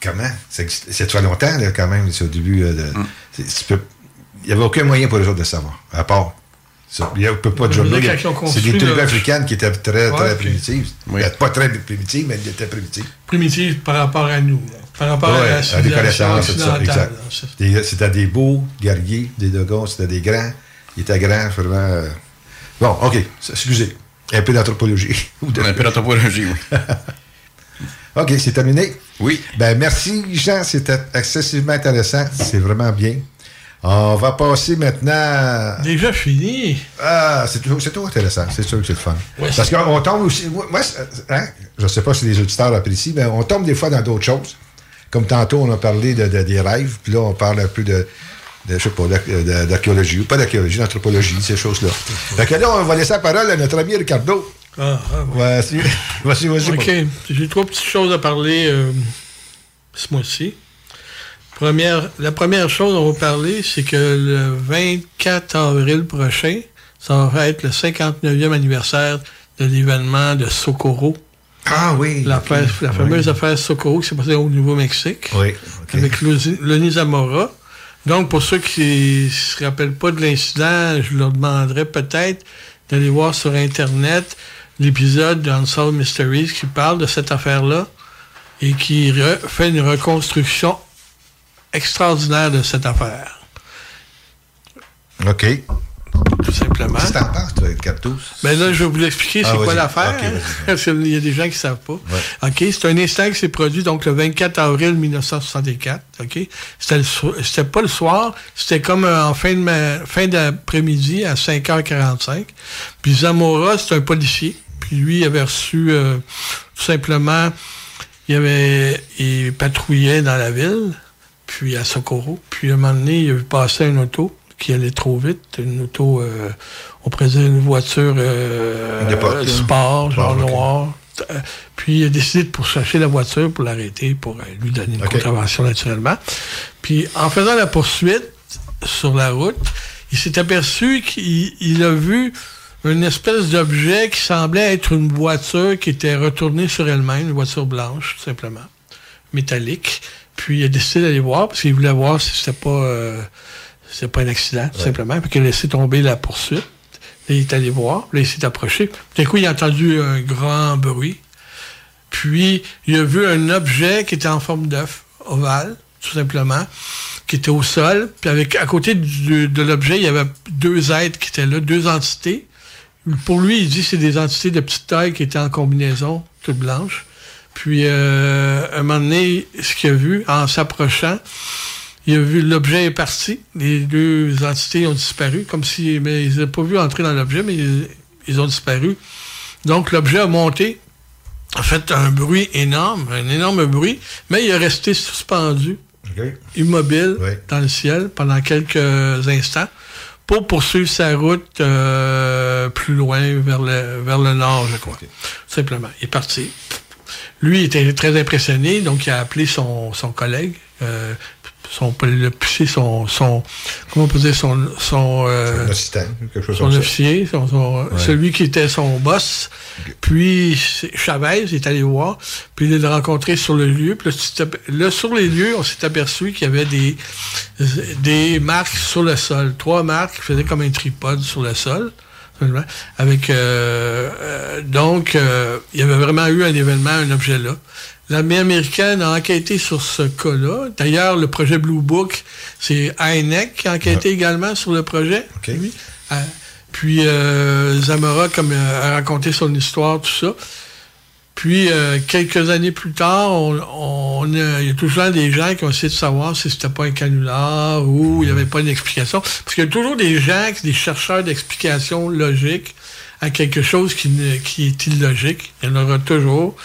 Comment? C'est fait longtemps, là, quand même, c'est au début. euh, de- Mm. Il n'y avait aucun moyen pour eux autres de savoir, à part. ça. Il n'y a peut pas de journaux. C'est des tribus le- africaines qui étaient très, Ouais, très primitives. Pas très primitives, mais elles étaient primitives. Primitive par rapport à nous, là. par rapport Ouais, à la à des connaissances, C'était des beaux guerriers, des dogons, c'était des grands. Ils étaient grands, vraiment. euh. Bon, OK, excusez. Un peu d'anthropologie. Un peu d'anthropologie, oui. [LAUGHS] OK, c'est terminé? Oui. Ben, merci, Jean. C'était excessivement intéressant. C'est vraiment bien. On va passer maintenant. Déjà fini. Ah, c'est toujours, intéressant. C'est sûr que c'est le fun. Parce qu'on tombe aussi. Moi, c'est- hein, je ne sais pas si les auditeurs apprécient, mais on tombe des fois dans d'autres choses. Comme tantôt, on a parlé de, de- des rêves, puis là, on parle un peu de, de je sais pas, d'ac- de- d'archéologie, ou pas d'archéologie, d'anthropologie, ces choses-là. Fait que là, on va laisser la parole à notre ami Ricardo. Ah, ah, Vas-y, [LAUGHS] vas-y, vas-y. OK. J'ai trois petites choses à parler euh, ce mois-ci. Première, la première chose dont on va parler, c'est que le 24 avril prochain, ça va être le 59e anniversaire de l'événement de Socorro. Ah oui. La fameuse Oui. affaire Socorro qui s'est passée au Nouveau-Mexique. Oui. Avec Loni Zamora. Donc, pour ceux qui ne se rappellent pas de l'incident, je leur demanderais peut-être d'aller voir sur Internet l'épisode d'Unsolved Mysteries qui parle de cette affaire-là et qui fait une reconstruction extraordinaire de cette affaire. OK. Tout simplement. Qu'est-ce que t'en penses, toi, Ricardo? Ben là, je vais vous l'expliquer, c'est Ah, quoi vas-y. l'affaire. Ok, vas-y. Parce qu'il y a des gens qui ne savent pas. OK, c'est un instant qui s'est produit donc le 24 avril 1964. OK? C'était, so- pas le soir, c'était comme euh, en fin, de fin d'après-midi à 5h45. Puis Zamora, c'est un policier. Puis lui, il avait reçu euh, tout simplement, il, avait, il patrouillait dans la ville, puis à Socorro. Puis à un moment donné, il a vu passer une auto qui allait trop vite, une auto, euh, on dire une voiture euh, sport, genre noir. Euh, Puis il a décidé de pourchasser la voiture pour l'arrêter, pour euh, lui donner une contravention naturellement. Puis en faisant la poursuite sur la route, il s'est aperçu qu'il il a vu une espèce d'objet qui semblait être une voiture qui était retournée sur elle-même, une voiture blanche, tout simplement, métallique. Puis il a décidé d'aller voir parce qu'il voulait voir si c'était pas, euh, c'était pas un accident, tout simplement. Puis il a laissé tomber la poursuite. Là, il est allé voir. Là, il s'est approché. D'un coup, il a entendu un grand bruit. Puis, il a vu un objet qui était en forme d'œuf, ovale, tout simplement, qui était au sol. Puis, avec, à côté du- de l'objet, il y avait deux êtres qui étaient là, deux entités. Pour lui, il dit que c'est des entités de petite taille qui étaient en combinaison, toutes blanches. Puis, euh, un moment donné, ce qu'il a vu, en s'approchant, il a vu l'objet est parti. Les deux entités ont disparu, comme si. Mais ils n'ont pas vu entrer dans l'objet, mais ils, ils ont disparu. Donc, l'objet a monté, a fait un bruit énorme, un énorme bruit, mais il est resté suspendu, immobile, dans le ciel pendant quelques instants pour poursuivre sa route euh, plus loin vers le, vers le nord, je crois. Simplement. Il est parti. Lui il était très impressionné, donc il a appelé son, son collègue, euh, son, le- son, son, comment on peut dire, son, son, euh, Son assistant, quelque chose son comme ça. officier, son- son- Ouais. celui qui était son boss. Puis Chavez il est allé voir, puis il l'a rencontré sur le lieu. Puis là, sur les lieux, on s'est aperçu qu'il y avait des, des marques sur le sol. Trois marques qui faisaient comme un tripode sur le sol. Avec euh, euh, donc euh, il y avait vraiment eu un événement, un objet là. L'armée américaine a enquêté sur ce cas-là. D'ailleurs, le projet Blue Book, c'est INEC qui a enquêté également sur le projet. lui. Euh, puis euh, Zamora comme euh, a raconté son histoire, tout ça. Puis euh, quelques années plus tard, on, on a- il y a toujours des gens qui ont essayé de savoir si c'était pas un canular ou il n'y avait pas une explication. Parce qu'il y a toujours des gens, des chercheurs d'explications logiques à quelque chose qui, qui est illogique. Il y en aura toujours.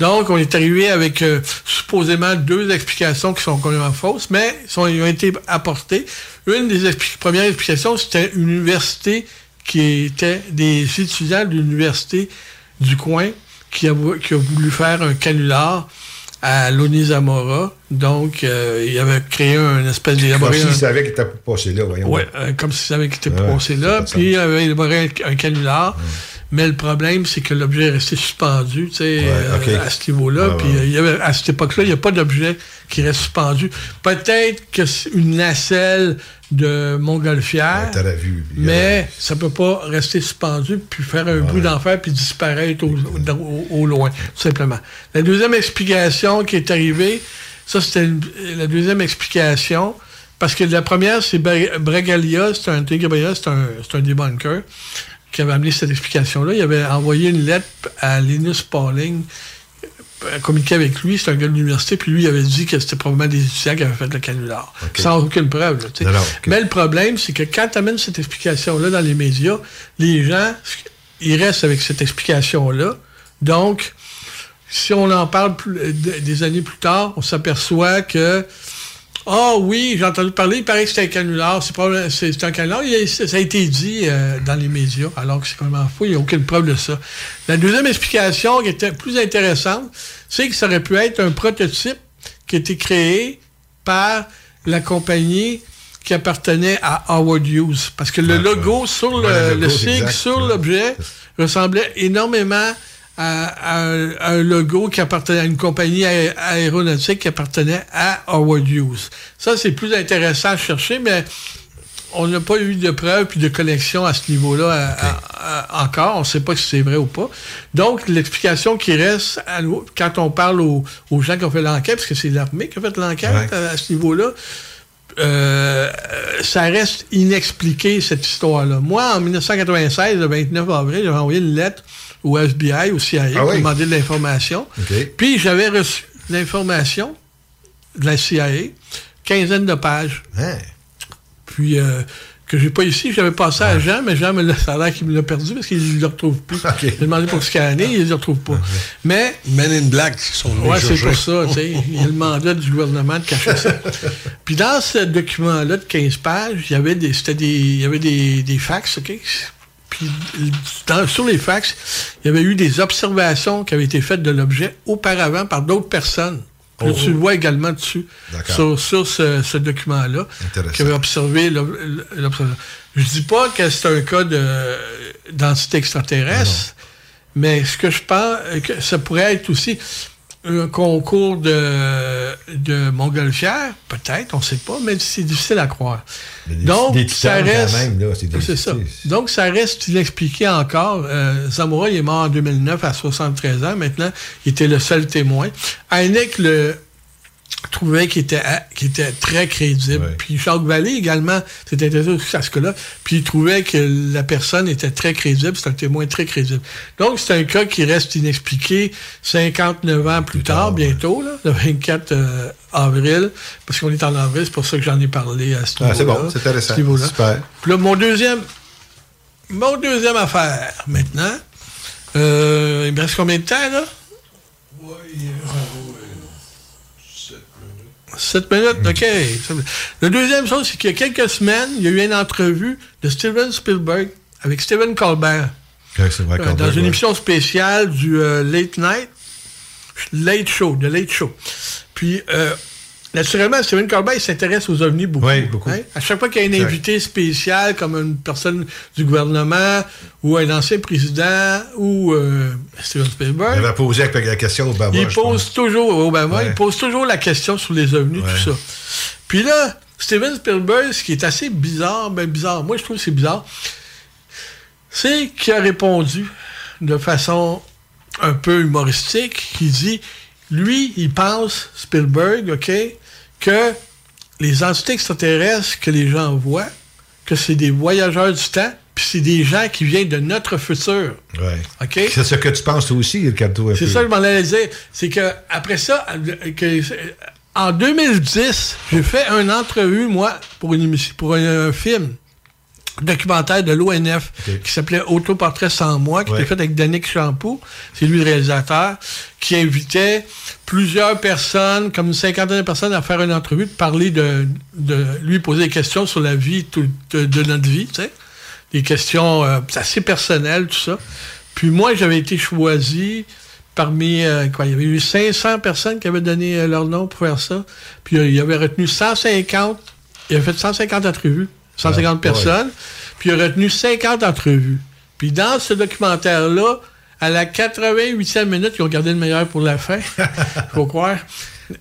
Donc, on est arrivé avec euh, supposément deux explications qui sont complètement fausses, mais sont, ont été apportées. Une des premières explications, c'était une université qui était des étudiants de l'université du coin qui a, qui a voulu faire un canular à l'Onizamora. Donc, euh, il avait créé un espèce Comme d'élaboré... s'il un- savait qu'il était passé là, voyons. Ouais, euh, comme si ça avait été Ouais, passé là. Puis il avait élaboré un, un canular. Mais le problème, c'est que l'objet est resté suspendu, tu sais, euh, à ce niveau-là. Puis ouais. il y avait, à cette époque-là, il n'y a pas d'objet qui reste suspendu. Peut-être que c'est une nacelle de montgolfière, vu. mais ça peut pas rester suspendu puis faire un bruit d'enfer puis disparaître au, au- au loin, tout simplement. La deuxième explication qui est arrivée, ça c'était la deuxième explication, parce que la première, c'est Bre- Bregalia, c'est un, c'est un, un debunker qui avait amené cette explication-là. Il avait envoyé une lettre à Linus Pauling communiqué avec lui, c'est un gars de l'université, puis lui il avait dit que c'était probablement des étudiants qui avaient fait le canular. Sans aucune preuve. là. Mais le problème, c'est que quand tu amènes cette explication-là dans les médias, les gens, ils restent avec cette explication-là. Donc, si on en parle plus- euh, de- des années plus tard, on s'aperçoit que ah oui, j'ai entendu parler, il paraît que c'est un canular. C'est pas c'est c'est un canular. Il ça a été dit euh, dans les médias, alors que c'est complètement faux. Il n'y a aucune preuve de ça. La deuxième explication qui était plus intéressante, c'est que ça aurait pu être un prototype qui a été créé par la compagnie qui appartenait à Howard Hughes. Parce que le logo sur le, Ouais, le logo, le c'est sigle exact, sur ouais. l'objet ressemblait énormément à, à un, à un logo qui appartenait à une compagnie aé- aéronautique qui appartenait à Howard Hughes. Ça, c'est plus intéressant à chercher, mais on n'a pas eu de preuves puis de connexion à ce niveau-là encore. On ne sait pas si c'est vrai ou pas. Donc, l'explication qui reste à nous, quand on parle aux, aux gens qui ont fait l'enquête, parce que c'est l'armée qui a fait l'enquête Ouais. à, à ce niveau-là, euh, ça reste inexpliqué, cette histoire-là. Moi, en 1996, le 29 avril, j'avais envoyé une lettre au FBI, au CIA, Ah pour demander de l'information. Puis, j'avais reçu l'information de la CIA, quinzaine de pages. Hein? Puis, euh, que j'ai pas ici, j'avais passé à Jean, mais Jean, me l'a- ça a l'air qu'il me l'a perdu parce qu'il ne le retrouve plus. J'ai demandé pour scanner, il ne le retrouve pas. Mais. Men in Black qui sont venus Ouais, c'est pour ça, tu sais. Il y a le mandat du gouvernement de cacher ça. [LAUGHS] Puis dans ce document-là de 15 pages, il y avait des, c'était des, il y avait des, des fax, OK? Puis dans- sur les fax, il y avait eu des observations qui avaient été faites de l'objet auparavant par d'autres personnes. Là, Oh. tu le vois également dessus, sur, sur ce, ce document-là, qui avait observé l'ob- l'observation. Je dis pas que c'est un cas de- d'entité extraterrestre, mais ce que je pense, que ça pourrait être aussi un concours de, de montgolfière, peut-être, on ne sait pas, mais c'est difficile à croire. Donc, des ça reste. même, là, c'est ça. Donc, ça reste inexpliqué encore. Euh, Zamora, il est mort en 2009 à 73 ans. Maintenant, il était le seul témoin. Heineck le trouvait qu'il était, qu'il était très crédible. Puis Jacques Vallée également s'était intéressé aussi à ce cas-là. Puis il trouvait que la personne était très crédible. C'est un témoin très crédible. Donc, c'est un cas qui reste inexpliqué 59 ans plus, tard, bientôt, là, le 24 euh, avril, parce qu'on est en avril, c'est pour ça que j'en ai parlé à ce Ah, c'est niveau-là. bon, c'est intéressant. Super. Puis là, mon deuxième, mon deuxième affaire, maintenant, euh, il me reste combien de temps, là? 7 minutes, OK. La deuxième chose, c'est qu'il y a quelques semaines, il y a eu une entrevue de Steven Spielberg avec Steven Colbert. Vrai, Euh, Colbert, dans une ouais. émission spéciale du euh, Late Night, Late Show, de Late Show. Puis, euh, naturellement, Steven Colbert, s'intéresse aux ovnis beaucoup. Oui, beaucoup. Hein? À chaque fois qu'il y a un invité spécial, comme une personne du gouvernement, ou un ancien président, ou euh, Steven Spielberg, Il avait posé la question au Obama. il pose pense. toujours, Obama, Ouais. il pose toujours la question sur les ovnis, Ouais. tout ça. Puis là, Steven Spielberg, ce qui est assez bizarre, ben bizarre, moi je trouve que c'est bizarre, c'est qu'il a répondu de façon un peu humoristique, qui dit, lui, il pense, Spielberg, OK, que les entités extraterrestres que les gens voient, que c'est des voyageurs du temps, puis c'est des gens qui viennent de notre futur. Ouais. OK? C'est ce que tu penses toi aussi, Ricardo. C'est ça que je m'en allais dire. C'est que après ça, que, en 2010, j'ai fait une entrevue, moi, pour, une pour un, un film documentaire de l'ONF qui s'appelait Autoportrait sans moi, qui Ouais. était fait avec Danick Champoux, c'est lui le réalisateur, qui invitait plusieurs personnes, comme une cinquantaine de personnes, à faire une entrevue, de parler de, de lui poser des questions sur la vie tout- de, de notre vie, tu sais. Des questions euh, assez personnelles, tout ça. Puis moi, j'avais été choisi parmi, euh, quoi, il y avait eu 500 personnes qui avaient donné euh, leur nom pour faire ça. Puis euh, il avait retenu 150, il avait fait 150 entrevues, 150 Ah, ouais. personnes, puis il a retenu 50 entrevues. Puis dans ce documentaire-là, à la 88e minute, ils ont gardé le meilleur pour la fin, [LAUGHS] faut croire.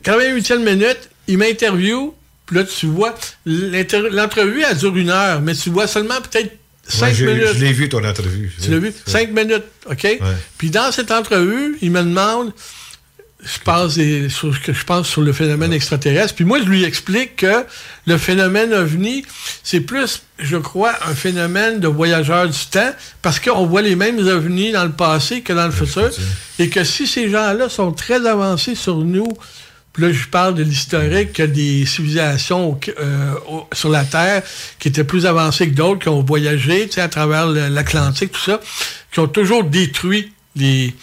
88e minute, il m'interview, puis là, tu vois, l'entrevue, elle dure une heure, mais tu vois seulement peut-être 5 Ouais, j'ai- minutes. Je l'ai vu, ton entrevue. Tu l'as vu? Cinq minutes, OK? Puis dans cette entrevue, il me demande, je pense, des- sur, ce que je pense sur le phénomène extraterrestre. Puis moi, je lui explique que le phénomène ovni, c'est plus, je crois, un phénomène de voyageurs du temps, parce qu'on voit les mêmes ovnis dans le passé que dans le futur, et que si ces gens-là sont très avancés sur nous, là, je parle de l'historique que des civilisations euh, sur la Terre qui étaient plus avancées que d'autres, qui ont voyagé tu sais, à travers l'Atlantique, tout ça, qui ont toujours détruit les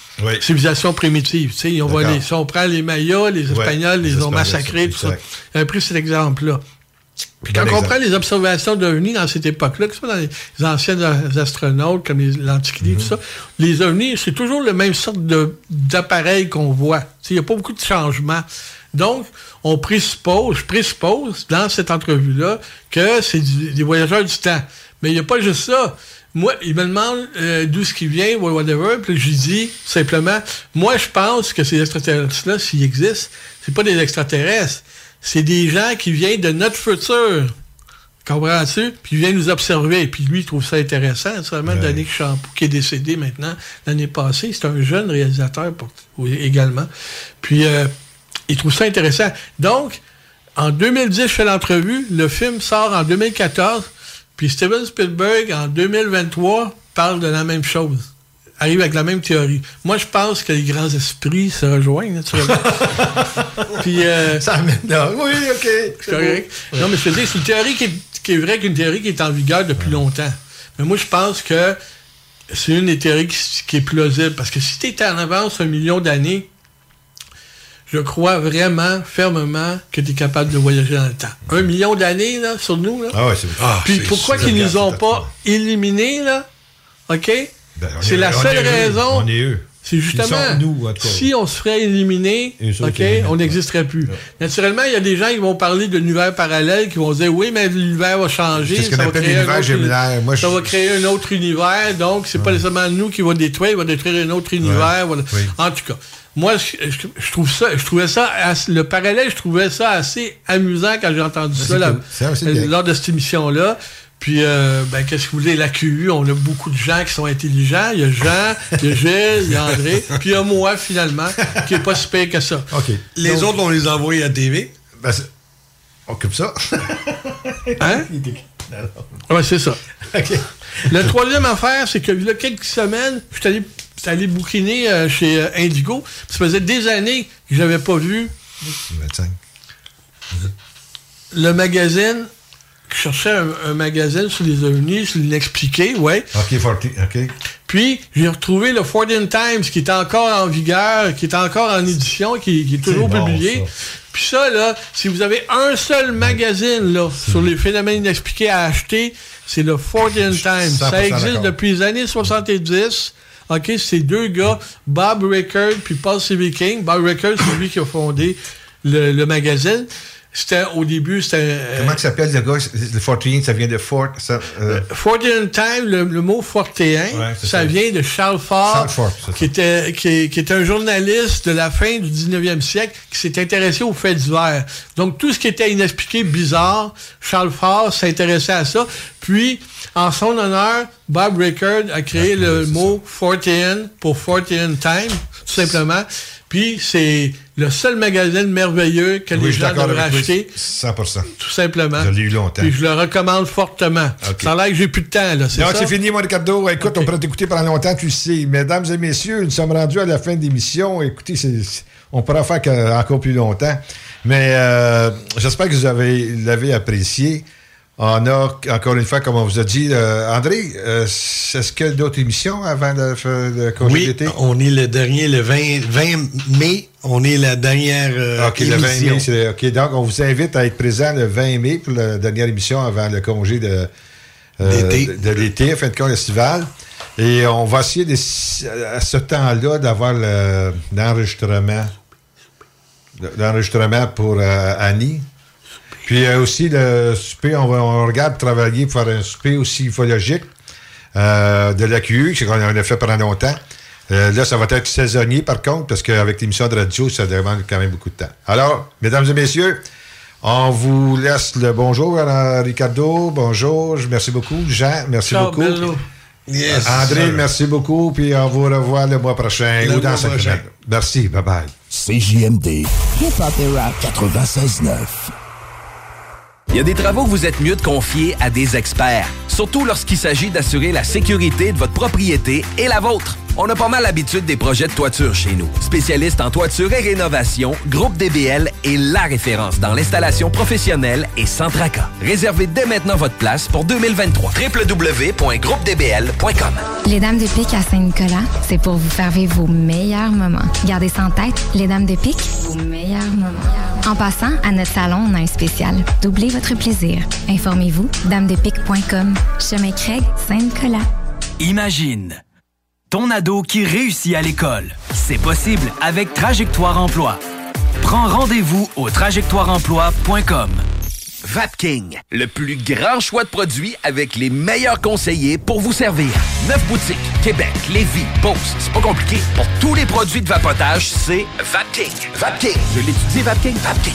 civilisations primitives. Ils ont volé. Si on prend les Mayas, les Espagnols, les les ont massacrés, tout ça. J'avais pris cet exemple-là. Puis quand on prend les observations d'ovnis dans cette époque-là, que ce soit dans les anciens astronautes, comme les- l'Antiquité, Mhm. tout ça, les ovnis, c'est toujours le même sorte d'appareil qu'on voit. Il n'y a pas beaucoup de changements. Donc, on présuppose, je présuppose dans cette entrevue-là que c'est des voyageurs du temps. Mais il n'y a pas juste ça. Moi, il me demande euh, d'où ce qui vient, ou whatever, puis je lui dis simplement, moi, je pense que ces extraterrestres-là, s'ils existent, c'est pas des extraterrestres, c'est des gens qui viennent de notre futur. Comprends-tu? Puis il vient nous observer. Puis lui, il trouve ça intéressant. Seulement Danick Champoux, qui est décédé maintenant l'année passée. C'est un jeune réalisateur pour- oui, également. Puis euh, il trouve ça intéressant. Donc, en 2010, je fais l'entrevue. Le film sort en 2014. Puis Steven Spielberg, en 2023, parle de la même chose. Arrive avec la même théorie. Moi, je pense que les grands esprits se rejoignent, naturellement. [LAUGHS] Puis, euh, ça amène. Oui, OK. c'est correct. Non, mais je veux dire, c'est une théorie qui est, qui est vraie qu'une théorie qui est en vigueur depuis longtemps. Mais moi, je pense que c'est une des théories qui, qui est plausible. Parce que si tu étais en avance un million d'années, je crois vraiment, fermement, que tu es capable de voyager dans le temps. Un million d'années, là, sur nous, là. Ah ouais, c'est ah, Puis pourquoi qu'ils nous ont pas éliminés, là? OK? Ben, c'est est- la on seule eux, raison. on est eux. C'est justement, nous, si on se ferait éliminer, OK, on n'existerait plus. Naturellement, il y a des gens qui vont parler de l'univers parallèle, qui vont dire, oui, mais l'univers va changer. C'est ce qu'on ça va appelle créer un l'univers gémellaire. Moi, ça je- va créer un autre univers, donc c'est pas nécessairement nous qui va détruire, il va détruire un autre univers. voilà. Oui. En tout cas, moi, je, je- je trouve ça, je trouvais ça, assez- le parallèle, je trouvais ça assez amusant quand j'ai entendu Ben, ça, là, euh, lors de cette émission-là. Puis, euh, ben, qu'est-ce que vous voulez, la QU, on a beaucoup de gens qui sont intelligents. Il y a Jean, il y a Gilles, il y a André, [LAUGHS] puis il y a moi, finalement, qui est pas si pire que ça. OK. Les Donc- autres, on les a envoyés à TV. Ben, c'est- occupe ça. [LAUGHS] Hein? Ouais, c'est ça. [LAUGHS] Le troisième affaire, c'est que il y a quelques semaines, je suis allé, allé bouquiner euh, chez euh, Indigo. Ça faisait des années que j'avais pas vu 25. le magazine. Je cherchais un, un magazine sur les ovnis, je l'expliquais, ouais. OK, 40, OK. Puis, j'ai retrouvé le Fortin Times qui est encore en vigueur, qui est encore en édition, qui, qui est toujours bon, publié. ça. Puis ça, là, si vous avez un seul magazine là, sur les phénomènes inexpliqués à acheter, c'est le Fortin Times. 100% Ça existe depuis les années 70. OK, c'est deux gars, Bob Rickard puis Paul C.B. King. Bob Rickard, c'est lui qui a fondé le, le magazine. C'était, au début, c'était... euh, Comment s'appelle le gars? Le 41, ça vient de Fort. Ça, euh, Fortean Time, le, le mot fortéen, ça, ça. vient de Charles Fort, Charles qui, était, qui, qui était un journaliste de la fin du 19e siècle qui s'est intéressé aux faits divers. Donc, tout ce qui était inexpliqué, bizarre, Charles Fort s'intéressait à ça. Puis, en son honneur, Bob Rickard a créé le mot Fortean pour Fortean Time, tout simplement. Puis, c'est le seul magazine merveilleux que oui, les gens devraient acheter. lui. 100 Tout simplement. Je l'ai eu longtemps. Puis je le recommande fortement. Ça a l'air que j'ai plus de temps, là, c'est Non, ça? c'est fini, mon Ricardo. Écoute, on pourrait t'écouter pendant longtemps, tu sais. Mesdames et messieurs, nous sommes rendus à la fin de l'émission. Écoutez, on pourra faire encore plus longtemps. Mais euh, j'espère que vous avez l'avez apprécié. On a, encore une fois, comme on vous a dit, euh, André, euh, est-ce qu'il y a d'autres émissions avant le, le congé Oui, d'été? on est le dernier, le 20, 20 mai. On est la dernière euh, OK, le 20 émission. mai. c'est- OK, donc on vous invite à être présent le 20 mai pour la dernière émission avant le congé de, euh, D'été. de, de l'été, fin de compte estival. Et on va essayer de- à ce temps-là d'avoir le- l'enregistrement. L'enregistrement pour euh, Annie. Puis euh, aussi le souper, on, va, on regarde travailler pour faire un souper aussi ufologique euh, de l'AQU, c'est qu'on en a fait pendant longtemps. Euh, là, ça va être saisonnier, par contre, parce qu'avec l'émission de radio, ça demande quand même beaucoup de temps. Alors, mesdames et messieurs, on vous laisse le bonjour à Ricardo. Bonjour, merci beaucoup. Jean, merci Ciao, beaucoup. bello. Yes, André, sir. merci beaucoup. Puis on vous revoit le mois prochain Le ou dans cinq prochain. semaines. Merci, bye bye. CJMD Hip-hop et rap. 96.9. Il y a des travaux que vous êtes mieux de confier à des experts, surtout lorsqu'il s'agit d'assurer la sécurité de votre propriété et la vôtre. On a pas mal l'habitude des projets de toiture chez nous. Spécialiste en toiture et rénovation, Groupe DBL est la référence dans l'installation professionnelle et sans tracas. Réservez dès maintenant votre place pour 2023. www.groupedbl.com Les Dames de Pique à Saint-Nicolas, c'est pour vous faire vivre vos meilleurs moments. Gardez ça en tête, les Dames de Pique, vos meilleurs moments. En passant, à notre salon, on a un spécial. Doublez votre plaisir. Informez-vous, damesdepique.com. Chemin Craig, Saint-Nicolas. Imagine ton ado qui réussit à l'école. C'est possible avec Trajectoire Emploi. Prends rendez-vous au trajectoireemploi.com. Vapking, le plus grand choix de produits avec les meilleurs conseillers pour vous servir. Neuf boutiques, Québec, Lévis, Beauce. C'est pas compliqué. Pour tous les produits de vapotage, c'est Vapking. Vapking. Je l'étudie, Vapking. Vapking.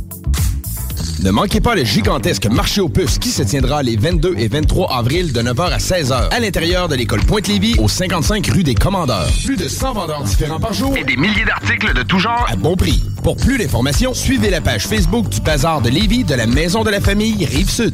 Ne manquez pas le gigantesque marché aux puces qui se tiendra les 22 et 23 avril de 9h à 16h à l'intérieur de l'école Pointe-Lévis au 55 rue des Commandeurs. Plus de 100 vendeurs différents par jour et des milliers d'articles de tout genre à bon prix. Pour plus d'informations, suivez la page Facebook du Bazar de Lévis de la Maison de la Famille Rive-Sud.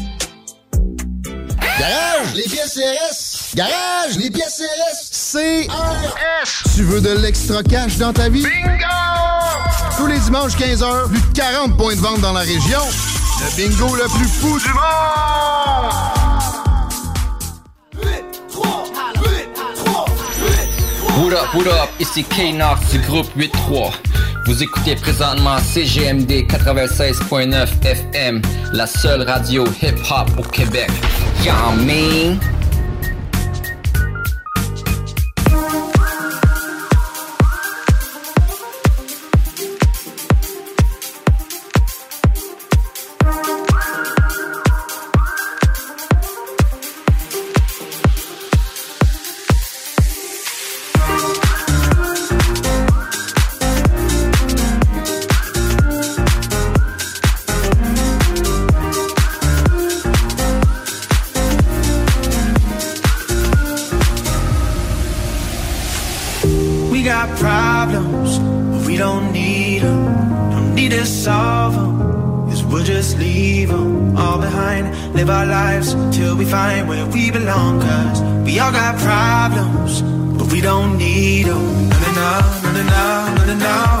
Garage, les pièces CRS. Garage, les pièces CRS, CRS. Tu veux de l'extra cash dans ta vie? Bingo! Tous les dimanches 15h, plus de 40 points de vente dans la région. Le bingo le plus fou du monde! 8, 3, 8, 3, 8, What up, what up, ici K-Nox du groupe 8-3. Vous écoutez présentement CGMD 96.9 FM, la seule radio hip-hop au Québec. Y'all? Live our lives till we find where we belong, cause we all got problems, but we don't need them. No, no, no, no, no, no, no,